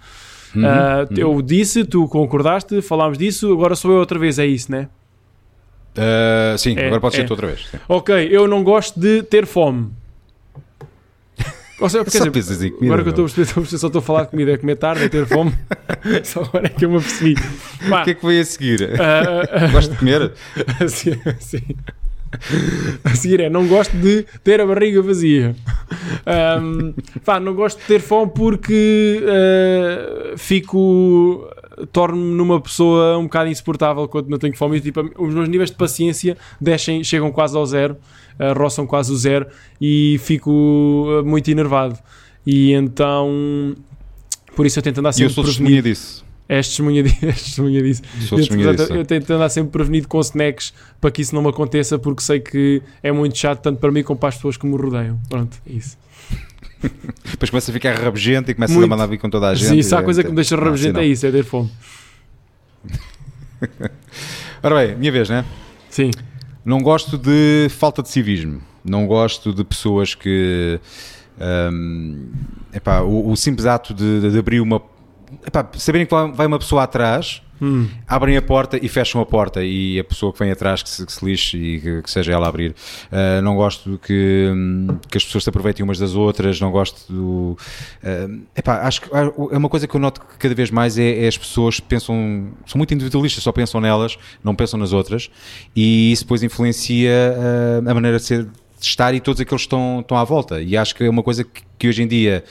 Uhum, Ah, uhum. Eu disse, tu concordaste, falámos disso, agora sou eu outra vez, é isso, né? Ah, sim, É, agora pode ser é. tu outra vez. sim. Ok, eu não gosto de ter fome. Ou seja, Só dizer, comida, agora que eu estou a perceber, só estou a falar de comida, é comer tarde, é ter fome. só agora é que eu me apercebi. O que é que foi a seguir? ah, ah, Gosto de comer? a seguir, sim. A seguir é, não gosto de ter a barriga vazia. Ahm, pá, não gosto de ter fome porque ah, fico. Torno-me numa pessoa um bocado insuportável quando não tenho fome. E, tipo, os meus níveis de paciência descem, chegam quase ao zero, ah, roçam quase o zero e fico ah, muito enervado. E então. Por isso eu tento andar E eu sempre sou prevenido. testemunha disso. És testemunha, és testemunha disso. Sou testemunha disso. eu tento andar sempre prevenido com snacks para que isso não me aconteça, porque sei que é muito chato, tanto para mim como para as pessoas que me rodeiam. Pronto, é isso. Depois começa a ficar rabugento e começa Muito. a mandar vir com toda a gente. Sim, se há e- coisa que me deixa Não, rabugento assim é isso, é ter fome. Ora bem, minha vez, né? Sim. Não gosto de falta de civismo. Não gosto de pessoas que. hum, epá, o, o simples ato de, de abrir uma. Epá, saberem que vai uma pessoa atrás, Hum. abrem a porta e fecham a porta e a pessoa que vem atrás que se, que se lixe e que, que seja ela a abrir. Uh, não gosto que, hum, que as pessoas se aproveitem umas das outras, não gosto do. uh, epá, acho que ah, é uma coisa que eu noto que cada vez mais é, é as pessoas pensam, são muito individualistas, só pensam nelas, não pensam nas outras e isso depois influencia uh, a maneira de, ser, de estar e todos aqueles que estão, estão à volta. E acho que é uma coisa que, que hoje em dia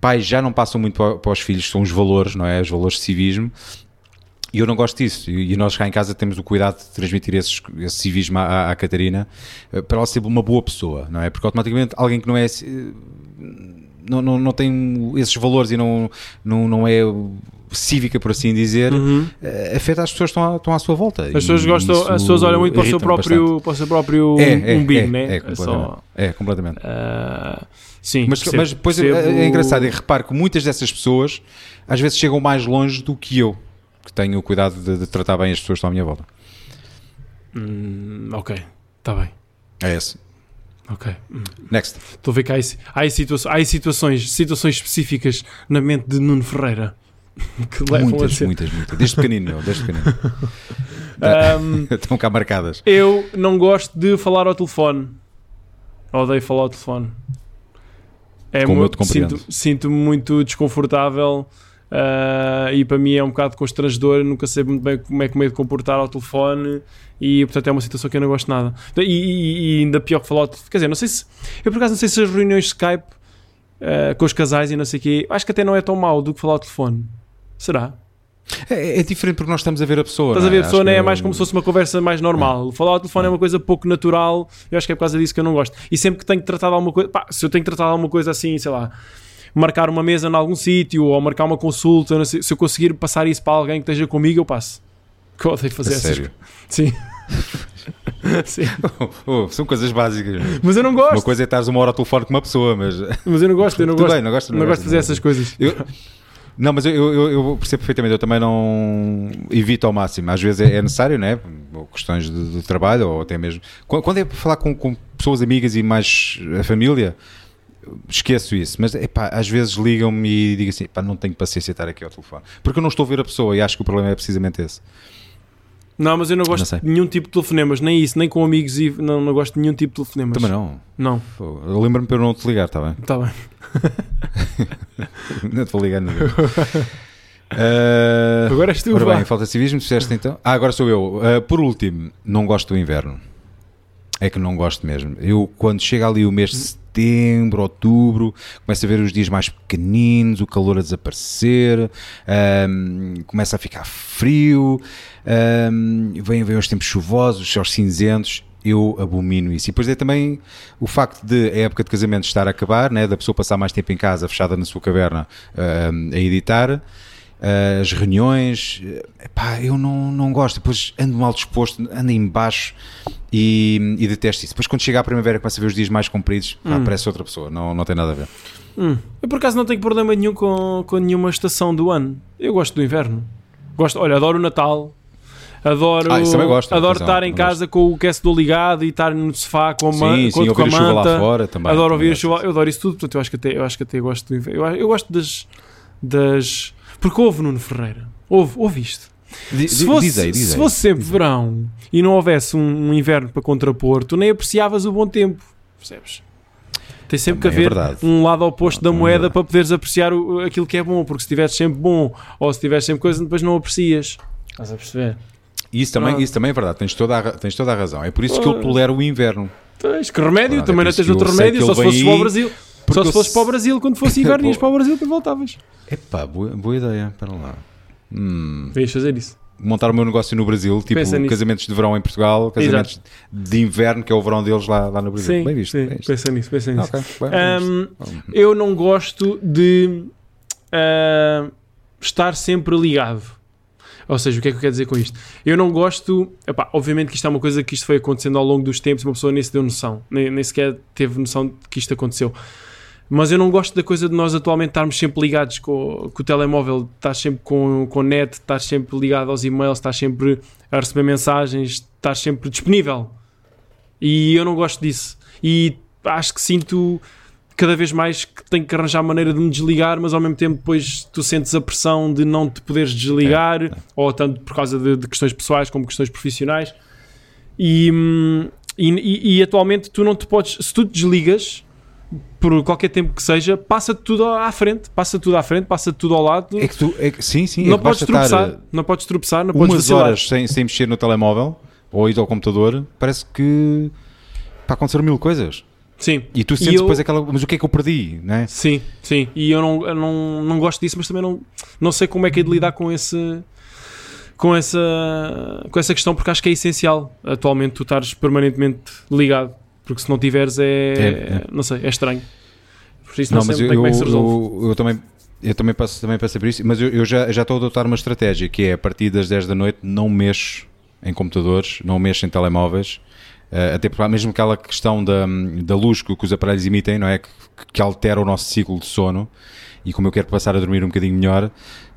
pais já não passam muito para, para os filhos, são os valores, não é? Os valores de civismo. E eu não gosto disso. E nós cá em casa temos o cuidado de transmitir esses, esse civismo à, à- Catarina eh, para ela ser uma boa pessoa, não é? Porque automaticamente alguém que não é. eh, Não, não, não tem esses valores e não, não, não é cívica, por assim dizer, eh, afeta as pessoas que estão à, estão à sua volta. Uhum. As pessoas gostam, as pessoas olham muito para o seu próprio, bastante. para o seu próprio É, é, umbigo, é, né? é, É completamente. só. É, completamente. ah, sim, Mas, percebo- mas depois é- percebo- é, engraçado, e reparo que muitas dessas pessoas às vezes chegam mais longe do que eu, que tenho o cuidado de, de tratar bem as pessoas que estão à minha volta. Hum, ok, está bem. É esse. Ok. Hum. Next. Estou a ver que há, há, situa- há situações, situações específicas na mente de Nuno Ferreira que levam a muitas, ser. muitas, muitas. Desde pequenino, meu, desde pequenino. Ahm, Estão cá marcadas. eu não gosto de falar ao telefone. Odeio falar ao telefone. É Como eu muito- te compreendo. sinto- Sinto-me muito desconfortável ah, e para mim é um bocado constrangedor. Nunca sei muito bem como é que me é de comportar ao telefone e portanto é uma situação que eu não gosto nada. E, e- e ainda pior que falar. Quer dizer, não sei se. Eu por acaso não sei se as reuniões Skype ah, com os casais e não sei o quê, acho que até não é tão mau do que falar ao telefone. Será? É, é diferente porque nós estamos a ver a pessoa. Estás a não ver, é? a pessoa não é mais como se fosse uma conversa mais normal. Falar ao telefone é uma coisa pouco natural. Eu acho que é por causa disso que eu não gosto. E sempre que tenho que tratar de alguma coisa, pá, se eu tenho que tratar de alguma coisa assim, sei lá, marcar uma mesa em algum sítio ou marcar uma consulta, se eu conseguir passar isso para alguém que esteja comigo, eu passo. Que eu odeio fazer essas sério? Sim. Sim. Oh, são coisas básicas. Mas eu não Uma gosto. coisa é estares uma hora ao telefone com uma pessoa, mas. Mas eu não gosto. Eu não gosto, bem, não gosto, não não gosto de fazer não essas coisas. Eu- não, mas eu, eu, eu percebo perfeitamente, eu também não evito ao máximo. Às vezes é, é necessário, né? Ou questões de, de trabalho, ou até mesmo. Quando, quando é para falar com, com pessoas amigas e mais a família, esqueço isso. Mas epá, às vezes ligam-me e digo assim: pá, não tenho paciência estar aqui ao telefone. Porque eu não estou a ver a pessoa e acho que o problema é precisamente esse. Não, mas eu não gosto Não de nenhum tipo de telefonemas, nem isso, nem com amigos e não, não gosto de nenhum tipo de telefonemas. Também não. Não, Lembro-me para eu não te ligar, está bem? está bem. Não te vou ligar ninguém. Ah, Agora és tu, Ora bem, falta civismo, disseste então. Ah, agora sou eu. Ah, por último, não gosto do inverno. É que não gosto mesmo. Eu, quando chega ali o mês de setembro, outubro, começo a ver os dias mais pequeninos, o calor a desaparecer, ahm, começa a ficar frio, ahm, vêm, vêm os tempos chuvosos, os céus cinzentos. Eu abomino isso. E depois é também o facto de a época de casamento estar a acabar, né, da pessoa passar mais tempo em casa, fechada na sua caverna, ahm, a editar as reuniões, eh, pá, eu não, não gosto, depois ando mal disposto, ando em baixo e, e detesto isso. Depois quando chega a primavera começa a ver os dias mais compridos, pá, parece outra pessoa, não, não tem nada a ver. Hum. Eu por acaso não tenho problema nenhum com, com nenhuma estação do ano. Eu gosto do inverno. Gosto, olha, adoro o Natal. Adoro, Ah, gosto, adoro atenção, estar em casa com o aquecedor ligado e estar no sofá com a, ma- sim, com, sim, com ouvir a a chuva lá manta. fora também. adoro também ouvir a gosto chuva, eu adoro isso tudo, portanto eu acho que até, eu acho que até gosto do inverno. Eu, eu gosto das, das. Porque houve Nuno Ferreira. Houve, houve isto. Di- Se fosse, diz aí, diz se aí. fosse sempre verão e não houvesse um, um inverno para contrapor, tu nem apreciavas o bom tempo. Percebes? Tem sempre Também que é haver verdade. um lado oposto da Também é moeda para poderes apreciar o- aquilo que é bom, porque se estiveres sempre bom ou se estiveres sempre coisa, depois não aprecias. Estás a perceber? Isso também, isso também é verdade, tens toda, a, tens toda a razão. É por isso que eu tolero o inverno. Tens, que remédio? Pronto, é Também por não tens outro remédio, só se aí, para o Brasil. Só se fosses se- para o Brasil quando fosse inverno, ias para o Brasil depois voltavas. Epá, boa, boa ideia, espera lá. Hum, Vens fazer isso. montar o meu negócio no Brasil, tipo casamentos de verão em Portugal, casamentos de inverno, que é o verão deles lá, lá no Brasil. Sim, Bem visto. sim, bem visto. pensa nisso, pensa nisso. Ok, bem, bem Ahm, visto. eu não gosto de. ah, estar sempre ligado. Ou seja, o que é que eu quero dizer com isto? Eu não gosto. Epá, obviamente que isto é uma coisa que isto foi acontecendo ao longo dos tempos, uma pessoa nem se deu noção, nem, nem sequer teve noção de que isto aconteceu. Mas eu não gosto da coisa de nós atualmente estarmos sempre ligados com, com o telemóvel, estar sempre com, com net, estar sempre ligado aos e-mails, estar sempre a receber mensagens, estar sempre disponível. E eu não gosto disso. E acho que sinto cada vez mais que tenho que arranjar maneira de me desligar, mas ao mesmo tempo depois tu sentes a pressão de não te poderes desligar, É, é. ou tanto por causa de, de questões pessoais como questões profissionais. E, hum, e, e- e atualmente tu não te podes, se tu te desligas por qualquer tempo que seja, passa tudo à frente, passa tudo à frente, passa tudo ao lado. É que tu, é que- sim, sim, é não que podes tropeçar, não podes tropeçar, não podes umas vacilar. horas sem, sem mexer no telemóvel ou ir ao computador, parece que para acontecer mil coisas. Sim. E tu E sentes eu- depois aquela. Mas o que é que eu perdi? Né? Sim, sim. E eu não, eu não, não gosto disso, mas também não, não sei como é que é de lidar com esse com essa, com essa questão, porque acho que é essencial atualmente tu estares permanentemente ligado, porque se não tiveres é, É, é. não sei, é estranho. Por isso não, sei mas eu, como é que se resolve. eu, eu também. Eu também passo, também passo por isso, mas eu, eu já, já estou a adotar uma estratégia que é a partir das 10 da noite não mexo em computadores, não mexo em telemóveis, eh, até porque mesmo aquela questão da, da luz que, que os aparelhos emitem, não é? Que, que altera o nosso ciclo de sono e como eu quero passar a dormir um bocadinho melhor,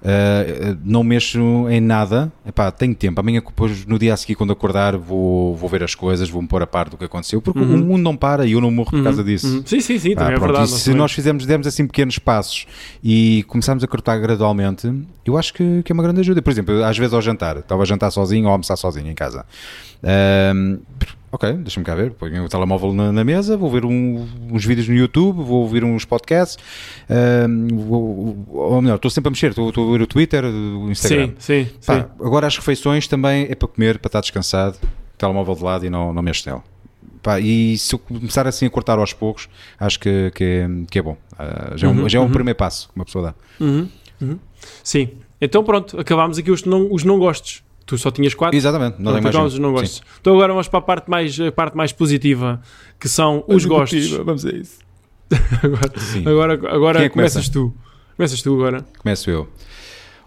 eh, não mexo em nada. Epá, tenho tempo. Amanhã, depois, no dia a seguir, quando acordar, vou, vou ver as coisas, vou-me pôr a par do que aconteceu, porque o mundo não para e eu não morro por causa disso. Uhum. Sim, sim, sim, Pá, também é pronto, verdade. e se nós fizermos, dermos assim pequenos passos e começarmos a cortar gradualmente, eu acho que, que é uma grande ajuda. Por exemplo, às vezes ao jantar, estava a jantar sozinho ou a almoçar sozinho em casa. Ahm, ok, deixa-me cá ver. Ponho o telemóvel na, na mesa, vou ver um- uns vídeos no YouTube, vou ouvir uns podcasts. vou- ou melhor, estou sempre a mexer, estou, estou a ver o Twitter, o Instagram. Sim, sim, Pá, sim. agora as refeições também é para comer, para estar descansado, telemóvel de lado e não, não mexo nele. Pá, e se eu começar assim a cortar aos poucos, acho que, que, é, que é bom. Ah, já é um, Uhum, já é um uhum. primeiro passo que uma pessoa dá. Uhum, uhum. Sim. Então pronto, acabámos aqui os não, os não gostos. Tu só tinhas quatro. Exatamente, não Pronto, um. os não Sim. gostos. Então agora vamos para a parte mais, a parte mais positiva, que são os gostos. Vamos a isso. Agora, Sim. agora, agora é começa? começas tu. Começas tu agora. Começo eu.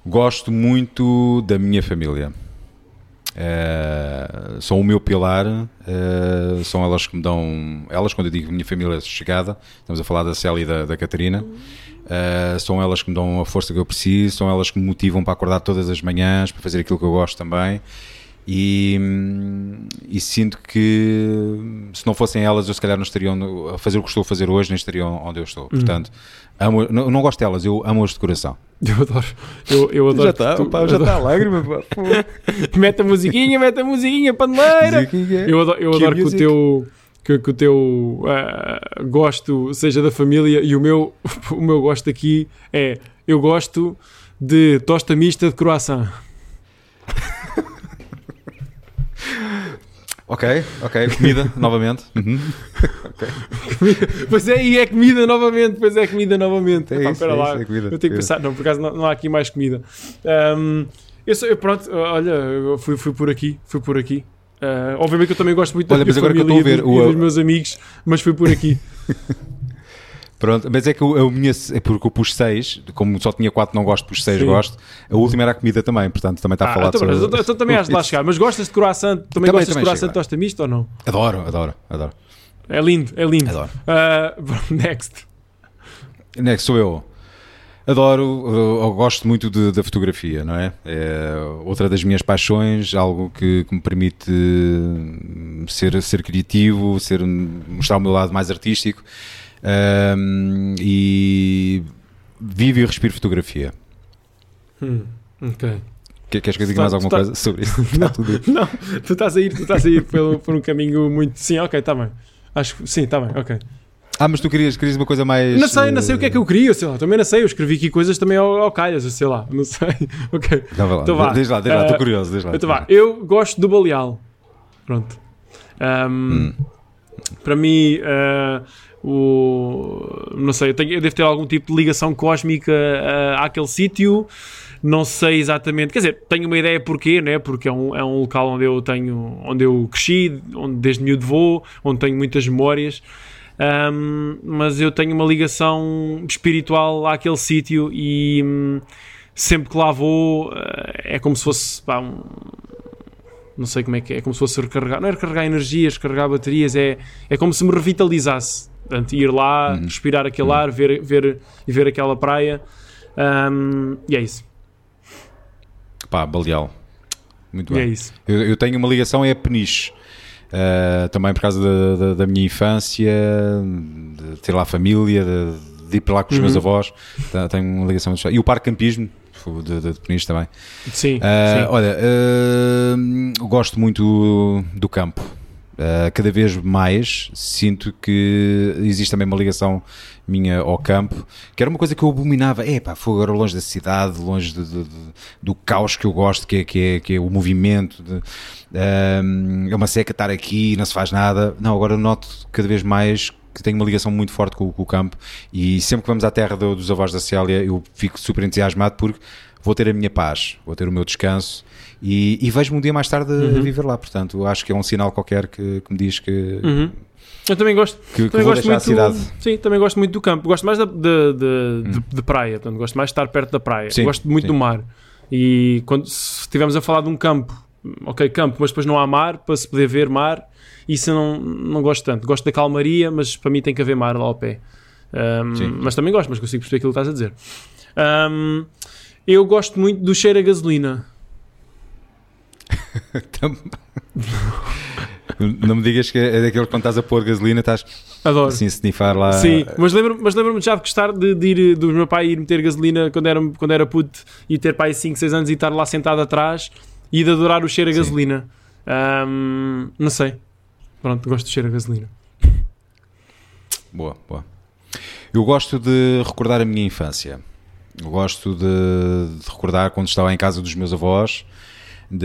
Gosto muito da minha família. Eh, são o meu pilar, eh, são elas que me dão. Elas, quando eu digo minha família chegada, estamos a falar da Célia e da, da Catarina. Eh, são elas que me dão a força que eu preciso, são elas que me motivam para acordar todas as manhãs, para fazer aquilo que eu gosto também. E, e sinto que se não fossem elas, eu se calhar não estariam no- a fazer o que estou a fazer hoje, nem estariam onde eu estou. Portanto, amo, não, não gosto delas, eu amo-as de coração. Eu adoro. Eu, eu adoro. que tu- adoro- a lágrima. Mete a musiquinha, mete a musiquinha, paneleira. Eu adoro, eu Que adoro que, o teu, que, que o teu ah, gosto seja da família e o meu, o meu gosto aqui é eu gosto de tosta mista de croissant. Ok, ok, comida, novamente. Uhum. Pois é, e é comida novamente, pois é comida novamente. É Epá, isso, é lá, isso, é comida, eu tenho que pensar, não, por acaso não, não há aqui mais comida. Ahm, eu, sou- eu, pronto, olha, eu fui, fui por aqui, fui por aqui. Ah, obviamente que eu também gosto muito da Olha, minha que eu família a ver, e, dos, e o- dos meus amigos, mas fui por aqui. Pronto, mas é que a minha, é porque eu pus 6, como só tinha 4 não gosto, pus 6 Sim. gosto. A última era a comida também, portanto também está a Ah, falar então, sobre- eu- então também has de lá chegar. Mas gostas de croissant? Também, Também, gostas também de croissant tosta mista ou não? Adoro, adoro, adoro. É lindo, é lindo. Adoro. Ah, next. Next sou eu. Adoro, eu, eu gosto muito da fotografia, não é? É outra das minhas paixões, algo que, que me permite hum, ser, ser criativo, ser, mostrar o meu lado mais artístico Hum, e vivo e respiro fotografia. Hum, ok. Que- Queres que eu diga mais alguma está- coisa sobre isso? Tudo. Não, tu estás a ir, tu estás a ir pelo, por um caminho muito. Sim, ok, está bem. Acho que sim, está bem, ok. Ah, mas tu querias, querias uma coisa mais. Não sei, não sei o que é que eu queria, sei lá. Também não sei, eu escrevi aqui coisas também ao, ao calhas, sei lá. Não sei. Ok. Então lá, Então vá. diz lá, diz lá, estou Ah, curioso, diz lá. Então vá, eu gosto do Baleal. Pronto. Ahm, Para mim, ah, o, não sei, eu, tenho, eu devo ter algum tipo de ligação cósmica ah, àquele sítio. Não sei exatamente, quer dizer, tenho uma ideia porquê, né? Porque é um, é um local onde eu tenho, onde eu cresci, onde desde miúdo vou, onde tenho muitas memórias. Ahm, mas eu tenho uma ligação espiritual àquele sítio e hum, sempre que lá vou, eh, é como se fosse pá, um, não sei como é que é, é como se fosse recarregar, não é recarregar energias, recarregar baterias, é, é como se me revitalizasse. Portanto, ir lá, Uhum. respirar aquele ar, ver, ver, e ver aquela praia. Ahm, e é isso. Pá, Baleal. Muito é bem. isso. Eu, eu tenho uma ligação é a Peniche. Uh, também por causa da, da- da minha infância, de ter lá família, de, de ir para lá com os Uhum. meus avós. Tenho uma ligação muito E o Parque Campismo, de, de, de Peniche também. Sim, Uh, sim. olha, uh, gosto muito do campo. Uh, cada vez mais sinto que existe também uma ligação minha ao campo, que era uma coisa que eu abominava. É pá, foi agora longe da cidade, longe de- de- de- do caos que eu gosto, que é, que é, que é o movimento. um, é uma seca estar aqui, não se faz nada. Não, agora noto cada vez mais que tenho uma ligação muito forte com, com o campo e sempre que vamos à terra do- dos avós da Célia eu fico super entusiasmado porque vou ter a minha paz, vou ter o meu descanso e, e vejo-me um dia mais tarde a viver lá. Portanto, acho que é um sinal qualquer que, que me diz que, Uhum. Eu também gosto. que, que Também vou gosto deixar a muito, cidade. Sim, também gosto muito do campo. Gosto mais da, de, de, de- de praia, portanto, gosto mais de estar perto da praia. Sim, gosto muito sim. do mar. E quando estivermos a falar de um campo, ok, campo, mas depois não há mar para se poder ver mar, isso eu não, não gosto tanto. Gosto da calmaria, mas para mim tem que haver mar lá ao pé. Um, mas também gosto, mas consigo perceber aquilo que estás a dizer. Um, eu gosto muito do cheiro a gasolina. Não me digas que é daquele que quando estás a pôr gasolina estás Adoro. assim a snifar lá. Sim, mas lembro-me mas lembro já de gostar de, de ir, do meu pai ir meter gasolina quando era, quando era puto e ter pai 5, 6 anos e estar lá sentado atrás e de adorar o cheiro a Sim. gasolina. Ahm, não sei. Pronto, gosto do cheiro a gasolina. Boa, boa. Eu gosto de recordar a minha infância. Gosto de, de recordar quando estava em casa dos meus avós, de,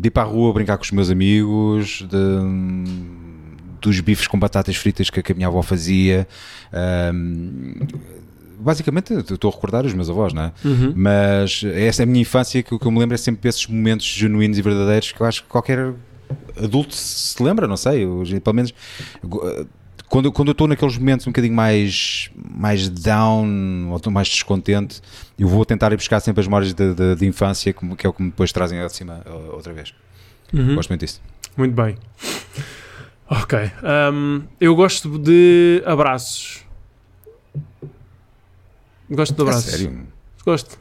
de- ir para a rua brincar com os meus amigos, de- dos bifes com batatas fritas que, a minha avó fazia. Ahm, basicamente, estou a recordar os meus avós, não é? Uhum. Mas essa é a minha infância que o que eu me lembro é sempre desses momentos genuínos e verdadeiros que eu acho que qualquer adulto se lembra, não sei, eu, pelo menos quando, eu- quando eu estou naqueles momentos um bocadinho mais, mais down ou estou mais descontente, eu vou tentar ir buscar sempre as memórias de infância, que, é o que me depois trazem lá de cima outra vez. Uhum. Gosto muito disso. Muito bem. Ok. ahm, eu gosto de abraços. Gosto de É abraços. sério. Gosto.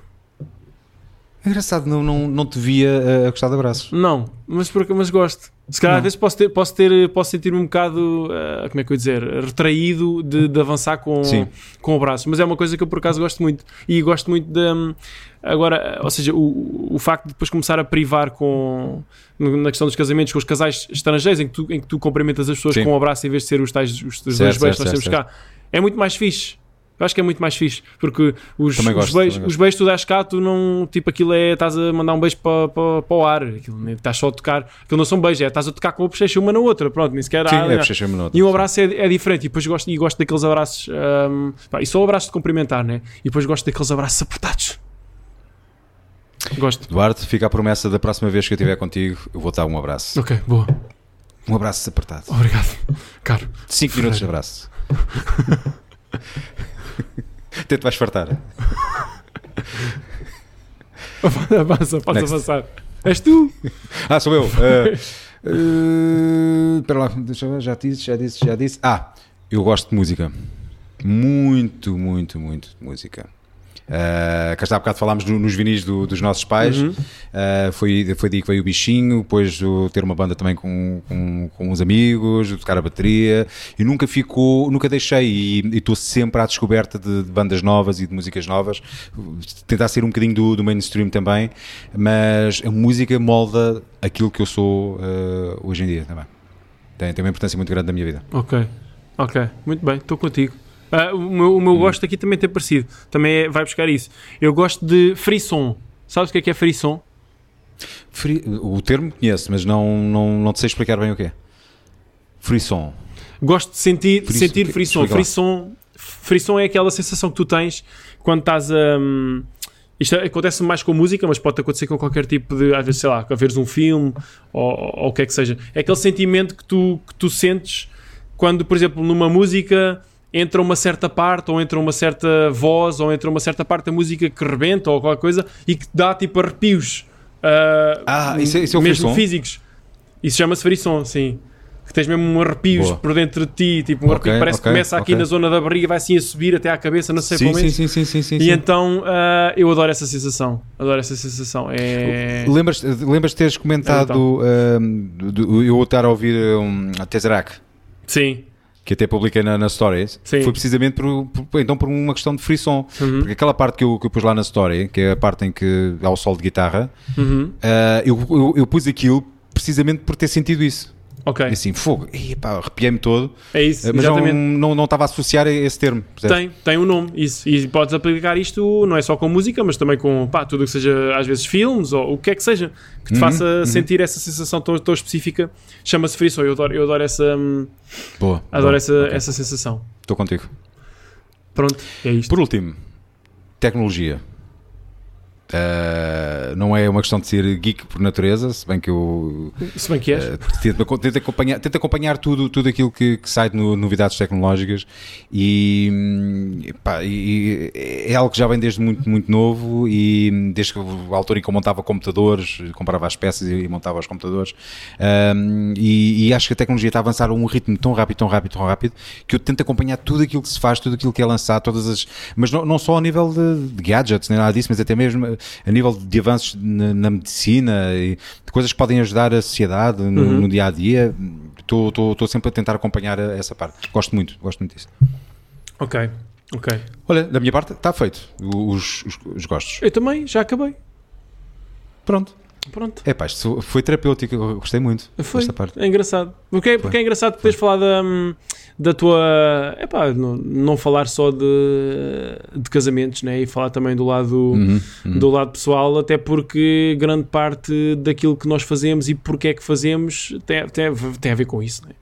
É engraçado, não, não, não te via uh, a gostar de abraços. Não, mas, por, mas gosto. Se calhar Não. às vezes posso, ter, posso, ter, posso sentir-me um bocado, eh, como é que eu ia dizer, retraído de, de avançar com, Sim. com o braço. Mas é uma coisa que eu por acaso gosto muito. E gosto muito de. hum, Agora, ou seja, o, o facto de depois começar a privar com. Na questão dos casamentos com os casais estrangeiros, em que tu, em que tu cumprimentas as pessoas Sim. com um abraço em vez de ser os tais os, os dois Certo, beijos que nós temos cá, é muito mais fixe. Eu acho que é muito mais fixe, porque os, Também os gosto, beijos, os gosto. beijos tu dás cá, tu não, tipo, aquilo é, estás a mandar um beijo para, para, para o ar, aquilo, estás só a tocar, aquilo não são beijos, é, estás a tocar com a bochecha uma na outra, pronto, nem sequer Sim, há- é bochecha-me no outro. e um abraço é, é diferente, e depois gosto, e gosto daqueles abraços, hum, pá, e só abraços de cumprimentar, né? E depois gosto daqueles abraços apertados. Gosto. Eduardo, fica a promessa da próxima vez que eu estiver contigo, eu vou dar um abraço. Ok, boa. Um abraço apertado. Obrigado. Caro. 5 minutos de abraço. Até te vais fartar. Avança, podes Next. avançar. És tu? Ah, sou eu. Eh, Espera lá, deixa eu ver, já disse, já disse, já disse. Ah, eu gosto de música. Muito, muito, muito de música. Uh, cá está há bocado falámos no- nos vinis do- dos nossos pais. Uhum. Uh, foi, foi daí que veio o bichinho. Depois o ter uma banda também com, com, com uns amigos, tocar a bateria. E nunca ficou, nunca deixei. E e estou sempre à descoberta de, de bandas novas e de músicas novas. Tentar ser um bocadinho do, do mainstream também. Mas a música molda aquilo que eu sou uh, hoje em dia também. Tem, tem uma importância muito grande na minha vida. Ok, ok, muito bem, estou contigo. Ah, o meu, o meu gosto aqui também tem parecido, também é- vai buscar isso. Eu gosto de frisson. Sabes o que é que é frisson? Fri- o termo conheço, mas não, não, não te sei explicar bem o que é. Frisson. Gosto de sentir, sentir frisson. Frisson. Frisson é aquela sensação que tu tens quando estás a. hum, isto acontece mais com música, mas pode acontecer com qualquer tipo de. Às vezes, sei lá, a veres um filme ou, ou o que é que seja. É aquele sentimento que tu, que tu sentes quando, por exemplo, numa música entra uma certa parte, ou entra uma certa voz, ou entra uma certa parte da música que rebenta, ou qualquer coisa, e que dá tipo arrepios. ah, Ah, isso é- isso é o mesmo frisson? físicos. Isso chama-se frisson, sim. Que tens mesmo um arrepios Boa. por dentro de ti, tipo um Ok, arrepio parece ok, que começa aqui ok. na zona da barriga, vai assim a subir até à cabeça, não sei sim, como é. sim, sim, sim, sim, sim, E sim. então ah, eu adoro essa sensação. Adoro essa sensação. É. Lembras, lembras de teres comentado hum, do- eu estar a ouvir um, a Tesseract, Sim. Que até publiquei na, na Stories, Sim. foi precisamente por, por- então por uma questão de frisson. Uhum. Porque aquela parte que eu, que eu pus lá na Story, que é a parte em que há o solo de guitarra, Uhum. ah, eu, eu, eu pus aquilo precisamente por ter sentido isso. Ok. E assim, fogo, arrepiei-me todo, É isso. ah, mas não, exatamente. não, não estava a associar a esse termo. percebes? Tem, tem um nome, isso. E podes aplicar isto não é só com música, mas também com pá, tudo o que seja, às vezes, filmes ou o que é que seja, que te Uhum, faça sentir essa sensação tão, tão específica. Chama-se frisson. Eu adoro, eu adoro essa, hum, Boa, adoro boa, essa, ok. essa sensação. Estou contigo. Pronto, é isto. Por último, tecnologia. Ah, não é uma questão de ser geek por natureza, se bem que eu Se bem que és. eh, tento, tento acompanhar, tento acompanhar tudo, tudo aquilo que, que sai de no- novidades tecnológicas e, pá, e- é algo que já vem desde muito, muito novo e desde que a altura em que eu montava computadores, comprava as peças e montava os computadores Hum, e, e acho que a tecnologia está a avançar a um ritmo tão rápido, tão rápido, tão rápido que eu tento acompanhar tudo aquilo que se faz, tudo aquilo que é lançado, todas as, mas não, não só ao nível de, de gadgets, nem nada disso, mas até mesmo a nível de avanços na, na medicina e de coisas que podem ajudar a sociedade no, Uhum. no dia a dia. Estou sempre a tentar acompanhar essa parte. Gosto muito, gosto muito disso. Ok, ok. Olha, da minha parte, está feito. Os, os, os gostos. Eu também, já acabei. Pronto. Pronto. É pá, isto foi terapêutico, eu gostei muito Foi. desta parte. É engraçado. Porque, porque é engraçado teres falado da, da tua. Epá, não, não falar só de, de casamentos, né? E falar também do lado, Uhum, uhum. do lado pessoal, até porque grande parte daquilo que nós fazemos e porque é que fazemos tem, tem, tem a ver com isso, né?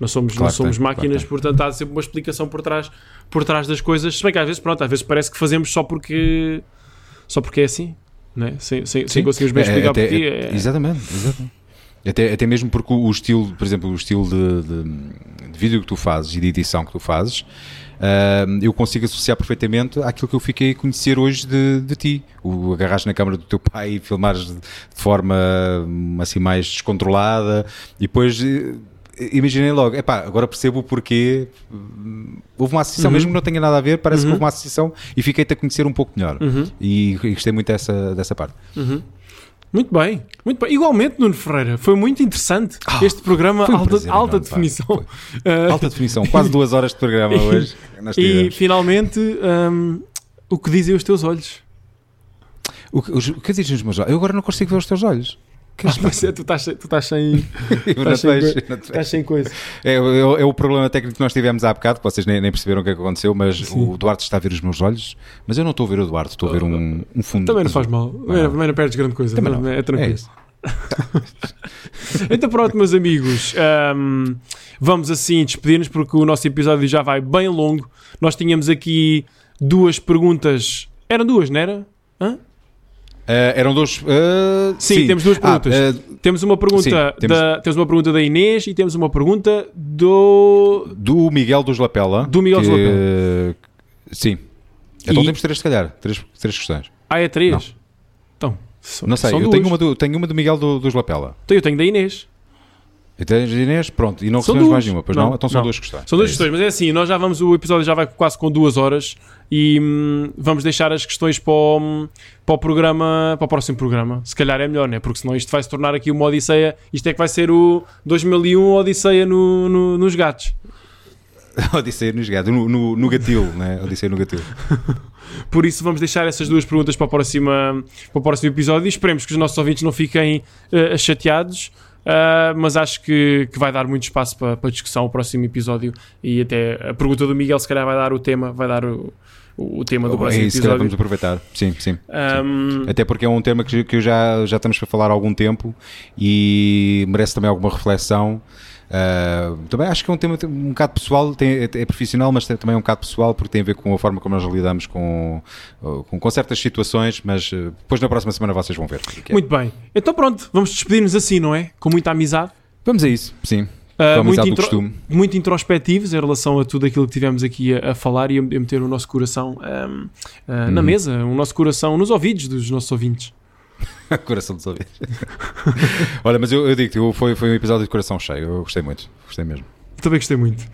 Nós somos, Claro não que somos tem, claro máquinas, tem. portanto há sempre uma explicação por trás, por trás das coisas. Se bem que às vezes, pronto, às vezes parece que fazemos só porque, só porque é assim, né? sem, sem, sem Sim. conseguirmos bem É, explicar até- porquê. é- Exatamente, exatamente. Até, até mesmo porque o, estilo, por exemplo, o estilo de, de- de vídeo que tu fazes e de edição que tu fazes, ah, eu consigo associar perfeitamente àquilo que eu fiquei a conhecer hoje de, de ti. O agarrares na câmara do teu pai e filmares de, forma hum, assim mais descontrolada e depois. Eh, Imaginei logo, epá, agora percebo o porquê. Houve uma associação, Uhum. mesmo que não tenha nada a ver, parece Uhum. que houve uma associação e fiquei-te a conhecer um pouco melhor. Uhum. E, e gostei muito dessa, dessa parte. Uhum. Muito bem, muito bem. Igualmente, Nuno Ferreira, foi muito interessante Ah, este programa um alta, prazer alta pá. definição. Uh, Alta definição, quase duas horas de programa hoje. E tivemos. finalmente, um, o que dizem os teus olhos? O que, os- o que dizes nos meus olhos? Eu agora não consigo ver os teus olhos. Que Ah, é, tu estás sem- tu estás sem, estás sem, estás sem coisa. É, é- é o problema técnico que nós tivemos há bocado, que vocês nem, nem perceberam o que é que aconteceu, mas Sim. o Duarte está a ver os meus olhos, mas eu não estou a ver o Duarte, estou a ver um, um fundo. Também não faz mal, também não, não perdes grande coisa, Também não, é tranquilo. É. Então pronto, meus amigos, um, vamos assim despedir-nos porque o nosso episódio já vai bem longo. Nós tínhamos aqui duas perguntas. Eram duas, não era? Hã? Ah, eram dois. ah, Sim, temos duas Ah, perguntas. ah, Temos uma pergunta Sim, temos- da temos uma pergunta da Inês e temos uma pergunta do do Miguel dos Lapela. Do Miguel dos que- Lapela. Sim. Então E- temos três, se calhar. Três, três questões. Ah, é três? Não. Então, são- Não sei, eu tenho uma, do, tenho uma do Miguel do- dos Lapela. Então, eu tenho da Inês. E tens a Inês, pronto, e não São recebemos mais duas. nenhuma, pois não? Então são não. duas questões. São duas É isso. questões, mas é assim, nós já vamos, o episódio já vai quase com duas horas e hum, vamos deixar as questões para o, para o programa, para o próximo programa. Se calhar é melhor, né? Porque senão isto vai se tornar aqui uma Odisseia. Isto é que vai ser o 2001 Odisseia no, no- nos gatos. Odisseia no esgado, no, no, no gatil, né? Odisseia no gatil. Por isso vamos deixar essas duas perguntas para, a próxima, para o próximo episódio e esperemos que os nossos ouvintes não fiquem eh, chateados. Ah, mas acho que, que vai dar muito espaço para, para discussão o próximo episódio e até a pergunta do Miguel se calhar vai dar o tema, vai dar o, o tema do É próximo isso, se calhar episódio. vamos aproveitar. Sim, sim. Ahm, Até porque é um tema que, que já, já estamos para falar há algum tempo e merece também alguma reflexão. Ah, também acho que é um tema um bocado pessoal, tem- é, é profissional, mas tem- também é um bocado pessoal porque tem a ver com a forma como nós lidamos com, com, com certas situações. Mas ah, depois na próxima semana vocês vão ver. é. muito bem. Então pronto, vamos despedir-nos assim, não é? Com muita amizade. Vamos a isso, sim. Uh, muito, intro- muito introspectivos em relação a tudo aquilo que tivemos aqui a, a falar e a, a meter o nosso coração um, uh, na Uhum. mesa, o nosso coração nos ouvidos dos nossos ouvintes. coração dos ouvidos. Olha, mas eu, eu digo-te, eu- foi, foi um episódio de coração cheio. Eu gostei muito. Gostei mesmo. Também gostei muito.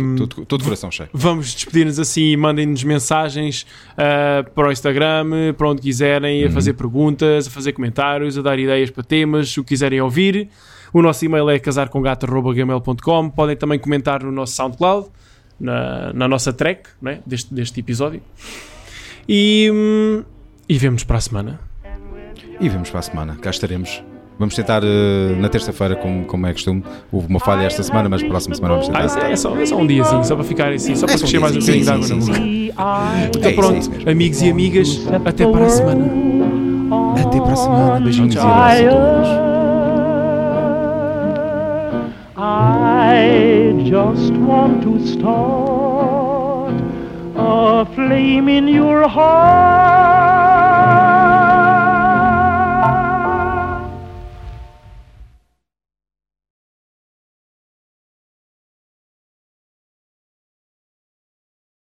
Um, Todo, todo coração cheio. Vamos despedir-nos assim, mandem-nos mensagens uh, para o Instagram, para onde quiserem, a Uhum. fazer perguntas, a fazer comentários, a dar ideias para temas, o que quiserem ouvir. O nosso e-mail é casarcomgato.gmail.com Podem também comentar no nosso SoundCloud, na, na nossa track né, deste, deste episódio. E, hum, e vemos para a semana. E vemos para a semana. Cá estaremos. Vamos tentar eh, na terça-feira, como, como é costume. Houve uma falha esta semana, mas próxima semana vamos tentar. Ah, é, é só, é só um diazinho, só para ficar assim, só para só um encher mais um bocadinho de água na boca. Então É isso, é pronto, amigos e amigas, até para a semana. Até para a semana. Beijinhos e abraços a todos. I just want to start a flame in your heart.